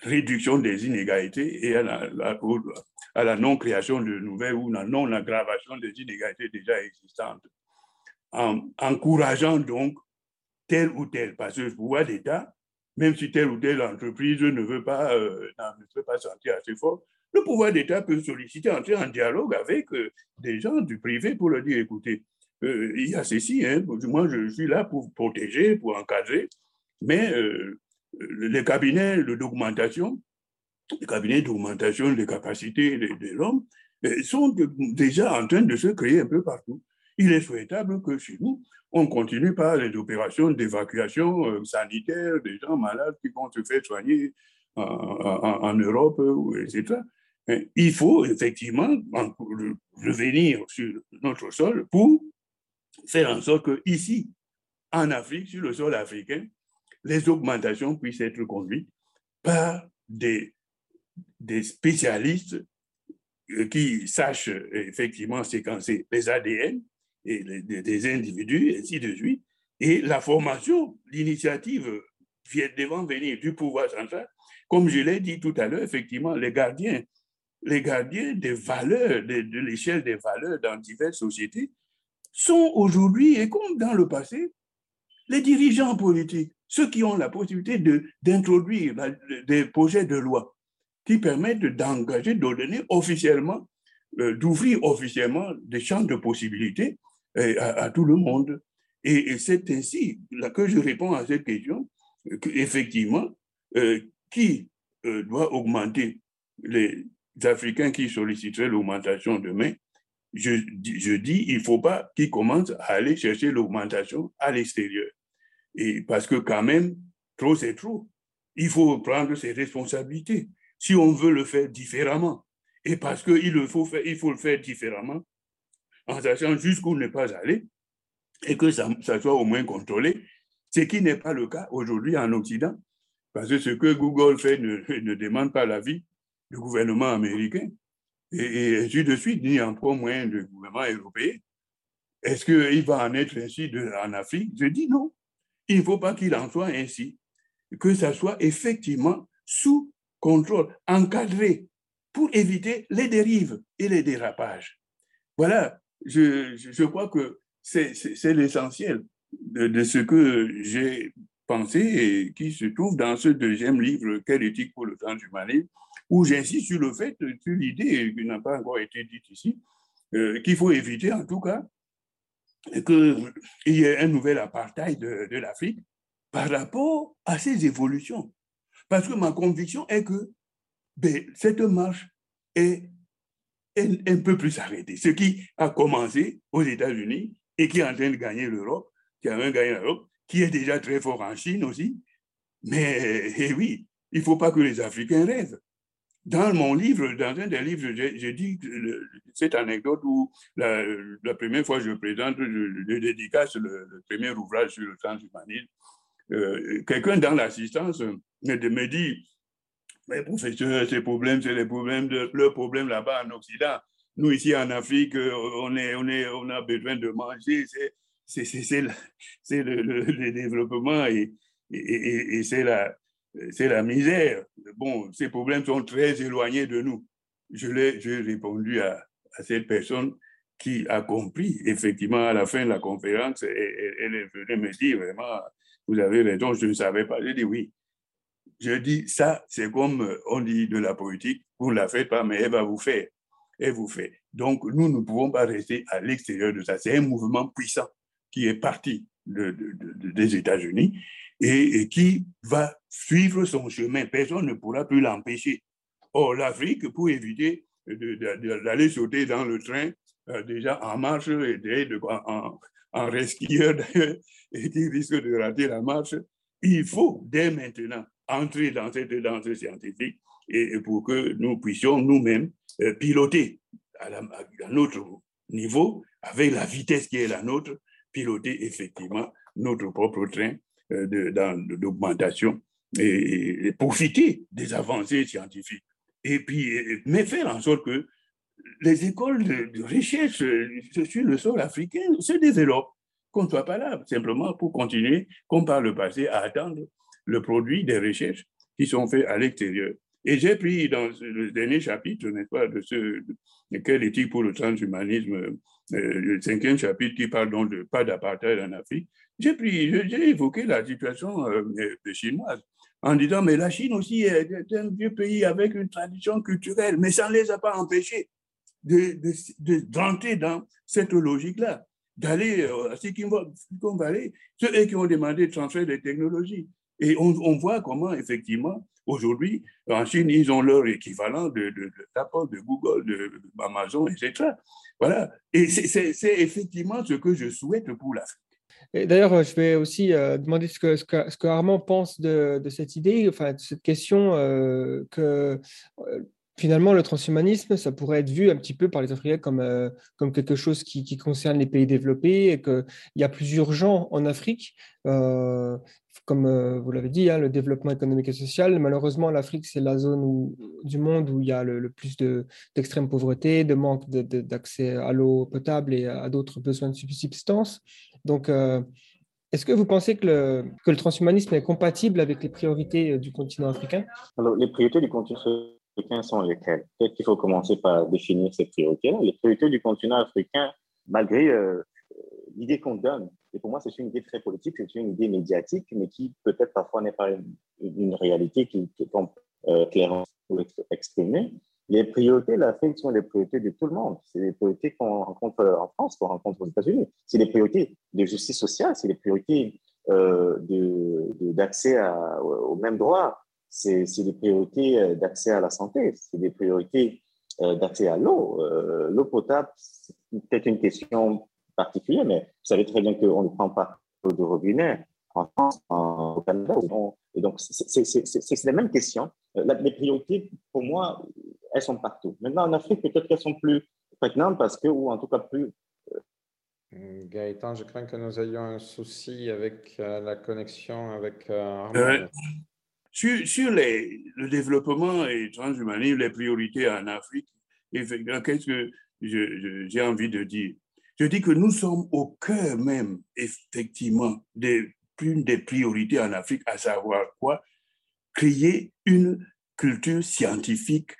réduction des inégalités et à la, non-création de nouvelles ou la non-aggravation des inégalités déjà existantes, en encourageant donc tel ou tel, parce que le pouvoir d'État, même si telle ou telle entreprise ne veut pas, euh, ne veut pas sentir assez fort, le pouvoir d'État peut solliciter, entrer en dialogue avec euh, des gens du privé pour leur dire, écoutez, euh, il y a ceci, hein, moi je suis là pour protéger, pour encadrer, mais euh, les cabinets d'augmentation, les cabinets d'augmentation des capacités de, l'homme sont déjà en train de se créer un peu partout. Il est souhaitable que chez nous, on continue par les opérations d'évacuation sanitaire des gens malades qui vont se faire soigner en, en Europe, etc il faut effectivement revenir sur notre sol pour faire en sorte que ici, en Afrique, sur le sol africain, les augmentations puissent être conduites par des, des spécialistes euh, qui sachent effectivement séquencer les ADN des individus, ainsi de suite. Et la formation, l'initiative devant venir du pouvoir central. Comme je l'ai dit tout à l'heure, effectivement, les gardiens les gardiens des valeurs, de, l'échelle des valeurs dans diverses sociétés, sont aujourd'hui, et comme dans le passé, les dirigeants politiques, ceux qui ont la possibilité d'introduire des projets de loi qui permettent d'engager, d'ordonner officiellement, euh, d'ouvrir officiellement des champs de possibilités euh, à, tout le monde. Et, c'est ainsi que je réponds à cette question, qu'effectivement, euh, qui doit augmenter les, Africains qui solliciteraient l'augmentation demain, je, je dis, il ne faut pas qu'ils commencent à aller chercher l'augmentation à l'extérieur. Et parce que quand même, trop c'est trop. Il faut prendre ses responsabilités si on veut le faire différemment. Et parce qu'il faut, faire, il faut le faire différemment, en sachant jusqu'où ne pas aller, et que ça, soit au moins contrôlé, ce qui n'est pas le cas aujourd'hui en Occident. Parce que ce que Google fait ne, demande pas l'avis du gouvernement américain, et, ainsi de suite, ni encore moins du gouvernement européen. Est-ce qu'il va en être ainsi en Afrique? Je dis non. Il ne faut pas qu'il en soit ainsi. Que ça soit effectivement sous contrôle, encadré, pour éviter les dérives et les dérapages. Voilà, je, je crois que c'est l'essentiel de, ce que j'ai pensé et qui se trouve dans ce deuxième livre, Quelle éthique pour le transhumanisme, où j'insiste sur le fait, sur l'idée qui n'a pas encore été dite ici, euh, qu'il faut éviter en tout cas qu'il y ait un nouvel apartheid de, l'Afrique par rapport à ces évolutions. Parce que ma conviction est que ben, cette marche est un, un, peu plus arrêtée. Ce qui a commencé aux États-Unis et qui est en train de gagner l'Europe, qui a gagné l'Europe, qui est déjà très fort en Chine aussi. Mais eh oui, il ne faut pas que les Africains rêvent. Dans mon livre, dans un des livres, j'ai dit cette anecdote où la, première fois je présente, je, dédicace le, premier ouvrage sur le transhumanisme. Euh, Quelqu'un dans l'assistance me, dit Mais professeur, ces problèmes, c'est les problèmes de leurs problèmes là-bas en Occident. Nous, ici en Afrique, on, est, on, est, on a besoin de manger. C'est le, le, le, développement et, et, et c'est la, c'est la misère. Bon, ces problèmes sont très éloignés de nous. Je l'ai, répondu à, cette personne qui a compris, effectivement, à la fin de la conférence, et, elle est venue me dire vraiment, vous avez raison, je ne savais pas. J'ai dit oui. Je dis, ça, c'est comme on dit de la politique, vous ne la faites pas, mais elle va vous faire. Elle vous fait. Donc, nous ne pouvons pas rester à l'extérieur de ça. C'est un mouvement puissant qui est parti de, de, des États-Unis et, qui va suivre son chemin. Personne ne pourra plus l'empêcher. Or, l'Afrique, pour éviter d'aller sauter dans le train euh, déjà en marche et en, en resquilleur et qui risque de rater la marche, il faut dès maintenant entrer dans cette danse scientifique et, pour que nous puissions nous-mêmes euh, piloter à, notre niveau, avec la vitesse qui est la nôtre, piloter effectivement notre propre train d'augmentation et, profiter des avancées scientifiques. Et puis, mais faire en sorte que les écoles de, recherche sur le sol africain se développent, qu'on ne soit pas là simplement pour continuer, comme par le passé, à attendre le produit des recherches qui sont faites à l'extérieur. Et j'ai pris dans le dernier chapitre, n'est-ce pas, de ce quelle éthique pour le transhumanisme, euh, le cinquième chapitre qui parle donc de pas d'apartheid en Afrique, j'ai j'ai évoqué la situation euh, chinoise en disant mais la Chine aussi est un vieux pays avec une tradition culturelle, mais ça ne les a pas empêchés de, d'entrer dans cette logique-là, d'aller euh, à Silicon Valley, ceux qui ont demandé de transfert des technologies. Et on, voit comment, effectivement, aujourd'hui, en Chine, ils ont leur équivalent de, de, de, de Google, de, Amazon, etc. Voilà. Et c'est effectivement ce que je souhaite pour l'Afrique. D'ailleurs, je vais aussi euh, demander ce que, Armand pense de, cette idée, enfin, de cette question euh, que finalement, le transhumanisme, ça pourrait être vu un petit peu par les Africains comme, euh, quelque chose qui, concerne les pays développés et qu'il y a plus urgent en Afrique. Euh, comme euh, vous l'avez dit, hein, le développement économique et social. Malheureusement, l'Afrique, c'est la zone du monde où il y a le, plus d'extrême pauvreté, de manque d'accès à l'eau potable et à, d'autres besoins de subsistance. Donc, est-ce que vous pensez que le, que le transhumanisme est compatible avec les priorités du continent africain? Alors, les priorités du continent africains sont lesquels Peut-être qu'il faut commencer par définir ces priorités-là. Les priorités du continent africain, malgré euh, l'idée qu'on donne, et pour moi, c'est une idée très politique, c'est une idée médiatique, mais qui peut-être parfois n'est pas une, réalité qui, est euh, clairement exprimée. Les priorités l'Afrique sont les priorités de tout le monde. C'est les priorités qu'on rencontre en France, qu'on rencontre aux États-Unis. C'est les priorités de justice sociale, c'est les priorités euh, d'accès aux mêmes droits, c'est des priorités euh, d'accès à la santé, c'est des priorités euh, d'accès à l'eau. L'eau potable, c'est peut-être une question particulière, mais vous savez très bien qu'on ne prend pas l'eau de robinet en France, au Canada. Et donc, c'est la même question. Les priorités, pour moi, elles sont partout. Maintenant, en Afrique, peut-être qu'elles sont plus prégnantes parce que, ou en tout cas plus Gaëtan, je crains que nous ayons un souci avec la connexion avec sur, les, le développement et transhumanisme, les priorités en Afrique, qu'est-ce que j'ai envie de dire? Je dis que nous sommes au cœur même, effectivement, d'une des priorités en Afrique, à savoir quoi? Créer une culture scientifique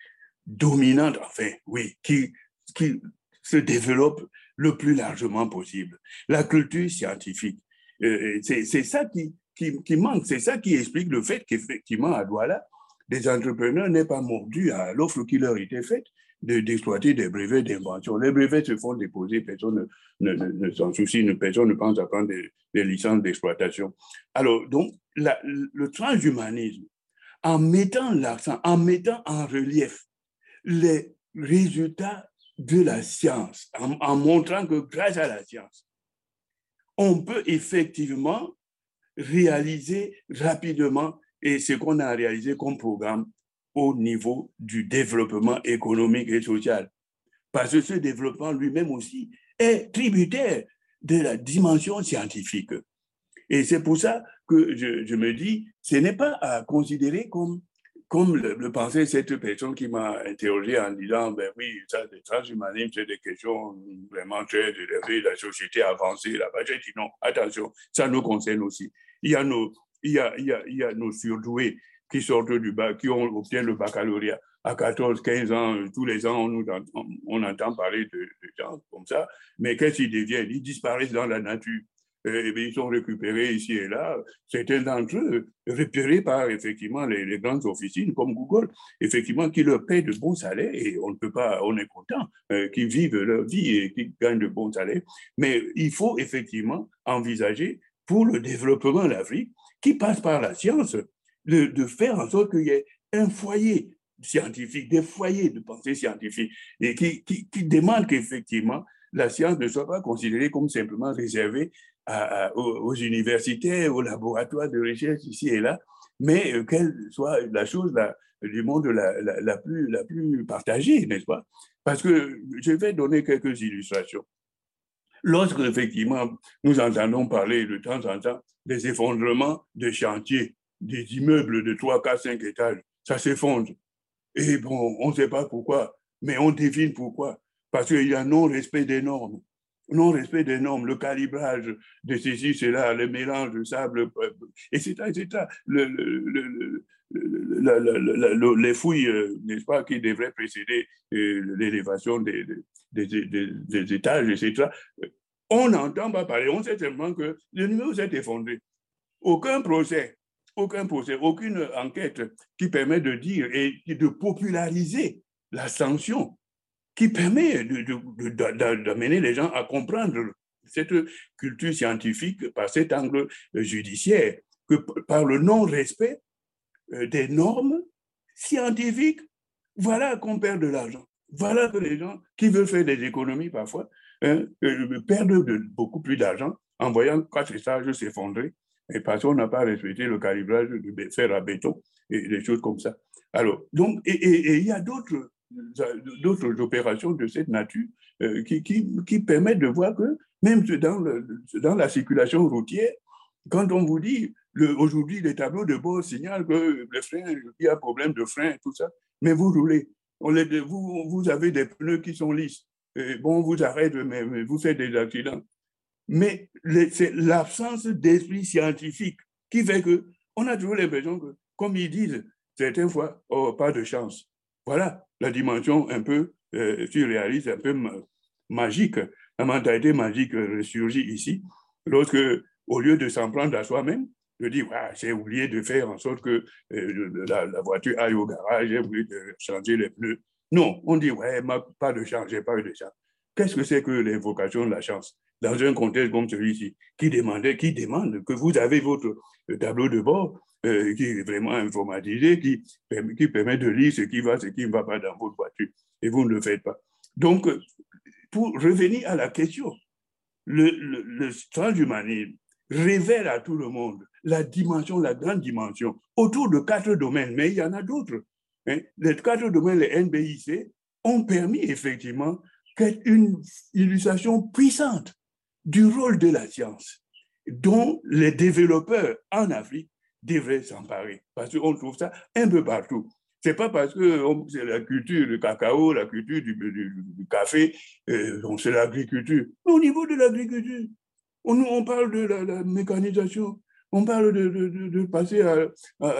dominante, enfin, oui, qui, qui se développe le plus largement possible. La culture scientifique, euh, c'est ça qui, qui, manque. C'est ça qui explique le fait qu'effectivement, à Douala, des entrepreneurs n'aient pas mordu à l'offre qui leur était faite d'exploiter des brevets d'invention. Les brevets se font déposer, personne ne, ne, s'en soucie, personne ne pense à prendre des, licences d'exploitation. Alors, donc, le transhumanisme, en mettant l'accent, en mettant en relief les résultats de la science, en, montrant que grâce à la science, on peut effectivement réaliser rapidement et ce qu'on a réalisé comme programme au niveau du développement économique et social. Parce que ce développement lui-même aussi est tributaire de la dimension scientifique. Et c'est pour ça que je, me dis, ce n'est pas à considérer comme, comme le, pensait cette personne qui m'a interrogé en disant, ben oui, ça, le transhumanisme, c'est des questions vraiment très élevées, la société avancée là-bas. J'ai dit non, attention, ça nous concerne aussi il y a nos, il y a, il y a, il y a nos surdoués qui sortent du bac, qui ont, obtiennent le baccalauréat à 14, 15 ans, tous les ans, on, on, entend parler de, gens comme ça, mais qu'est-ce qu'ils deviennent Ils disparaissent dans la nature. Eh, eh ils sont récupérés ici et là. Certains d'entre eux, repérés par effectivement les, grandes officines comme Google, effectivement, qui leur paient de bons salaires et on ne peut pas, on est content euh, qu'ils vivent leur vie et qu'ils gagnent de bons salaires. Mais il faut effectivement envisager pour le développement de l'Afrique, qui passe par la science, de, faire en sorte qu'il y ait un foyer scientifique, des foyers de pensée scientifique, et qui, qui, demandent qu'effectivement la science ne soit pas considérée comme simplement réservée aux, universités, aux laboratoires de recherche ici et là, mais euh, qu'elle soit la chose du monde la, la, plus, la plus partagée, n'est-ce pas? Parce que je vais donner quelques illustrations. Lorsque, effectivement, nous entendons parler de temps en temps des effondrements de chantiers, des immeubles de 3, 4, 5 étages, ça s'effondre. Et bon, on ne sait pas pourquoi, mais on devine pourquoi. Parce qu'il y a non-respect des normes non-respect des normes, le calibrage de ceci, cela, le mélange de sable, etc., etc. Le, le, les fouilles, euh, n'est-ce pas, qui devraient précéder euh, l'élévation des, des, des, étages, etc. On n'entend pas parler, on sait seulement que le numéro s'est effondré. Aucun procès, aucun procès, aucune enquête qui permet de dire et de populariser la sanction qui permet d'amener les gens à comprendre cette culture scientifique par cet angle judiciaire, que par le non-respect euh, des normes scientifiques, voilà qu'on perd de l'argent. Voilà que les gens qui veulent faire des économies parfois hein, euh, perdent beaucoup plus d'argent en voyant quatre étages s'effondrer parce qu'on n'a pas respecté le calibrage de fer à béton et des choses comme ça. Alors, donc, et il y a d'autres d'autres opérations de cette nature euh, qui, qui, qui, permettent de voir que même dans, le, dans la circulation routière, quand on vous dit aujourd'hui les tableaux de bord signalent que le frein, il y a problème de frein, tout ça, mais vous roulez, on les, vous, vous avez des pneus qui sont lisses, bon, vous arrêtez, mais, vous faites des accidents. Mais c'est l'absence d'esprit scientifique qui fait que on a toujours l'impression que, comme ils disent certaines fois, oh, pas de chance. Voilà la dimension un peu euh, surréaliste, un peu magique. La mentalité magique ressurgit ici, lorsque, au lieu de s'en prendre à soi-même, de dire j'ai oublié de faire en sorte que euh, la, voiture aille au garage, j'ai oublié de changer les pneus. Non, on dit ouais, pas de chance, j'ai pas eu de chance. Qu'est-ce que c'est que l'invocation de la chance dans un contexte comme celui-ci, qui demandait, qui demande que vous avez votre tableau de bord euh, qui est vraiment informatisé, qui, qui permet de lire ce qui va, ce qui ne va pas dans votre voiture, et vous ne le faites pas. Donc, pour revenir à la question, le, le, transhumanisme révèle à tout le monde la dimension, la grande dimension, autour de quatre domaines, mais il y en a d'autres. Hein. Les quatre domaines, les NBIC, ont permis effectivement une illustration puissante du rôle de la science, dont les développeurs en Afrique devrait s'emparer. Parce qu'on trouve ça un peu partout. C'est pas parce que c'est la culture du cacao, la culture du, café, euh, c'est l'agriculture. Au niveau de l'agriculture, on, parle de la, mécanisation, on parle de, passer à,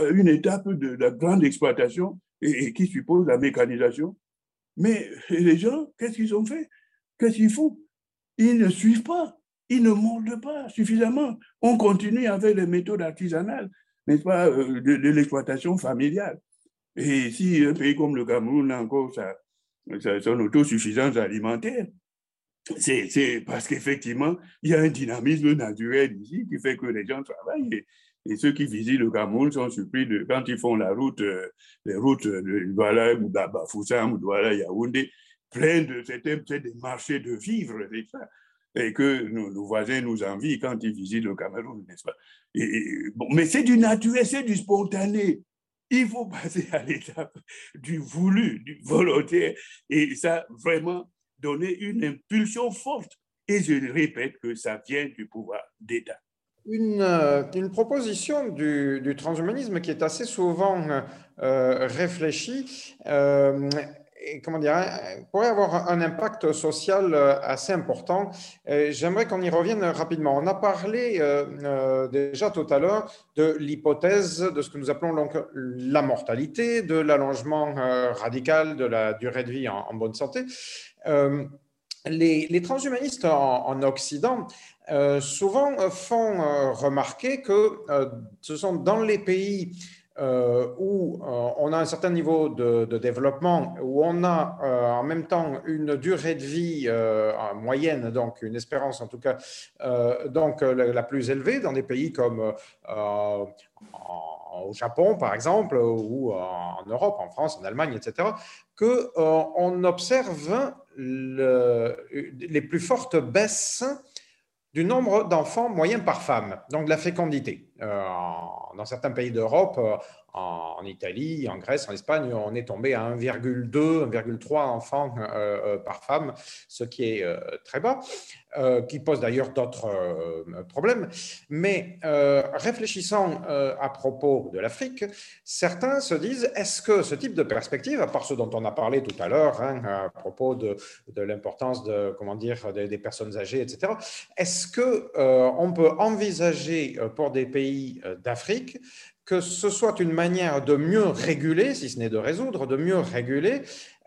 une étape de la grande exploitation et, qui suppose la mécanisation. Mais les gens, qu'est-ce qu'ils ont fait? Qu'est-ce qu'ils font? Ils ne suivent pas, ils ne mordent pas suffisamment. On continue avec les méthodes artisanales n'est-ce pas, euh, de, l'exploitation familiale. Et si un pays comme le Cameroun a encore sa, son autosuffisance alimentaire, c'est parce qu'effectivement, il y a un dynamisme naturel ici qui fait que les gens travaillent. Et, ceux qui visitent le Cameroun sont surpris de, quand ils font la route, euh, les routes de Douala, ou Bafoussam, ou Douala, Yaoundé, plein de, c'était des marchés de vivres, ça et que nos, voisins nous envient quand ils visitent le Cameroun, n'est-ce pas? Mais c'est du naturel, c'est du spontané. Il faut passer à l'étape du voulu, du volontaire, et ça vraiment donner une impulsion forte. Et je répète que ça vient du pouvoir d'État. Une, euh, proposition du, du, transhumanisme qui est assez souvent euh, réfléchie euh, comment dire, hein, pourrait avoir un impact social euh, assez important. J'aimerais qu'on y revienne rapidement. On a parlé euh, euh, déjà tout à l'heure de l'hypothèse de ce que nous appelons donc la mortalité, de l'allongement radical de la durée de vie en, bonne santé. Les, transhumanistes en, Occident souvent font remarquer que ce sont dans les pays euh, où euh, on a un certain niveau de, développement, où on a euh, en même temps une durée de vie moyenne, donc une espérance en tout cas, donc la, plus élevée dans des pays comme au Japon par exemple, ou en Europe, en France, en Allemagne, etc., que on observe les plus fortes baisses du nombre d'enfants moyens par femme, donc de la fécondité. Dans certains pays d'Europe, en, Italie, en Grèce, en Espagne, on est tombé à 1,2, 1,3 enfants par femme, ce qui est très bas, qui pose d'ailleurs d'autres problèmes. Mais réfléchissant à propos de l'Afrique, certains se disent, est-ce que ce type de perspective, à part ce dont on a parlé tout à l'heure, hein, à propos de, l'importance de, comment dire, des, personnes âgées, etc., est-ce que on peut envisager pour des pays d'Afrique que ce soit une manière de mieux réguler, si ce n'est de résoudre, de mieux réguler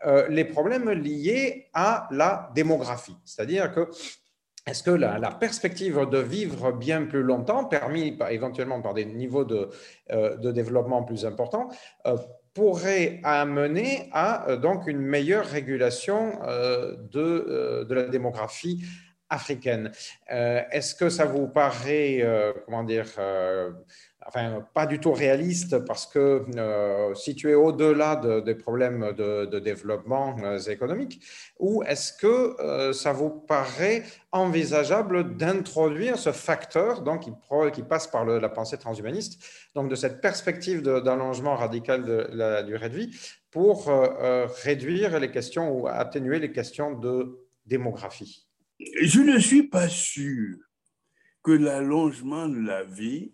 euh, les problèmes liés à la démographie. C'est-à-dire que est-ce que la, perspective de vivre bien plus longtemps, permis éventuellement par des niveaux de, euh, développement plus importants, euh, pourrait amener à donc une meilleure régulation de, de, la démographie africaine. Est-ce que ça vous paraît, comment dire, enfin, pas du tout réaliste parce que euh, si tu es au-delà des problèmes de, développement euh, économique, ou est-ce que euh, ça vous paraît envisageable d'introduire ce facteur donc, qui passe par la pensée transhumaniste, donc de cette perspective d'allongement radical de la durée de vie pour réduire les questions ou atténuer les questions de démographie? Je ne suis pas sûr que l'allongement de la vie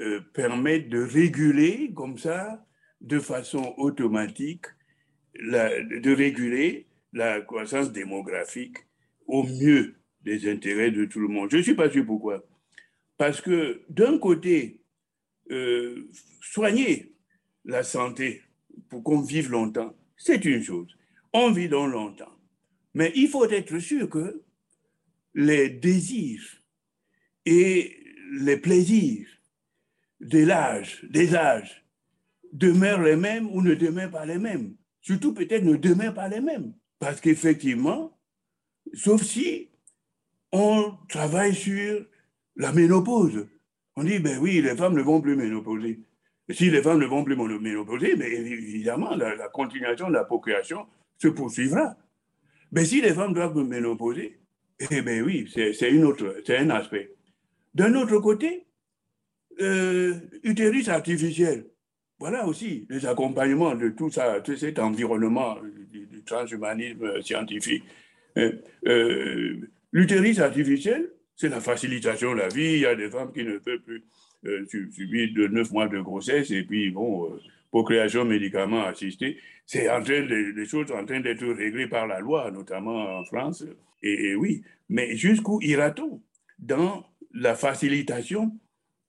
euh, permettre de réguler comme ça, de façon automatique, de réguler la croissance démographique au mieux des intérêts de tout le monde. Je ne suis pas sûr pourquoi. Parce que d'un côté, euh, soigner la santé pour qu'on vive longtemps, c'est une chose. On vit donc longtemps. Mais il faut être sûr que les désirs et les plaisirs de l'âge, des âges, demeurent les mêmes ou ne demeurent pas les mêmes. Surtout peut-être ne demeurent pas les mêmes. Parce qu'effectivement, sauf si on travaille sur la ménopause. On dit, ben oui, les femmes ne vont plus ménopauser. Si les femmes ne vont plus ménopauser, mais évidemment, la, continuation de la procréation se poursuivra. Mais si les femmes doivent ménopauser, eh bien oui, c'est une autre, c'est un aspect. D'un autre côté, euh, utérus artificiel. Voilà aussi les accompagnements de tout ça, de cet environnement du, transhumanisme scientifique. Euh, euh, l'utérus artificiel, c'est la facilitation de la vie. Il y a des femmes qui ne peuvent plus subir de neuf mois de grossesse et puis, bon, procréation médicaments assistés. C'est en train de, les choses en train d'être réglées par la loi, notamment en France. Et, oui, mais jusqu'où ira-t-on dans la facilitation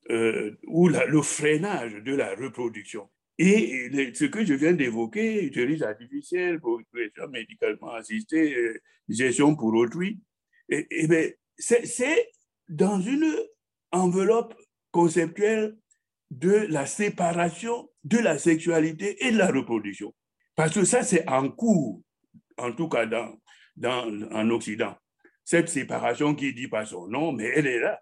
euh, ou le freinage de la reproduction? Et ce que je viens d'évoquer, utérus artificielle, procréation médicalement assistée, euh, gestion pour autrui, et, et c'est dans une enveloppe conceptuelle de la séparation de la sexualité et de la reproduction. Parce que ça, c'est en cours, en tout cas dans, dans, en Occident. Cette séparation qui dit pas son nom, mais elle est là.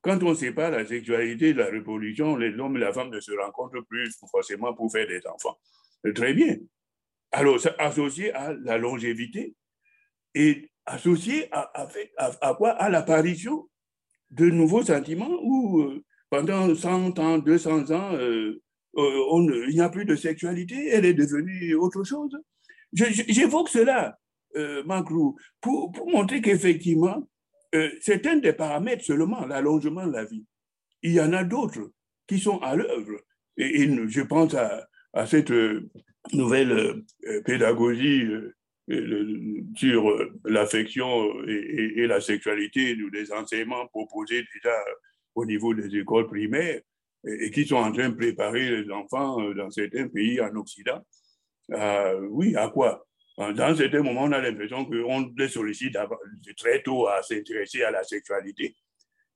Quand on sépare la sexualité de la reproduction, l'homme et la femme ne se rencontrent plus forcément pour faire des enfants. Très bien. Alors, associé à la longévité et associé à, à, quoi? À l'apparition de nouveaux sentiments où euh, pendant 100 ans, 200 ans, euh, euh, il n'y a plus de sexualité, elle est devenue autre chose. J'évoque cela, euh, pour, pour montrer qu'effectivement, euh, c'est un des paramètres seulement, l'allongement de la vie. Il y en a d'autres qui sont à l'œuvre. Et, je pense à, cette nouvelle pédagogie sur l'affection et, la sexualité, des enseignements proposés déjà au niveau des écoles primaires et, qui sont en train de préparer les enfants dans certains pays en Occident. oui, à quoi? Dans certains moments, on a l'impression qu'on les sollicite très tôt à s'intéresser à la sexualité.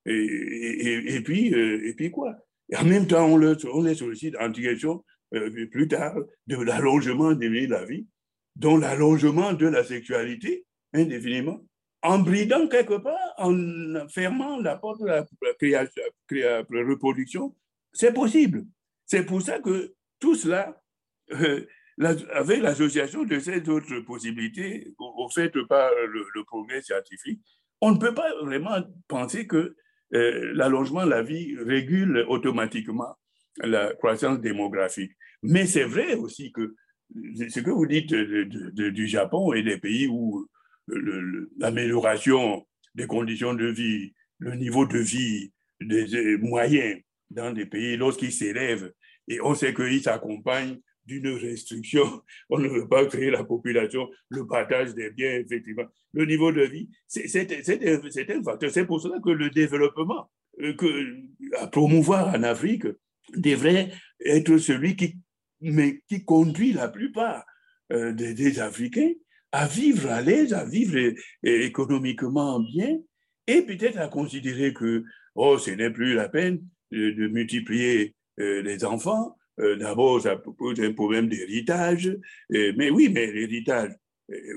Et, et, puis, euh, et puis quoi? Et en même temps, on, les sollicite en direction, euh, plus tard, de l'allongement de la vie, dont l'allongement de la sexualité, indéfiniment, en bridant quelque part, en fermant la porte de la, reproduction. C'est possible. C'est pour ça que tout cela euh, avec l'association de ces autres possibilités, fait par le, progrès scientifique, on ne peut pas vraiment penser que euh, l'allongement de la vie régule automatiquement la croissance démographique. Mais c'est vrai aussi que ce que vous dites du Japon et des pays où l'amélioration des conditions de vie, le niveau de vie des moyens dans des pays, lorsqu'ils s'élèvent, et on sait qu'ils s'accompagnent d'une restriction, on ne veut pas créer la population, le partage des biens, effectivement. Le niveau de vie, c'est un facteur. C'est pour cela que le développement euh, que, à promouvoir en Afrique devrait être celui qui, mais qui conduit la plupart euh, des, Africains à vivre à l'aise, à vivre économiquement bien, et peut-être à considérer que oh, ce n'est plus la peine de, multiplier euh, les enfants. Euh, d'abord, ça pose un problème d'héritage. mais oui, mais l'héritage,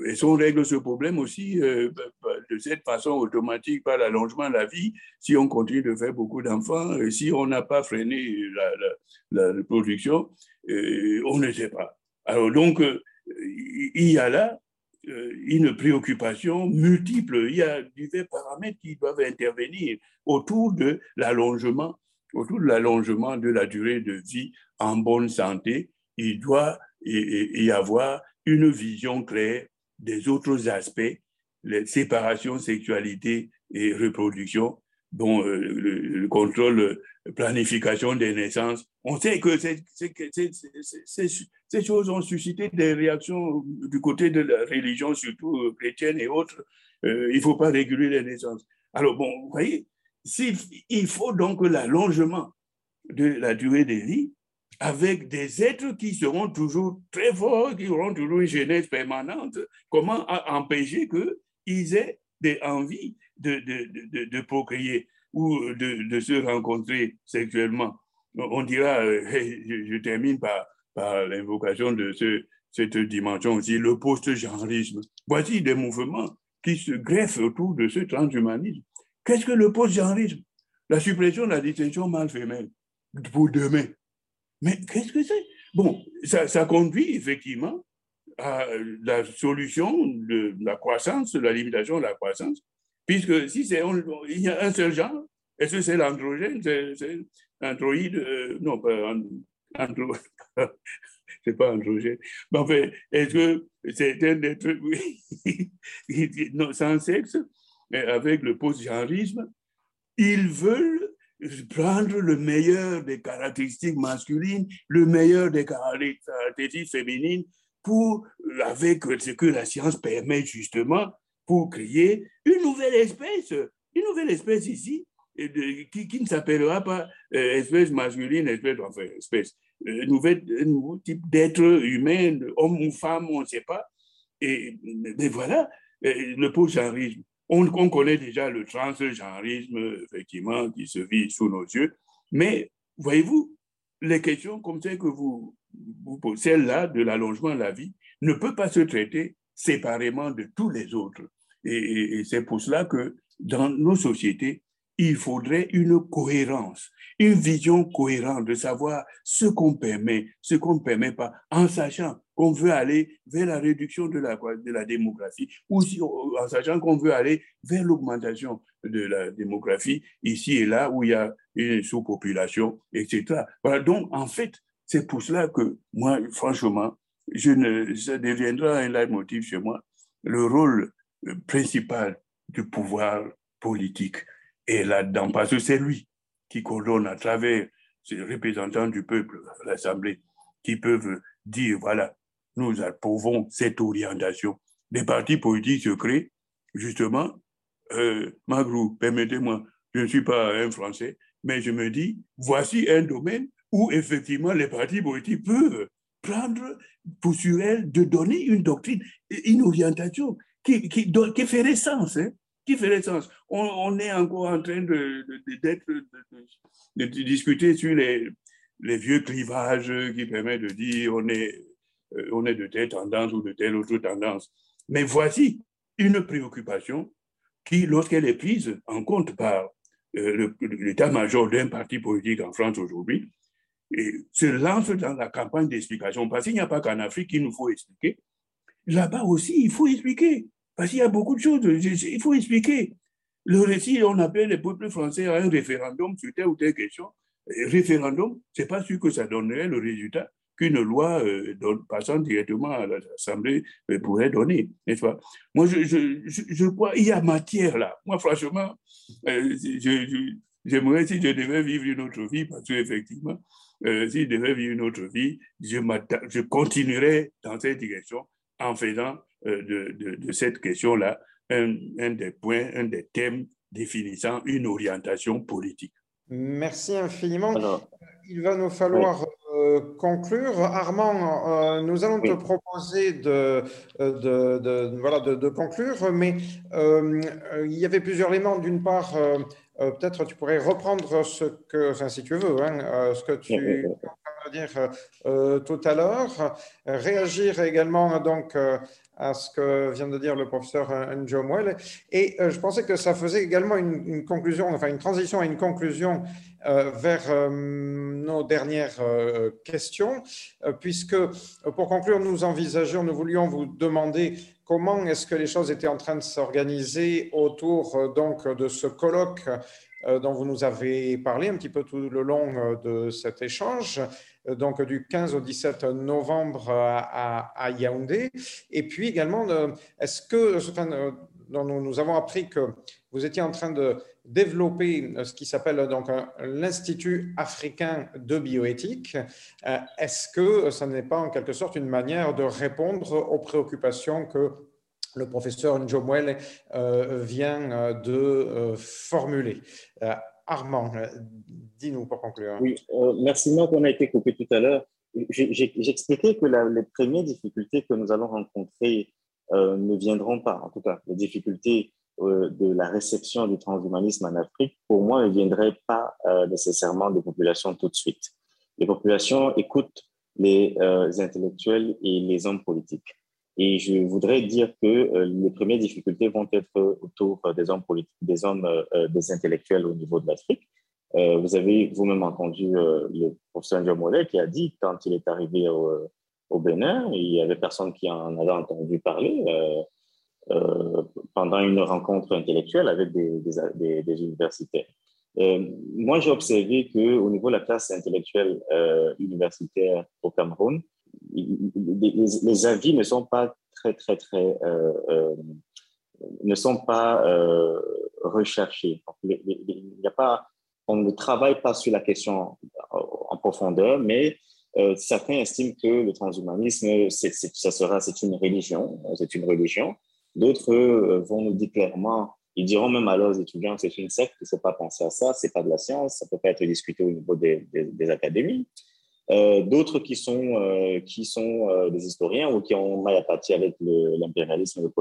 est-ce qu'on règle ce problème aussi de cette façon automatique par l'allongement de la vie si on continue de faire beaucoup d'enfants, si on n'a pas freiné la, la, production, on ne sait pas. Alors donc, il y a là euh, une préoccupation multiple. Il y a divers paramètres qui doivent intervenir autour de l'allongement, autour de l'allongement de la durée de vie en bonne santé. Il doit y avoir une vision claire des autres aspects, les séparations, sexualité et reproduction, dont euh, contrôle, planification des naissances. On sait que ces choses ont suscité des réactions du côté de la religion, surtout euh, chrétienne et autres. Euh, il ne faut pas réguler les naissances. Alors, bon, vous voyez, il faut donc l'allongement de la durée des vies avec des êtres qui seront toujours très forts, qui auront toujours une jeunesse permanente. Comment empêcher qu'ils aient des envies de, de, de, procréer? Ou de, se rencontrer sexuellement. On dira, euh, je, termine par, l'invocation de ce, cette dimension aussi, le post-genrisme. Voici des mouvements qui se greffent autour de ce transhumanisme. Qu'est-ce que le post-genrisme? La suppression de la distinction mâle-femelle pour demain. Mais qu'est-ce que c'est? Bon, ça, conduit effectivement à la solution de la croissance, la limitation de la croissance, Puisque si c'est il y a un seul genre, est-ce que c'est l'androgène, c'est androïde, euh, non, pas andro, c'est pas androgène. Mais enfin, est-ce que c'est un être non, sans sexe, avec le post-genrisme, ils veulent prendre le meilleur des caractéristiques masculines, le meilleur des caractéristiques féminines pour, avec ce que la science permet justement, pour créer une nouvelle espèce, une nouvelle espèce ici, qui, ne s'appellera pas euh, espèce masculine, espèce, enfin, espèce, euh, nouvelle, nouveau type d'être humain, homme ou femme, on ne sait pas. Et, mais voilà, euh, le post-genrisme. On, on, connaît déjà le transgenrisme, effectivement, qui se vit sous nos yeux. Mais, voyez-vous, les questions comme celles que vous, vous posez, celle-là de l'allongement de la vie, ne peut pas se traiter séparément de tous les autres. Et, c'est pour cela que dans nos sociétés, il faudrait une cohérence, une vision cohérente de savoir ce qu'on permet, ce qu'on ne permet pas, en sachant qu'on veut aller vers la réduction de la, de la démographie, ou en sachant qu'on veut aller vers l'augmentation de la démographie ici et là où il y a une sous-population, etc. Voilà, donc en fait, c'est pour cela que moi, franchement, je ne, ça deviendra un leitmotiv chez moi, le rôle principal du pouvoir politique est là-dedans, parce que c'est lui qui coordonne à travers ses représentants du peuple, l'Assemblée, qui peuvent dire, voilà, nous approuvons cette orientation. Les partis politiques se créent, justement, euh, Magrou, permettez-moi, je ne suis pas un Français, mais je me dis, voici un domaine où effectivement les partis politiques peuvent prendre pour sur elle de donner une doctrine, une orientation qui, qui, qui ferait sens. Hein, qui ferait sens. On, est encore en train de, de, de discuter sur les, les, vieux clivages qui permettent de dire on est, euh, on est de telle tendance ou de telle autre tendance. Mais voici une préoccupation qui, lorsqu'elle est prise en compte par euh, l'état-major d'un parti politique en France aujourd'hui, se lance dans la campagne d'explication. Parce qu'il n'y a pas qu'en Afrique qu'il nous faut expliquer. Là-bas aussi, il faut expliquer. Parce qu'il y a beaucoup de choses, il faut expliquer. le récit, on appelle les peuples français à un référendum sur telle ou telle question. Et référendum, c'est pas sûr que ça donnerait le résultat qu'une loi euh, passant directement à l'Assemblée euh, pourrait donner, n'est-ce Moi, je, je, crois qu'il y a matière là. Moi, franchement, euh, j'aimerais si je devais vivre une autre vie, parce qu'effectivement, si je devais vivre une autre vie, je, je continuerais dans cette direction en faisant de, de, de, cette question-là un, un des points, un des thèmes définissant une orientation politique. Merci infiniment. Il va nous falloir euh, conclure. Armand, euh, nous allons te proposer de, de, de voilà, de, conclure, mais euh, il y avait plusieurs éléments. D'une part, peut-être tu pourrais reprendre ce que, enfin, si tu veux, hein, ce que tu viens de dire tout à l'heure, réagir également donc à ce que vient de dire le professeur Njomwell. Et je pensais que ça faisait également une, une, conclusion, enfin une transition à une conclusion euh, vers euh, nos dernières euh, questions, puisque pour conclure, nous envisageons, nous voulions vous demander comment est-ce que les choses étaient en train de s'organiser autour donc de ce colloque dont vous nous avez parlé un petit peu tout le long de cet échange, donc du 15 au 17 novembre à, Yaoundé? Et puis également, est-ce que, nous avons appris que vous étiez en train de développer euh, ce qui s'appelle euh, donc l'Institut africain de bioéthique. Euh, est-ce que ça n'est pas en quelque sorte une manière de répondre aux préoccupations que le professeur Njomwele vient de formuler? Armand, dis-nous pour conclure. Oui, merci Marc, on a été coupé tout à l'heure. J'expliquais que les premières difficultés que nous allons rencontrer ne viendront pas, en tout cas, les difficultés euh, de la réception du transhumanisme en Afrique, pour moi, ne viendrait pas euh, nécessairement des populations tout de suite. Les populations écoutent les euh, intellectuels et les hommes politiques. Et je voudrais dire que les premières difficultés vont être autour des hommes politiques, des hommes, des intellectuels au niveau de l'Afrique. vous avez vous-même entendu le professeur Ndiomole qui a dit quand il est arrivé au, au Bénin, il y avait personne qui en avait entendu parler. Euh, pendant une rencontre intellectuelle avec des, universitaires. Euh, moi, j'ai observé qu'au niveau de la classe intellectuelle euh, universitaire au Cameroun, les, avis ne sont pas très, très, très, ne sont pas recherchés. Il y a pas, on ne travaille pas sur la question en profondeur, mais certains estiment que le transhumanisme, ça sera, c'est une religion, c'est une religion, D'autres euh, vont nous dire clairement, ils diront même à leurs étudiants que c'est une secte, il ne faut pas penser à ça, c'est pas de la science, ça peut pas être discuté au niveau des, des, académies. Euh, D'autres qui sont, euh, qui sont des historiens ou qui ont mal à partir avec l'impérialisme, le,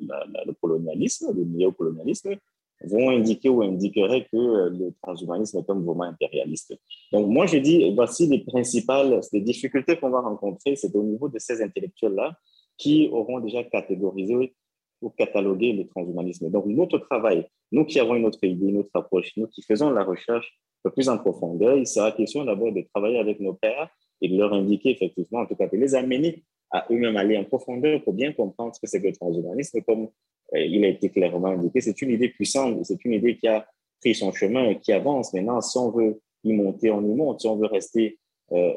le, colonialisme, le néocolonialisme, vont indiquer ou indiqueraient que le transhumanisme est un mouvement impérialiste. Donc moi, je dis, voici les principales les difficultés qu'on va rencontrer, c'est au niveau de ces intellectuels-là qui auront déjà catégorisé pour cataloguer le transhumanisme. Donc, notre travail, nous qui avons une autre idée, une autre approche, nous qui faisons la recherche un peu plus en profondeur, il sera question d'abord de travailler avec nos pères et de leur indiquer effectivement, en tout cas, de les amener à eux-mêmes aller en profondeur pour bien comprendre ce que c'est que le transhumanisme. Comme euh, il a été clairement indiqué, c'est une idée puissante, c'est une idée qui a pris son chemin et qui avance. Maintenant, si on veut y monter, on y monte. Si on veut rester, euh,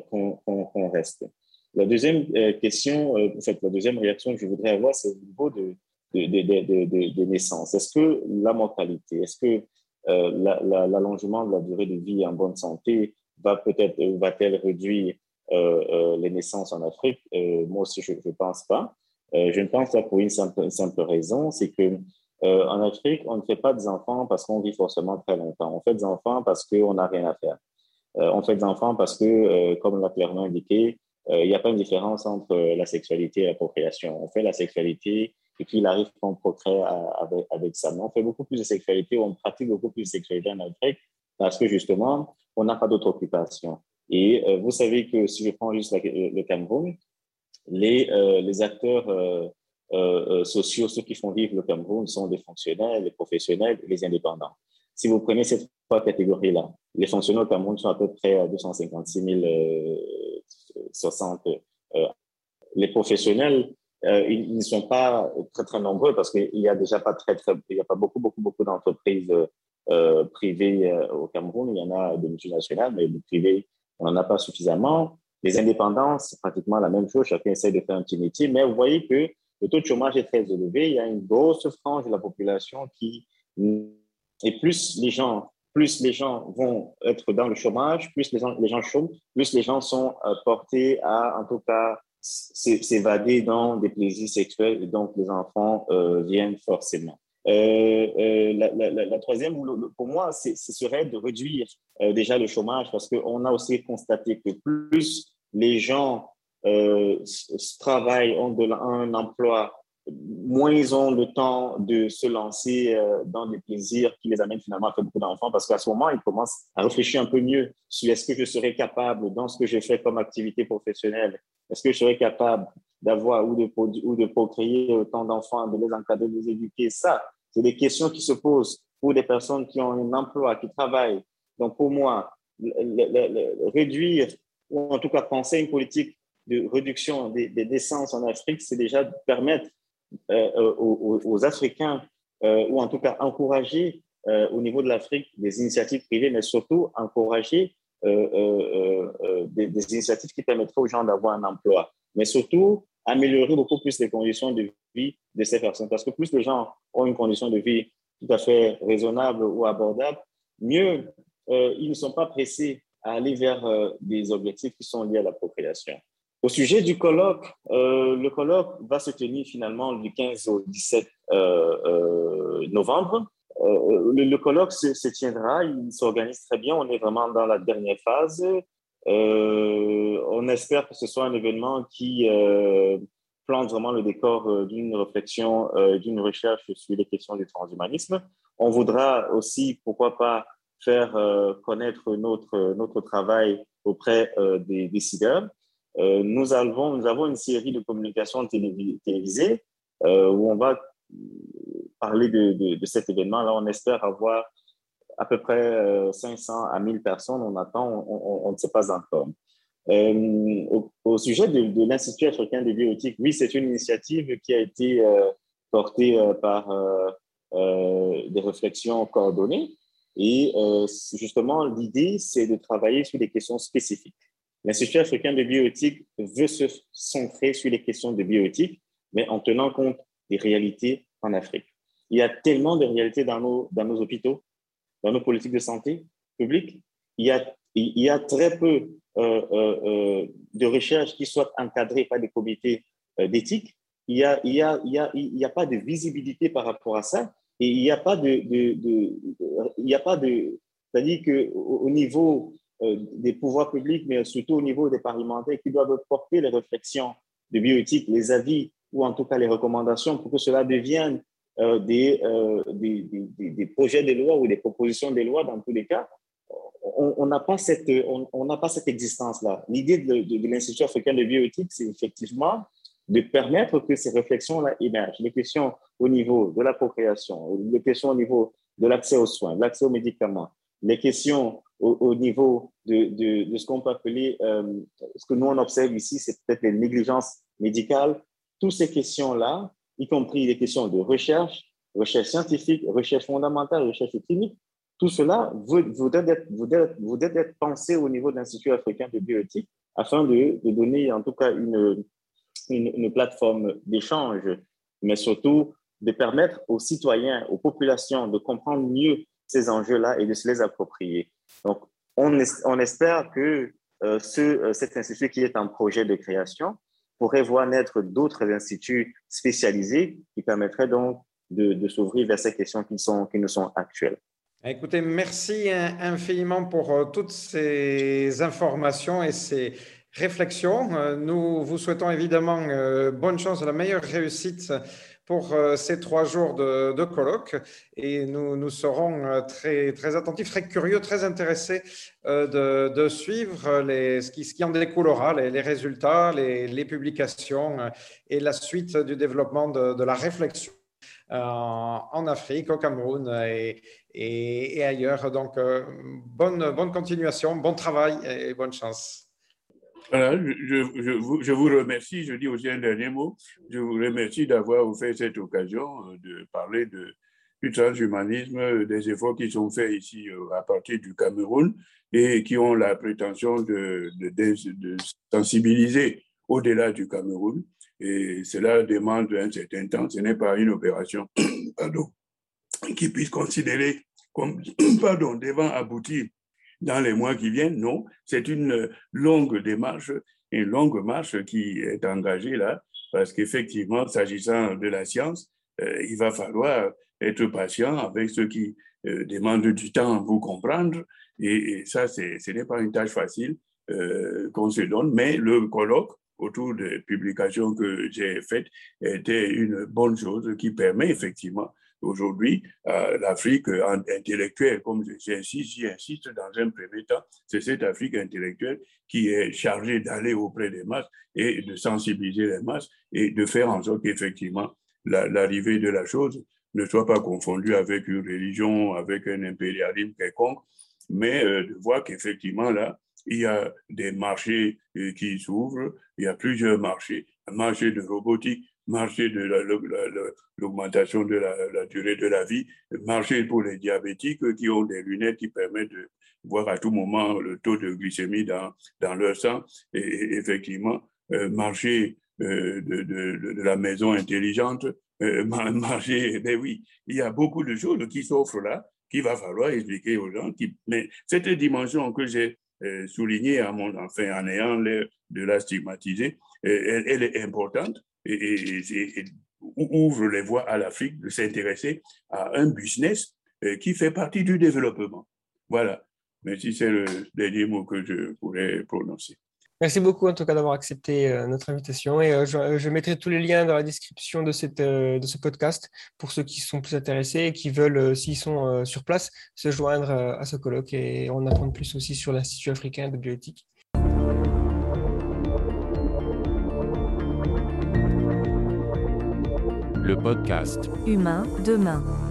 reste. La deuxième euh, question, en fait, la deuxième réaction que je voudrais avoir, c'est au niveau de, de, naissance Est-ce que la mortalité, est-ce que euh, l'allongement de la durée de vie en bonne santé va peut-être va-t-elle réduire euh, euh, les naissances en Afrique? Moi aussi, je ne pense pas. je ne pense pas pour une simple, simple raison, c'est que en Afrique, on ne fait pas des enfants parce qu'on vit forcément très longtemps. On fait des enfants parce qu'on n'a rien à faire. on fait des enfants parce que, comme l'a clairement indiqué, il n'y a pas une différence entre la sexualité et la procréation. On fait la sexualité et puis il arrive qu'on procrée avec, avec ça. Mais on fait beaucoup plus de sexualité, on pratique beaucoup plus de sexualité en Afrique parce que justement, on n'a pas d'autre occupation. Et euh, vous savez que si je prends juste le Cameroun, les, euh, les acteurs euh, sociaux, ceux qui font vivre le Cameroun, sont des fonctionnaires, les professionnels et les indépendants. Si vous prenez ces trois catégories-là, les fonctionnaires au Cameroun sont à peu près à 256 060. les professionnels ils, ne sont pas très, très nombreux parce qu'il n'y a déjà pas très, il y a pas beaucoup, beaucoup, beaucoup d'entreprises privées au Cameroun. Il y en a de multinationales, mais de privées, on n'en a pas suffisamment. Les indépendants, c'est pratiquement la même chose. Chacun essaie de faire un petit métier. Mais vous voyez que le taux de chômage est très élevé. Il y a une grosse frange de la population qui, et plus les gens, plus les gens vont être dans le chômage, plus les gens, les gens chôment, plus les gens sont euh, portés à, en tout cas, s'évader dans des plaisirs sexuels et donc les enfants euh, viennent forcément. Euh, euh la, la, la, troisième, pour moi, ce serait de réduire déjà le chômage parce qu'on a aussi constaté que plus les gens travaillent, ont un emploi, moins ils ont le temps de se lancer dans des plaisirs qui les amènent finalement à faire beaucoup d'enfants parce qu'à ce moment, ils commencent à réfléchir un peu mieux sur est-ce que je serais capable, dans ce que j'ai fait comme activité professionnelle, est-ce que je serais capable d'avoir ou de, ou de procréer autant d'enfants, de les encadrer, de les éduquer? Ça, c'est des questions qui se posent pour des personnes qui ont un emploi, qui travaillent. Donc, pour moi, réduire ou en tout cas penser une politique de réduction des, des en Afrique, c'est déjà permettre euh, euh, aux, Africains, euh, ou en tout cas encourager au niveau de l'Afrique des initiatives privées, mais surtout encourager des, des, initiatives qui permettraient aux gens d'avoir un emploi, mais surtout améliorer beaucoup plus les conditions de vie de ces personnes. Parce que plus les gens ont une condition de vie tout à fait raisonnable ou abordable, mieux ils ne sont pas pressés à aller vers des objectifs qui sont liés à la procréation. Au sujet du colloque, euh, le colloque va se tenir finalement du 15 au 17 euh, euh, novembre. Le, colloque se, tiendra, il s'organise très bien, on est vraiment dans la dernière phase. on espère que ce soit un événement qui plante vraiment le décor d'une réflexion, d'une recherche sur les questions du transhumanisme. On voudra aussi, pourquoi pas, faire connaître notre, notre travail auprès des décideurs. Euh, nous, avons, nous avons une série de communications télévisées euh, où on va parler de, de, cet événement. Là, on espère avoir à peu près 500 euh, à 1000 personnes. On attend, on, ne sait pas encore. au, sujet de, l'Institut africain de bioéthique, oui, c'est une initiative qui a été portée par des réflexions coordonnées. Et justement, l'idée, c'est de travailler sur des questions spécifiques. L'Institut africain de bioéthique veut se centrer sur les questions de bioéthique, mais en tenant compte des réalités en Afrique. Il y a tellement de réalités dans nos, dans nos hôpitaux, dans nos politiques de santé publique. Il y a, il y a très peu euh, euh, euh de recherches qui soient encadrées par des comités d'éthique. Il n'y a, y a, y a, a pas de visibilité par rapport à ça. Et il n'y a pas de, de, de, il n'y a pas de, c'est-à-dire qu'au au niveau des pouvoirs publics, mais surtout au niveau des parlementaires qui doivent porter les réflexions de bioéthique, les avis ou en tout cas les recommandations pour que cela devienne des, euh, des, des, des, projets de loi ou des propositions de loi dans tous les cas. On n'a pas cette, on, pas cette existence-là. L'idée de, l'Institut africain de bioéthique, c'est effectivement de permettre que ces réflexions-là émergent. Les questions au niveau de la procréation, les questions au niveau de l'accès aux soins, l'accès aux médicaments, les questions au, niveau de ce qu'on peut appeler, euh, ce que nous on observe ici, c'est peut-être les négligences médicales. Toutes ces questions-là, y compris les questions de recherche, recherche scientifique, recherche fondamentale, recherche clinique, tout cela voudrait être, être pensé au niveau de l'Institut africain de bioéthique afin de, donner en tout cas une, plateforme d'échange, mais surtout de permettre aux citoyens, aux populations de comprendre mieux ces enjeux-là et de se les approprier. Donc, on, on espère que euh, ce, euh, cet institut qui est en projet de création pourrait voir naître d'autres instituts spécialisés qui permettraient donc de, s'ouvrir vers ces questions qui, sont, qui nous sont actuelles. Écoutez, merci infiniment pour euh, toutes ces informations et ces réflexions. Nous vous souhaitons évidemment bonne chance, la meilleure réussite pour euh, ces trois jours de, colloque et nous, nous serons euh, très, très attentifs, très curieux, très intéressés euh, de, suivre les, ce, qui, ce qui en découlera, les, résultats, les, publications et la suite du développement de, la réflexion en Afrique, au Cameroun et, et, ailleurs. Donc, bonne, bonne continuation, bon travail et bonne chance. Je, vous, remercie, je dis aussi un dernier mot, je vous remercie d'avoir fait cette occasion de parler de, du transhumanisme, des efforts qui sont faits ici à partir du Cameroun et qui ont la prétention de, de, de sensibiliser au-delà du Cameroun. Et cela demande un certain temps. Ce n'est pas une opération pardon, qui puisse considérer comme pardon, devant aboutir dans les mois qui viennent. Non, c'est une longue démarche, une longue marche qui est engagée là, parce qu'effectivement, s'agissant de la science, euh, il va falloir être patient avec ceux qui euh, demandent du temps pour comprendre. Et, ça, ce n'est pas une tâche facile euh, qu'on se donne, mais le colloque autour des publications que j'ai faites était une bonne chose qui permet effectivement aujourd'hui à l'Afrique intellectuelle, comme j'insiste, j'insiste dans un premier temps, c'est cette Afrique intellectuelle qui est chargée d'aller auprès des masses et de sensibiliser les masses et de faire en sorte qu'effectivement l'arrivée de la chose ne soit pas confondue avec une religion, avec un impérialisme quelconque, mais euh, de voir qu'effectivement là, il y a des marchés euh, qui s'ouvrent, il y a plusieurs marchés, un marché de robotique, marché de l'augmentation de la, durée de la vie, marché pour les diabétiques qui ont des lunettes qui permettent de voir à tout moment le taux de glycémie dans, dans leur sang, et, effectivement, euh, marché euh, de, la maison intelligente, marché, ben oui, il y a beaucoup de choses qui s'offrent là, qu'il va falloir expliquer aux gens. Mais cette dimension que j'ai euh, souligné à mon, enfin, en ayant l'air de la stigmatiser, euh, elle, est importante et, ouvre les voies à l'Afrique de s'intéresser à un business euh, qui fait partie du développement. Voilà. Merci, c'est le dernier mot que je pourrais prononcer. Merci beaucoup en tout cas d'avoir accepté euh, notre invitation et euh, je, mettrai tous les liens dans la description de, cette, de ce podcast pour ceux qui sont plus intéressés et qui veulent, s'ils sont sur place, se joindre à ce colloque et en apprendre plus aussi sur l'Institut africain de bioéthique. Le podcast Humain demain.